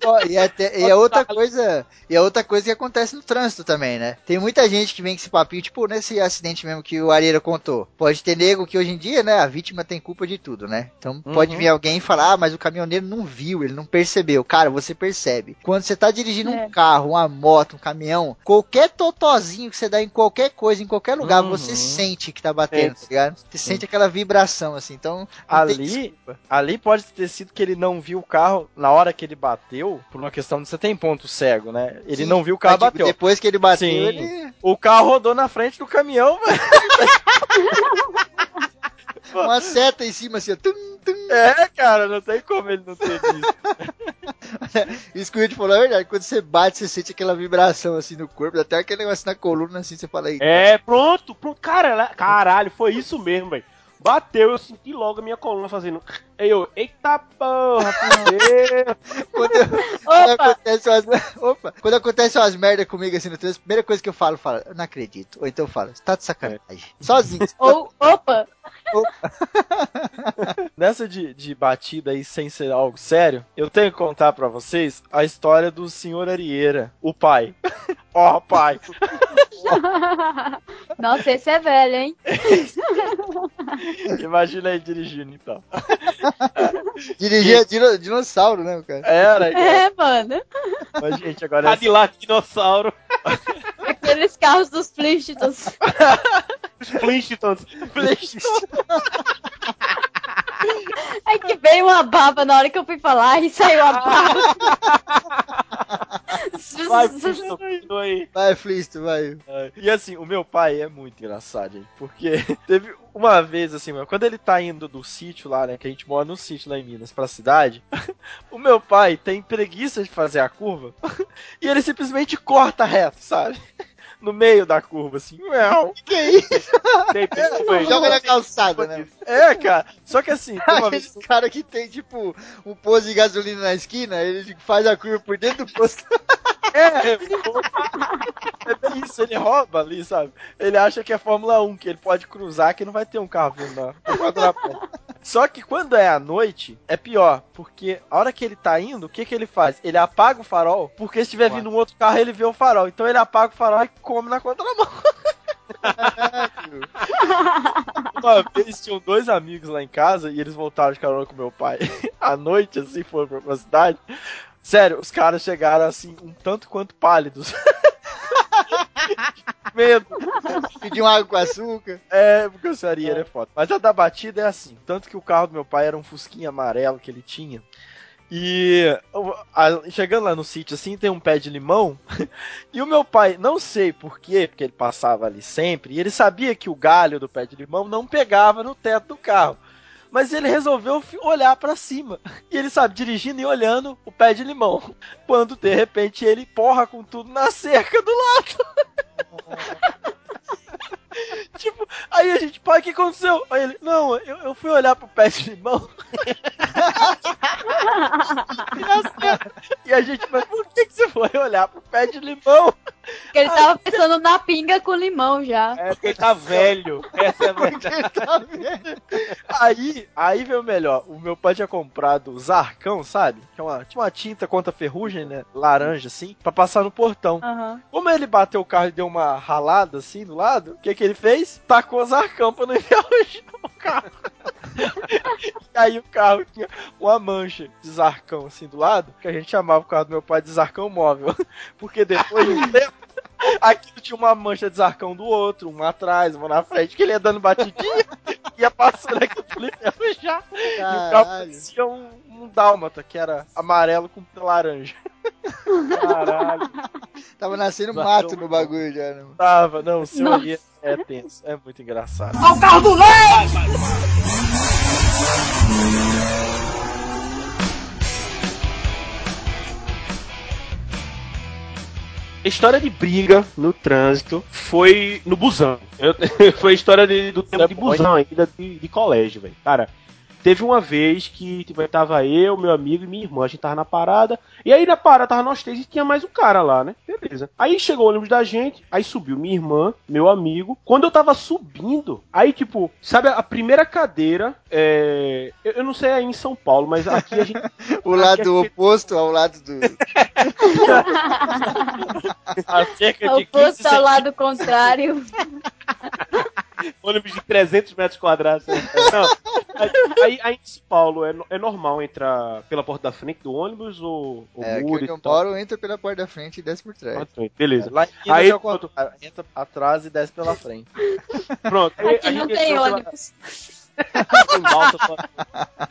Ó, e, até, e é outra coisa, e é outra coisa que acontece no trânsito também, né? Tem muita gente que vem com esse papinho, tipo, nesse acidente mesmo que o Areira contou. Pode ter nego que hoje em dia, né, a vítima tem culpa de tudo, né? Então pode Uhum. vir alguém e falar, ah, mas o caminhoneiro não viu, ele não percebeu. Cara, você percebe. Quando você tá dirigindo É. um carro, uma moto, um caminhão, qualquer totozinho que você dá em qualquer coisa, em qualquer lugar, Uhum. você sente que tá batendo, Sente. tá ligado? Você sente aquela vibração, assim. Então, Ali, ali pode ter sido que ele não viu o carro na hora que ele bateu, por uma questão de você tem ponto cego, né? Ele Sim, não viu o carro bateu. Depois que ele bateu, Sim. ele. O carro rodou na frente do caminhão. Uma seta em cima, assim, ó. Tum, tum. É, cara, não tem como ele não ter visto. Isso que o Ed falou é verdade. Quando você bate, você sente aquela vibração assim no corpo, até aquele negócio na coluna, assim, você fala aí. É, pronto, pronto. Cara, caralho, foi isso mesmo, velho. Bateu, eu senti logo a minha coluna fazendo. Aí eu, eita porra, fudeu. Quando, quando Opa! acontece umas, opa, quando acontece umas merda comigo assim no trânsito, a primeira coisa que eu falo, eu falo, eu não acredito. Ou então eu falo, você tá de sacanagem. Sozinho. Ou, opa! Nessa de, de batida aí sem ser algo sério, eu tenho que contar pra vocês a história do senhor Arieira, o pai. Ó, pai. Nossa, esse é velho, hein? Imagina aí dirigindo então. Dirigia dino, dinossauro, né, cara? Era, cara. É, mano. Mas, gente, agora é Cadillac dinossauro. Aqueles carros dos Flintstones. Os Flintstones. É que veio uma baba na hora que eu fui falar e saiu a baba. Vai, continua aí. Vai, Flisto, vai. É, E assim, o meu pai é muito engraçado, gente. Porque teve uma vez, assim, mano, quando ele tá indo do sítio lá, né? Que a gente mora no sítio lá em Minas pra cidade. o meu pai tem preguiça de fazer a curva. e ele simplesmente corta reto, sabe? No meio da curva, assim. Uau. Que isso? Tem, foi. Joga na calçada, né? É, cara. Só que assim, uma vez. Aqueles cara que tem, tipo, um posto de gasolina na esquina, ele faz a curva por dentro do posto. É, é bem isso, ele rouba ali, sabe? Ele acha que é Fórmula 1, que ele pode cruzar, que não vai ter um carro vindo na. Só que quando é à noite, é pior, porque a hora que ele tá indo, o que que ele faz? Ele apaga o farol, porque se estiver vindo um outro carro, ele vê o farol. Então ele apaga o farol e come na contramão. Uma vez tinham dois amigos lá em casa e eles voltaram de carona com meu pai. À noite, assim, foram pra uma cidade. Sério, os caras chegaram assim, um tanto quanto pálidos. Medo. Pedir uma água com açúcar. É, porque o Sarieira é foda. Mas a da batida é assim. Tanto que o carro do meu pai era um fusquinha amarelo que ele tinha. E a- chegando lá no sítio assim, tem um pé de limão. e o meu pai, não sei porquê, porque ele passava ali sempre, e ele sabia que o galho do pé de limão não pegava no teto do carro. Mas ele resolveu olhar pra cima. E ele sabe, dirigindo e olhando o pé de limão. Quando de repente ele porra com tudo na cerca do lado. tipo, aí a gente, pai, o que aconteceu? Aí ele, não, eu, eu fui olhar pro pé de limão. E a gente, mas por que, que você foi olhar pro pé de limão? Porque ele tava pensando na pinga com limão já. É porque ele tá velho. Essa é a verdade. Tá vendo? Aí, aí veio o melhor. O meu pai tinha comprado Zarcão, sabe? Que é uma, tinha uma tinta contra ferrugem, né? Laranja, assim, pra passar no portão. Aham. Como ele bateu o carro e deu uma ralada assim do lado, o que que ele fez? Tacou Zarcão pra não enferrujar o carro. e aí o carro tinha uma mancha de Zarcão assim do lado, que a gente chamava o carro do meu pai de Zarcão móvel. Porque depois de um tempo, aquilo tinha uma mancha de Zarcão do outro, uma atrás, uma na frente, que ele ia dando batidinha, ia passando aquilo pra ele enferrujar. E o carro Caralho. parecia um, um dálmata, que era amarelo com laranja. Caralho. Tava nascendo Bateu mato no bagulho já, né? Tava, não, o seu Nossa. ali é tenso, é muito engraçado. A história de briga no trânsito foi no busão. Eu- foi a história de- do tempo É de busão ainda, de, de colégio, velho. Cara, teve uma vez que tipo, tava eu, meu amigo e minha irmã, a gente tava na parada, e aí na parada tava nós três e tinha mais um cara lá, né? Beleza. Aí chegou o ônibus da gente, aí subiu minha irmã, meu amigo. Quando eu tava subindo, aí tipo, sabe a primeira cadeira, é... eu, eu não sei aí em São Paulo, mas aqui a gente... o lado oposto ao lado do... a cerca de oposto ao lado contrário. ônibus de 300 metros quadrados. Não, aí, aí, em São Paulo é, é normal entrar pela porta da frente do ônibus ou, ou é, muro aqui onde eu moro, entra pela porta da frente e desce por trás. Beleza. Lá em aí, quando... entra atrás e desce pela frente. Pronto. Aí, aqui não tem ônibus. Pela...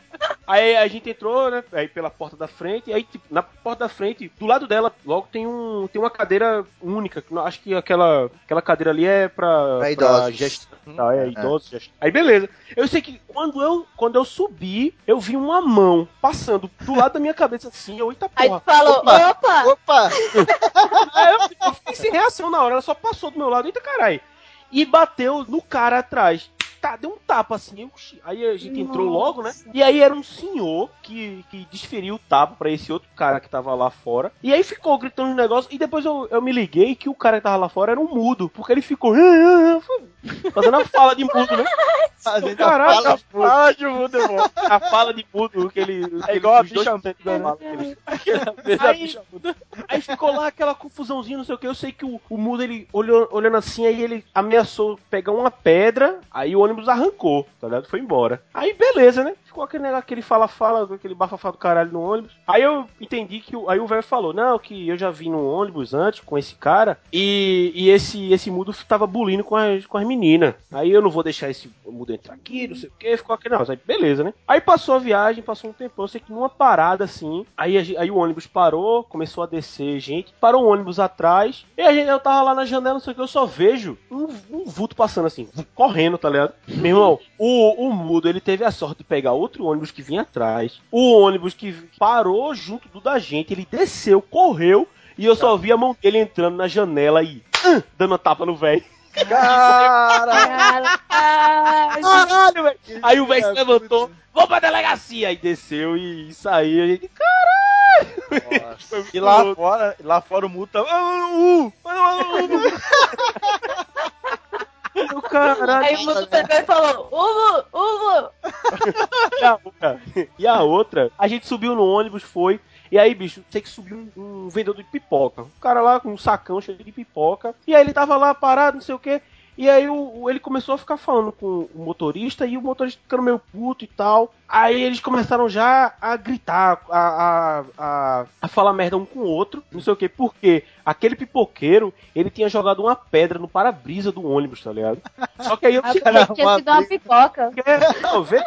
Aí a gente entrou, né? Aí pela porta da frente, aí tipo, na porta da frente, do lado dela, logo tem um tem uma cadeira única. Acho que aquela aquela cadeira ali é pra, pra idosos. Gest... Tá, é, é. idosos. Gest... Aí beleza. Eu sei que quando eu quando eu subi, eu vi uma mão passando do lado da minha cabeça assim, eu eita porra. Aí tu falou, opa! Opa! opa. aí eu, eu fiquei sem reação na hora, ela só passou do meu lado, eita caralho. E bateu no cara atrás tá, deu um tapa assim. Aí a gente Nossa. entrou logo, né? E aí era um senhor que, que desferiu o tapa para esse outro cara que tava lá fora. E aí ficou gritando um negócio. E depois eu, eu me liguei que o cara que tava lá fora era um mudo. Porque ele ficou fazendo a fala de mudo, né? Fazendo Caralho, a fala de mudo. A fala de mudo que ele. É igual a bicha muda? Aí, aí ficou lá aquela confusãozinha, não sei o que. Eu sei que o, o mudo ele olhou, olhando assim, aí ele ameaçou pegar uma pedra. Aí o ônibus arrancou, tá ligado? Foi embora. Aí beleza, né? Ficou aquele negócio, aquele fala-fala, aquele bafafá do caralho no ônibus. Aí eu entendi que. Aí o velho falou: Não, que eu já vi no ônibus antes com esse cara. E, e esse, esse mudo tava bulindo com as, com as meninas. Aí eu não vou deixar esse mudo entrar aqui, não sei o que. Ficou aquele negócio. Aí beleza, né? Aí passou a viagem, passou um tempo. Eu sei que numa parada assim. Aí, aí o ônibus parou, começou a descer gente. Parou um ônibus atrás. E a gente, eu tava lá na janela, não sei o que. Eu só vejo um, um vulto passando assim, correndo, tá ligado? Meu irmão, o, o mudo ele teve a sorte de pegar outro ônibus que vinha atrás. O ônibus que parou junto do da gente, ele desceu, correu. E eu só vi a mão dele entrando na janela e uh, dando uma tapa no velho. Cara! Caralho, velho! Aí o velho se levantou, vou pra delegacia! Aí desceu e saiu. A gente, caralho! E lá fora, lá fora o muta. O caralho. Aí o mundo pegou e falou: Uvo, Uvo! e, a outra, e a outra, a gente subiu no ônibus, foi. E aí, bicho, tem que subir um, um, vendedor de pipoca. O cara lá com um sacão cheio de pipoca. E aí ele tava lá parado, não sei o que. E aí o, ele começou a ficar falando com o motorista e o motorista ficando meio puto e tal. Aí eles começaram já a gritar, a, a, a, a falar merda um com o outro, não sei o que, porque aquele pipoqueiro, ele tinha jogado uma pedra no para-brisa do ônibus, tá ligado? Só que aí eu... tinha sido uma pipoca. Não, vê,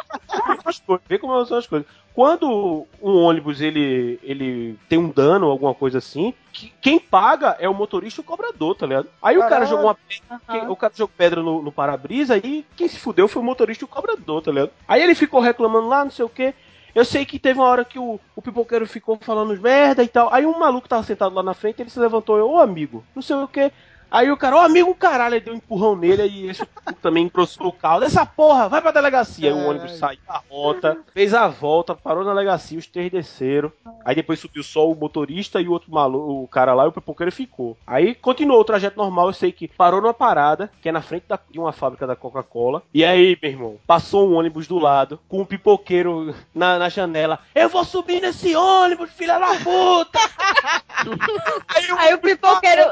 vê como são as coisas. Quando um ônibus ele, ele tem um dano, alguma coisa assim, que, quem paga é o motorista e o cobrador, tá ligado? Aí Caramba. o cara jogou uma pedra, uhum. o cara jogou pedra no, no para-brisa e quem se fudeu foi o motorista e o cobrador, tá ligado? Aí ele ficou reclamando lá, não sei o que. Eu sei que teve uma hora que o, o pipoqueiro ficou falando merda e tal. Aí um maluco tava sentado lá na frente, ele se levantou, eu, ô amigo, não sei o que. Aí o cara, ô amigo, caralho, ele deu um empurrão nele e esse também engrossou o carro. Dessa porra, vai pra delegacia. Aí o ônibus saiu da rota, fez a volta, parou na delegacia, os três desceram. Aí depois subiu só o motorista e o outro maluco, o cara lá, e o pipoqueiro ficou. Aí continuou o trajeto normal, eu sei que parou numa parada, que é na frente da, de uma fábrica da Coca-Cola. E aí, meu irmão, passou um ônibus do lado, com um pipoqueiro na, na janela. Eu vou subir nesse ônibus, filha da puta! aí, o, aí o pipoqueiro.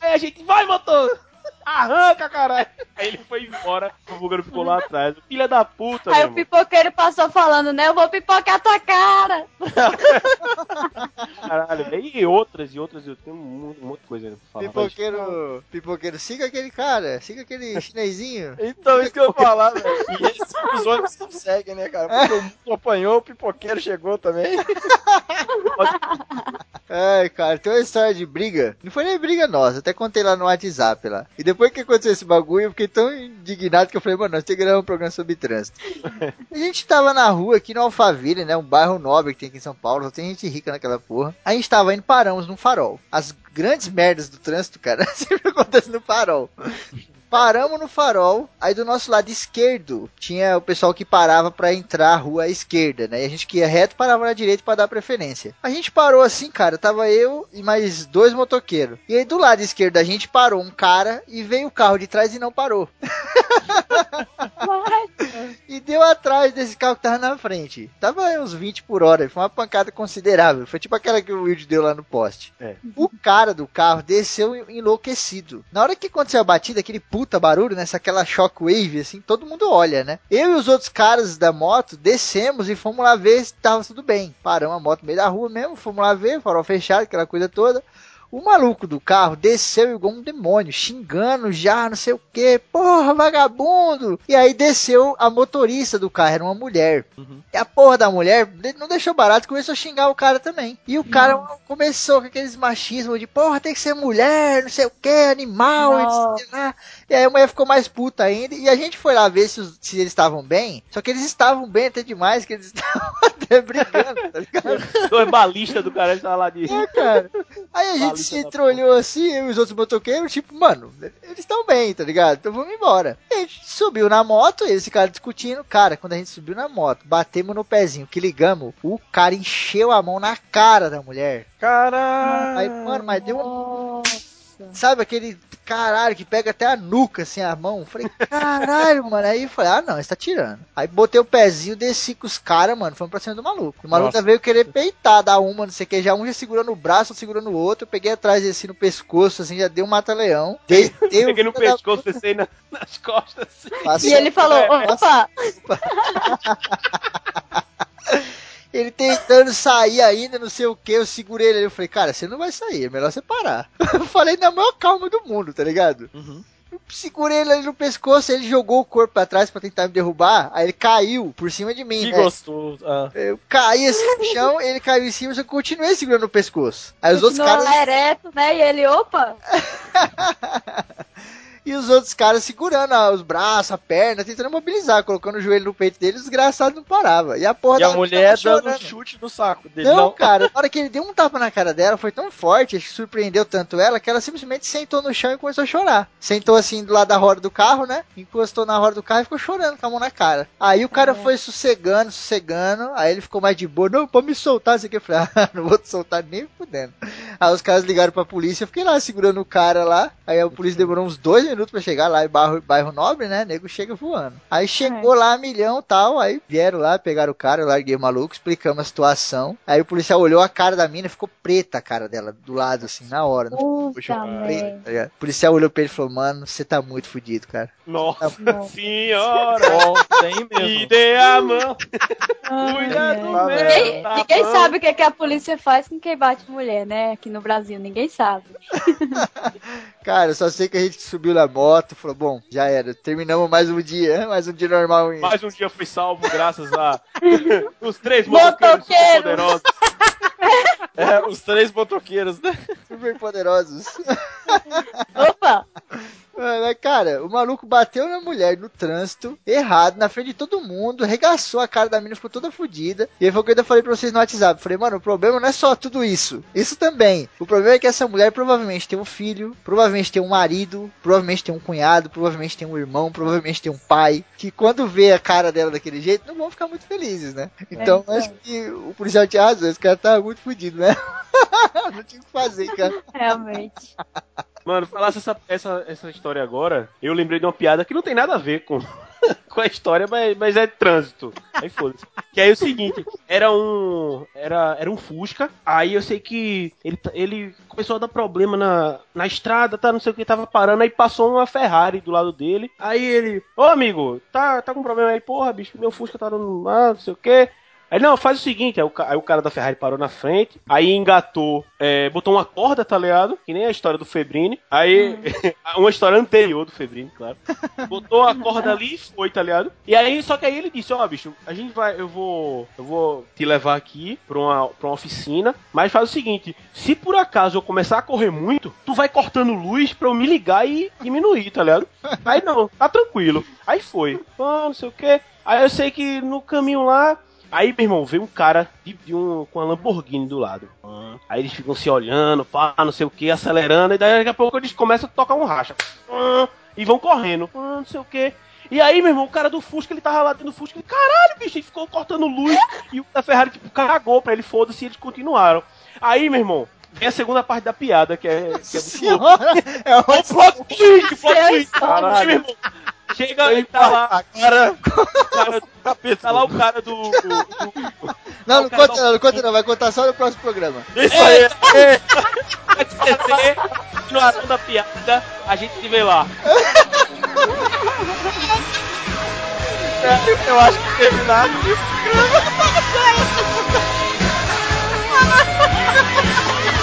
Aí a gente vai, motor! Arranca, caralho! Aí ele foi embora, o bugano ficou lá atrás. Filha da puta, Aí o pipoqueiro passou falando, né? Eu vou pipocar tua cara! Caralho, e outras, e outras, tem um, um monte de coisa pra falar. Pipoqueiro, pipoqueiro, siga aquele cara, siga aquele chinesinho. Então, isso que eu ia falar, velho. E esses conseguem, né, cara? Porque o mundo apanhou, o pipoqueiro chegou também. Ai, cara, tem uma história de briga. Não foi nem briga nossa, até contei lá no WhatsApp lá. E depois que aconteceu esse bagulho, eu fiquei tão indignado que eu falei, mano, nós temos que gravar um programa sobre trânsito. a gente tava na rua aqui no Alphaville, né? Um bairro nobre que tem aqui em São Paulo, só tem gente rica naquela porra. A gente tava indo, paramos num farol. As grandes merdas do trânsito, cara, sempre acontecem no farol. Paramos no farol, aí do nosso lado esquerdo tinha o pessoal que parava para entrar a rua à esquerda, né? E a gente que ia reto parava na direita para dar preferência. A gente parou assim, cara, tava eu e mais dois motoqueiros. E aí do lado esquerdo a gente parou um cara e veio o carro de trás e não parou. e deu atrás desse carro que tava na frente. Tava uns 20 por hora, foi uma pancada considerável. Foi tipo aquela que o Will deu lá no poste. É. O cara do carro desceu enlouquecido. Na hora que aconteceu a batida, aquele puta barulho, nessa né, aquela shockwave, assim, todo mundo olha, né? Eu e os outros caras da moto descemos e fomos lá ver se tava tudo bem. Paramos a moto no meio da rua mesmo, fomos lá ver, farol fechado, aquela coisa toda. O maluco do carro desceu igual um demônio, xingando já, não sei o que, porra, vagabundo. E aí desceu a motorista do carro, era uma mulher. Uhum. E a porra da mulher não deixou barato, começou a xingar o cara também. E o cara começou com aqueles machismos de, porra, tem que ser mulher, não sei o que, animal, etc. E aí a mulher ficou mais puta ainda. E a gente foi lá ver se, os, se eles estavam bem. Só que eles estavam bem até demais, que eles estavam até brigando, tá ligado? Dois balistas do cara estavam lá de. É, cara. Aí a gente se entrolhou assim, eu e os outros motoqueiros, tipo, mano, eles estão bem, tá ligado? Então vamos embora. E a gente subiu na moto, eles ficaram discutindo. Cara, quando a gente subiu na moto, batemos no pezinho, que ligamos, o cara encheu a mão na cara da mulher. Caralho! Aí, mano, mas deu um. Sabe aquele caralho que pega até a nuca, assim, a mão? Falei, caralho, mano. Aí eu falei, ah, não, você tá tirando. Aí botei o pezinho, desci com os caras, mano. Fomos pra cima do maluco. O maluco veio querer peitar, dar uma, não sei o que. Já um já segurando o braço, segurando o outro. Eu peguei atrás desse no pescoço, assim, já deu um mata-leão. Peguei no pescoço, desci na, nas costas. Assim. E ele falou, opa! Ele tentando sair ainda, não sei o que, eu segurei ele. Eu falei, cara, você não vai sair, é melhor você parar. Eu falei na maior calma do mundo, tá ligado? Uhum. Eu segurei ele ali no pescoço, ele jogou o corpo pra trás pra tentar me derrubar, aí ele caiu por cima de mim. Que né? gostoso. Ah. Eu caí assim no chão, ele caiu em cima, eu continuei segurando o pescoço. Aí os outros caras. ereto, né? E ele, opa! e os outros caras segurando os braços, a perna, tentando mobilizar, colocando o joelho no peito dele, o desgraçado não parava. E a porra e a mulher dando um chute no saco dele. Não, não, cara, na hora que ele deu um tapa na cara dela, foi tão forte, acho que surpreendeu tanto ela, que ela simplesmente sentou no chão e começou a chorar. Sentou assim do lado da roda do carro, né? Encostou na roda do carro e ficou chorando com a mão na cara. Aí o cara é. foi sossegando, sossegando, aí ele ficou mais de boa, não, pode me soltar, assim que eu falei, ah, não vou te soltar nem fudendo. Aí os caras ligaram pra polícia, eu fiquei lá segurando o cara lá, aí a polícia demorou uns dois minutos pra chegar lá em bairro, bairro nobre, né? Nego chega voando. Aí chegou é. lá milhão tal, aí vieram lá, pegaram o cara, eu larguei o maluco, explicamos a situação. Aí o policial olhou a cara da mina, ficou preta a cara dela, do lado, assim, na hora. Não preta, tá o policial olhou pra ele e falou, mano, você tá muito fudido, cara. Nossa tá... senhora! Bom, tem mesmo. Me dê a mão. Cuida do meu. Ninguém, tá ninguém sabe o que, é que a polícia faz com quem bate mulher, né? Aqui no Brasil, ninguém sabe. cara, eu só sei que a gente subiu na moto, falou, bom, já era, terminamos mais um dia, mais um dia normal. Hein? Mais um dia fui salvo graças a os três motoqueiros poderosos. É, os três motoqueiros, né? Super poderosos. Opa! Cara, o maluco bateu na mulher no trânsito, errado, na frente de todo mundo, regaçou a cara da menina, ficou toda fodida. E aí foi o que eu ainda falei pra vocês no WhatsApp. Falei, mano, o problema não é só tudo isso. Isso também. O problema é que essa mulher provavelmente tem um filho, provavelmente tem um marido, provavelmente tem um cunhado, provavelmente tem um irmão, provavelmente tem um pai. Que quando vê a cara dela daquele jeito, não vão ficar muito felizes, né? Então, é, acho que o policial tinha razão. Esse cara tá muito fodido, né? não tinha o que fazer, cara. Realmente. Mano, falasse essa, essa, essa história agora, eu lembrei de uma piada que não tem nada a ver com, com a história, mas, mas é trânsito. Aí foda-se. Que aí é o seguinte, era um. Era, era um Fusca. Aí eu sei que ele, ele começou a dar problema na, na estrada, tá? Não sei o que, tava parando, aí passou uma Ferrari do lado dele. Aí ele, ô amigo, tá, tá com problema aí, porra, bicho, meu Fusca tá dando. Ah, não sei o que. Aí, não, faz o seguinte, aí o, aí o, cara da Ferrari parou na frente, aí engatou, é, botou uma corda, tá ligado? Que nem a história do Febrini. Aí, hum. uma história anterior do Febrini, claro. Botou a corda ali e foi, tá ligado? E aí, só que aí ele disse, ó, oh, bicho, a gente vai, eu vou, eu vou te levar aqui pra uma, pra uma oficina, mas faz o seguinte, se por acaso eu começar a correr muito, tu vai cortando luz pra eu me ligar e diminuir, tá ligado? Aí não, tá tranquilo. Aí foi, ah, não sei o que. Aí eu sei que no caminho lá, Aí, meu irmão, veio um cara de, de um, com a Lamborghini do lado. Aí eles ficam se olhando, pá, não sei o que, acelerando, e daí daqui a pouco eles começam a tocar um racha. E vão correndo. Não sei o que. E aí, meu irmão, o cara do Fusca, ele tava lá dentro do Fusca, ele, caralho, bicho, ele ficou cortando luz, e o da Ferrari, tipo, cagou pra ele, foda-se, e eles continuaram. Aí, meu irmão, vem a segunda parte da piada, que é, que é muito louco. é O plot twist, plot twist. Aí, meu irmão, chega e tá lá, Agora, o cara, tá lá o cara do... do- do- Não, não o cara conta não, não conta não, vai contar só no próximo programa. isso aí. vai esquecer, continuação da piada, a gente se vê lá. Eu acho que terminar.